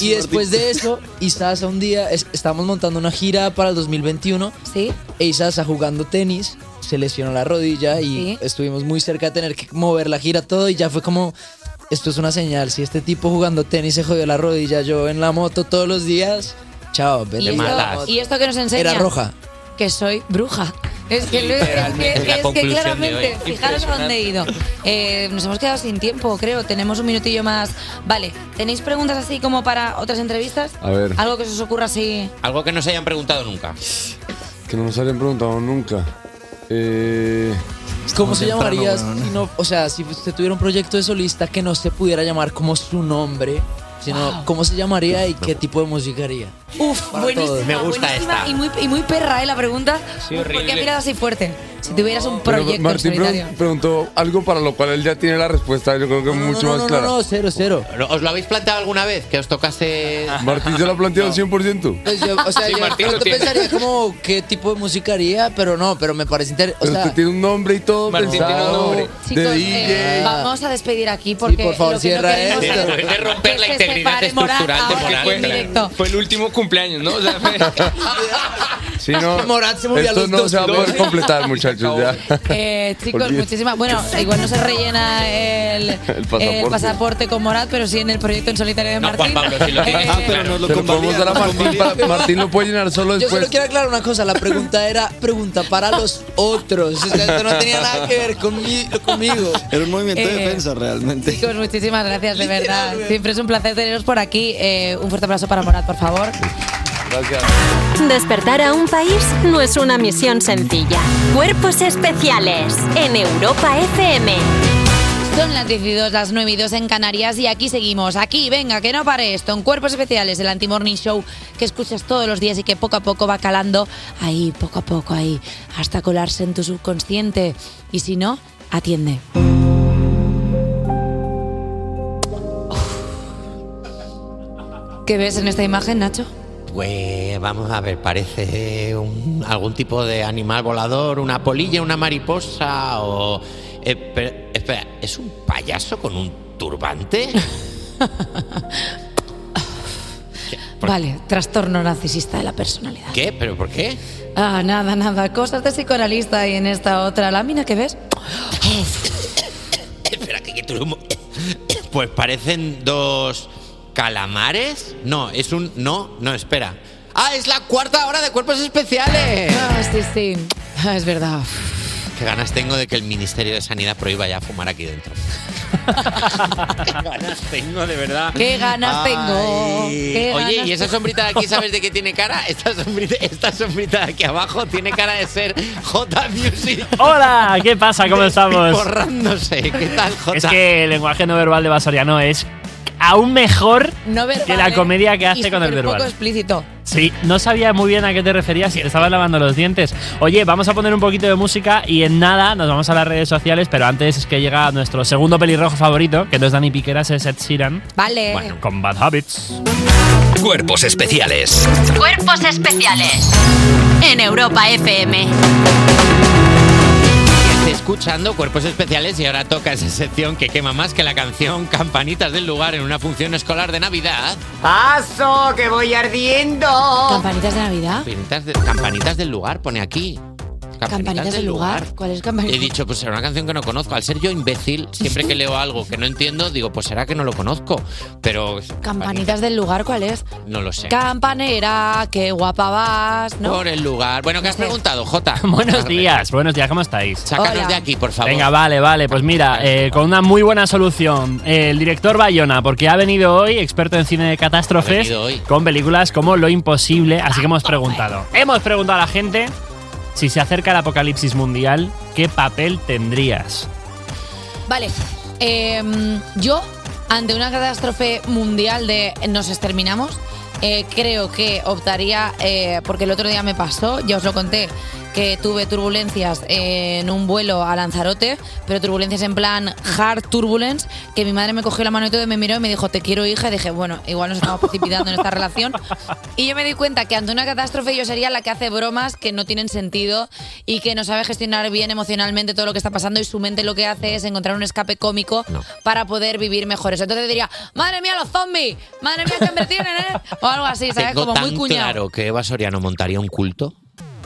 Y después de eso, Isasa un día, es- estábamos montando una gira para el 2021. Sí. E Isasa jugando tenis, se lesionó la rodilla y Sí. estuvimos muy cerca de tener que mover la gira todo y ya fue como... Esto es una señal, si este tipo jugando tenis se jodió la rodilla, yo en la moto todos los días, chao, vete ¿Y ¿Y esto que nos enseña? Era roja. Que soy bruja. Es que, lo- es que, Literalmente. es que claramente, fijaros a dónde he ido. Eh, nos hemos quedado sin tiempo, creo. Tenemos un minutillo más. Vale, ¿tenéis preguntas así como para otras entrevistas? A ver. Algo que se os ocurra así. Algo que no se hayan preguntado nunca. Que no nos habían preguntado nunca. Eh, ¿Cómo se temprano, llamaría no, o sea, si usted tuviera un proyecto de solista que no se pudiera llamar como su nombre, sino Wow. cómo se llamaría y qué tipo de música haría? Uf, Para buenísima. todos. Me gusta buenísima esta. Y muy, y muy perra, ¿eh? La pregunta. Sí, Uf, ¿Por qué horrible. ha mirado así fuerte? Si tuvieras un proyecto Martín solitario. pregun- preguntó algo para lo cual él ya tiene la respuesta, yo creo que No, no, mucho no, más no, clara. no, no, cero, cero. ¿Os lo habéis planteado alguna vez? Que os tocase. Martín se lo ha planteado 100%. Pues yo, o sea, Sí, yo Martín tiene. pensaría como qué tipo de música haría, pero no, pero me parece interesante. O Pero sea, usted tiene un nombre y todo Martín tiene un pensado nombre. Chicos, de eh, DJ. vamos a despedir aquí porque por favor, lo que cierra esto. es romper que la integridad estructural directo. Fue el último cumpleaños, ¿no? O sea, fue- Si no, Morat se los no dos se va a poder completar, muchachos. Ya. Eh, chicos, muchísimas. Bueno, igual no se rellena el, pasaporte. el pasaporte con Morat, pero sí en el proyecto en solitario de No, Martín. Juan Pablo, si lo. Eh, Ah, pero nos lo Se lo podemos dar a. Martín. Martín lo puede llenar solo yo después. solo quiero aclarar una cosa, la pregunta era pregunta para los otros. O sea, esto no tenía nada que ver conmi- conmigo. Era un movimiento de Eh, defensa realmente. Chicos, muchísimas gracias, de verdad. Siempre es un placer teneros por aquí. Eh, un fuerte abrazo para Morat, por favor. Gracias. Despertar a un país no es una misión sencilla. Cuerpos especiales en Europa FM. Son las 12, las 9 y 2 en Canarias y aquí seguimos. Aquí, venga, que no pare esto. En Cuerpos Especiales, el Anti-Morning Show que escuchas todos los días y que poco a poco va calando ahí, poco a poco, ahí, hasta colarse en tu subconsciente. Y si no, atiende. ¿Qué ves en esta imagen, Nacho? Pues vamos a ver, parece un- algún tipo de animal volador, una polilla, una mariposa o Eh, pero, espera, ¿es un payaso con un turbante? Vale, trastorno narcisista de la personalidad. ¿Qué? ¿Pero por qué? Ah, nada, nada. Cosas de psicoanalista y en esta otra lámina que ves. Espera, que, que Pues parecen dos calamares. No, es un. No, no, espera. ¡Ah, es la cuarta hora de cuerpos especiales! Ah, sí, sí. Ah, es verdad. Qué ganas tengo de que el Ministerio de Sanidad prohíba ya fumar aquí dentro. Qué ganas tengo, de verdad. Qué ganas tengo. Qué Oye, ganas ¿y esa sombrita de aquí sabes de qué tiene cara? Esta sombrita, esta sombrita de aquí abajo tiene cara de ser J Music. Hola, ¿qué pasa? ¿Cómo estamos? Borrándose. ¿Qué tal, J? Es que el lenguaje no verbal de Basoriano es aún mejor No verbal, que la ¿eh? comedia que Y hace con el verbal. poco explícito. Sí, no sabía muy bien a qué te referías si estabas lavando los dientes. Oye, vamos a poner un poquito de música y en nada nos vamos a las redes sociales, pero antes es que llega nuestro segundo pelirrojo favorito, que no es Dani Piqueras, es Ed Sheeran, Vale. con Bad Habits. Cuerpos especiales. Cuerpos especiales en Europa FM. Escuchando Cuerpos Especiales y ahora toca esa sección que quema más que la canción Campanitas del Lugar en una función escolar de Navidad. ¡Paso, que voy ardiendo! ¿Campanitas de Navidad? Campanitas, de- campanitas del Lugar, pone aquí. Campanitas del lugar. ¿Cuál es He campanitas? dicho, pues será una canción que no conozco. Al ser yo imbécil, siempre que leo algo que no entiendo, digo, pues será que no lo conozco. Pero Campanitas del lugar, ¿cuál es? no lo sé. Campanera, qué guapa vas, ¿no? Por el lugar. Bueno, ¿qué has preguntado, Jota? Buenos días, buenos días, ¿cómo estáis? Sácanos Hola. de aquí, por favor. Venga, vale, vale, pues mira, eh, con una muy buena solución. Eh, el director Bayona, porque ha venido hoy, experto en cine de catástrofes, con películas como Lo Imposible, así que hemos preguntado. Hemos preguntado a la gente si se acerca el apocalipsis mundial, ¿qué papel tendrías? Vale. em, yo, ante una catástrofe mundial de nos exterminamos, eh, creo que optaría, eh, porque el otro día me pasó, ya os lo conté, que tuve turbulencias en un vuelo a Lanzarote, pero turbulencias en plan hard turbulence, que mi madre me cogió la mano y todo y me miró y me dijo, te quiero hija, y dije, bueno, igual nos estamos precipitando en esta relación. Y yo me di cuenta que ante una catástrofe yo sería la que hace bromas que no tienen sentido y que no sabe gestionar bien emocionalmente todo lo que está pasando y su mente lo que hace es encontrar un escape cómico para poder vivir mejor. Entonces diría, madre mía, los zombies, madre mía, que invertir en él, o algo así, ¿sabes? Tengo Como tan muy cuñado. claro que Eva Soriano montaría un culto.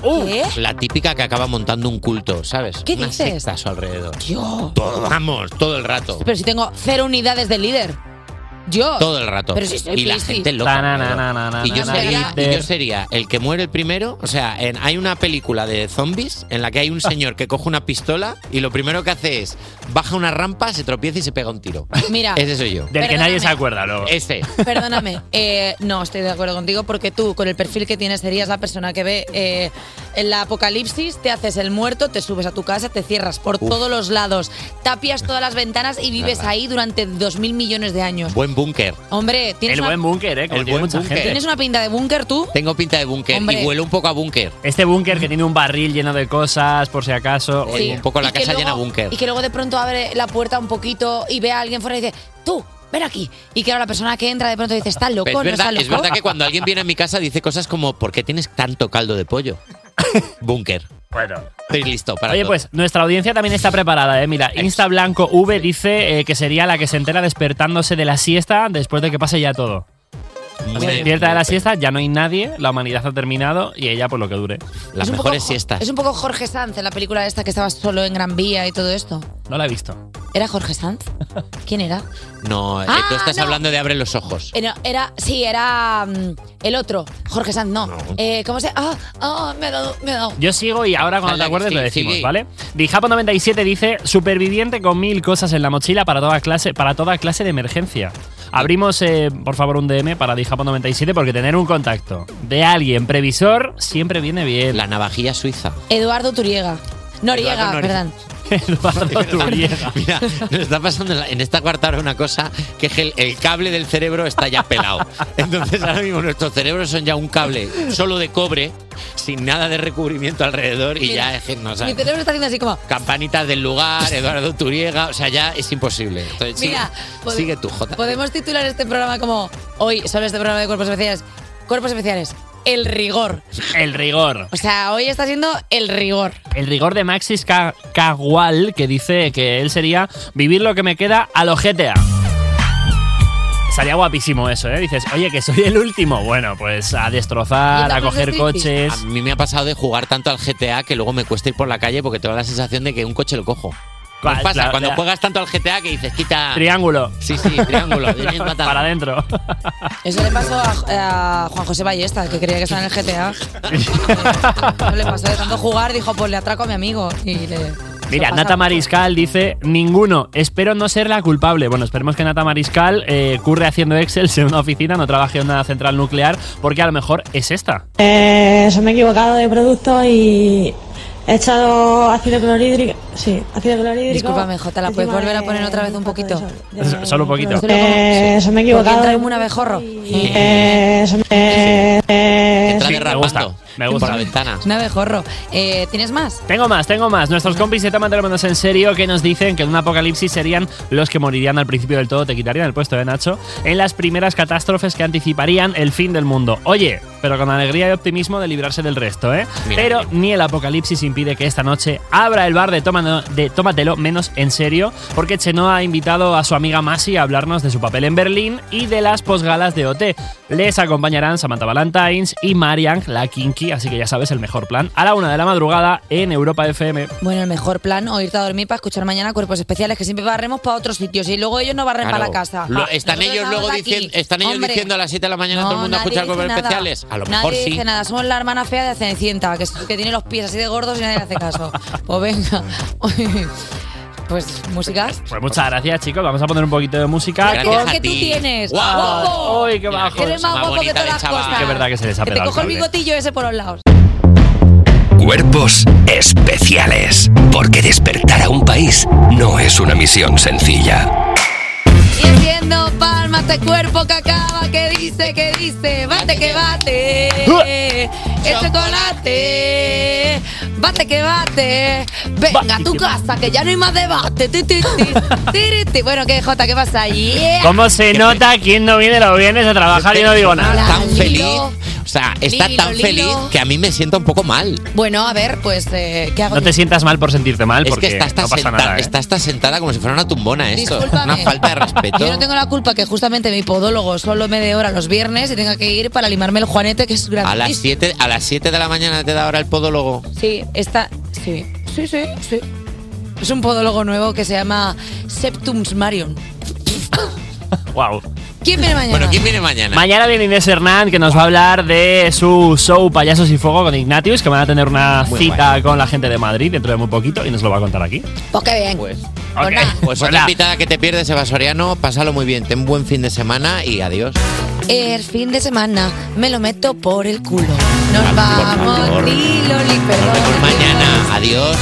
¿Qué? La típica que acaba montando un culto, ¿sabes? ¿Qué Una dices? secta a su alrededor. Yo. Todo, vamos, todo el rato. Pero si tengo cero unidades de líder. Yo. Todo el rato. Pero si soy y la Piscis. gente loca. Na, na, alrededor. na, na, y, yo na, sería, y yo sería el que muere el primero. O sea, en- hay una película de zombies en la que hay un señor que coge una pistola y lo primero que hace es baja una rampa, se tropieza y se pega un tiro. Mira. Ese soy yo. Del que nadie se acuerda luego. Ese. Perdóname, eh, no estoy de acuerdo contigo porque tú, con el perfil que tienes, serías la persona que ve eh, el apocalipsis, te haces el muerto, te subes a tu casa, te cierras por Uf. todos los lados, tapias todas las ventanas y vives ahí durante dos mil millones de años. Buen búnker. Hombre, tienes El una, buen búnker, ¿eh? Como El tiene buen mucha búnker. gente. ¿tienes una pinta de búnker tú. Tengo pinta de búnker Hombre. y huele un poco a búnker. Este búnker que tiene un barril lleno de cosas, por si acaso. Sí. Oye, Un poco la Y que casa luego- llena búnker. Y que luego de pronto abre la puerta un poquito y ve a alguien fuera y dice, tú, ven aquí. Y que ahora la persona que entra de pronto dice, está loco, Es no verdad, está loco. es verdad que cuando alguien viene a mi casa dice cosas como ¿por qué tienes tanto caldo de pollo? Búnker. Bueno. Estoy listo para Oye, todo. pues nuestra audiencia también está preparada, ¿eh? Mira, Insta Blanco V dice eh, que sería la que se entera despertándose de la siesta después de que pase ya todo. Despierta de la siesta, ya no hay nadie, la humanidad ha terminado y ella pues lo que dure. Las Es un mejores poco- siestas. Es un poco Jorge Sanz en la película esta que estaba solo en Gran Vía y todo esto. No la he visto. ¿Era Jorge Sanz? ¿Quién era? No, eh, Ah, tú estás no. hablando de abre los ojos. Era, era- sí, era mm, el otro. Jorge Sanz, no. Eh, ¿Cómo se...? Ah, ah, me ha dado, me ha dado. Yo sigo y ahora cuando te acuerdes sí, lo decimos. ¿vale? Dijapo97 dice, superviviente con mil cosas en la mochila para toda clase, para toda clase de emergencia. Abrimos, eh, por favor, un DM para Dijapo97 porque tener un contacto de alguien previsor siempre viene bien. La navajilla suiza. Eduardo Turiega. Noriega, Noriega. perdón. Eduardo Turiega. Mira, nos está pasando en esta cuarta hora una cosa que es que el, el cable del cerebro está ya pelado. Entonces ahora mismo nuestros cerebros son ya un cable solo de cobre, sin nada de recubrimiento alrededor y ya es que no Mi cerebro está haciendo así como... Campanitas del lugar, Eduardo Turiega, o sea, ya es imposible. Entonces, sigue, Mira, pod- sigue tú, Jota. Podemos titular este programa como... Hoy, sobre este programa de Cuerpos Especiales. Cuerpos Especiales. El rigor. El rigor. O sea, hoy está siendo el rigor. El rigor de Maxis Ca- Cagual, que dice que él sería vivir lo que me queda a lo GTA. Estaría guapísimo eso, ¿eh? Dices, oye, que soy el último. Bueno, pues a destrozar, a coger coches. A mí me ha pasado de jugar tanto al GTA que luego me cuesta ir por la calle porque tengo la sensación de que un coche lo cojo. ¿Qué os ¿Cuál? pasa? La- Cuando la- juegas tanto al GTA que dices, quita. Triángulo. Sí, sí, triángulo. Para adentro. Eso le pasó a, a Juan José Ballesta, que creía que estaba en el GTA. No le pasó de tanto jugar, dijo, pues le atraco a mi amigo. Y le, Mira, Nata. Mariscal dice, ninguno, espero no ser la culpable. Bueno, esperemos que Nata Mariscal eh, curre haciendo Excel en una oficina, no trabaje en una central nuclear, porque a lo mejor es esta. Eh, eso me he equivocado de producto y he echado ácido clorhídrico. Sí, ácido clorhídrico. Discúlpame, Jota, ¿la puedes volver a poner otra vez un poquito? Solo un poquito. Eh, eso me he equivocado. Porque entra como un abejorro. Eh, eso me- eh, eh, Entra Sí, me gusta, me gusta. por la ventana. Un abejorro. Eh, ¿Tienes más? Tengo más, tengo más. Nuestros compis de Tómatelo Menos en Serio que nos dicen que en un apocalipsis serían los que morirían al principio del todo, te quitarían el puesto de Nacho, en las primeras catástrofes que anticiparían el fin del mundo. Oye, pero con alegría y optimismo de librarse del resto, ¿eh? Mira, pero ni el apocalipsis impide que esta noche abra el bar de, Tómano- de Tómatelo Menos en Serio, porque Chenoa ha invitado a su amiga Masi a hablarnos de su papel en Berlín y de las posgalas de OT. Les acompañarán Samantha Valentines y Marian, la Kinky, así que ya sabes el mejor plan, a la una de la madrugada en Europa FM. Bueno, el mejor plan, o irte a dormir para escuchar mañana cuerpos especiales, que siempre barremos para otros sitios y luego ellos no barren Claro. para la casa. Lo- Ah, están nosotros ellos luego diciendo, están ellos Hombre, diciendo a las 7 de la mañana todo el mundo a escuchar nada. especiales. A lo nadie mejor sí. dice nada, somos la hermana fea de Cenicienta, que, tiene los pies así de gordos y nadie le hace caso. Pues venga. Pues músicas. Pues muchas gracias, chicos. Vamos a poner un poquito de música. ¿Qué, con- qué tú tienes? ¡Guapo! ¡Uy, qué bajo! Eres más guapo que todas las cosas. Que es verdad que se les ha Que te cojo el bigotillo ese por los lados. Cuerpos especiales. Porque despertar a un país no es una misión sencilla. Haciendo palmas este cuerpo que acaba, que dice, que dice, bate que bate, el chocolate, bate que bate, venga a tu casa que ya no hay más debate, bueno que Jota, ¿qué pasa ahí? ¿Cómo se nota quién no viene los viernes a trabajar y no digo nada? tan feliz. O sea, está Lilo, tan Lilo. feliz que a mí me siento un poco mal. Bueno, a ver, pues, eh, ¿qué hago? No te sientas mal por sentirte mal, Es porque que está hasta, no pasa senta- nada. ¿eh? está hasta sentada como si fuera una tumbona esto. Discúlpame. Una falta de respeto. Yo no tengo la culpa que justamente mi podólogo solo me dé hora los viernes y tenga que ir para limarme el juanete, que es A las grandísimo. 7 a las 7 de la mañana te da ahora el podólogo. Sí, está. Sí, sí, sí, sí. Es un podólogo nuevo que se llama Septums Marion. Wow. ¿Quién viene mañana? Bueno, ¿quién viene mañana? Mañana viene Inés Hernán que nos va a hablar de su show Payasos y Fuego con Ignatius, que van a tener una Muy cita con la gente de Madrid dentro de muy poquito y nos lo va a contar aquí. Pues qué bien. Pues, Ok. pues otra invitada que te pierdes, Eva Soriano. Pásalo muy bien. Ten buen fin de semana y adiós. El fin de semana me lo meto por el culo. Nos vamos, favor. Lilo, li, perdón. Mañana, adiós.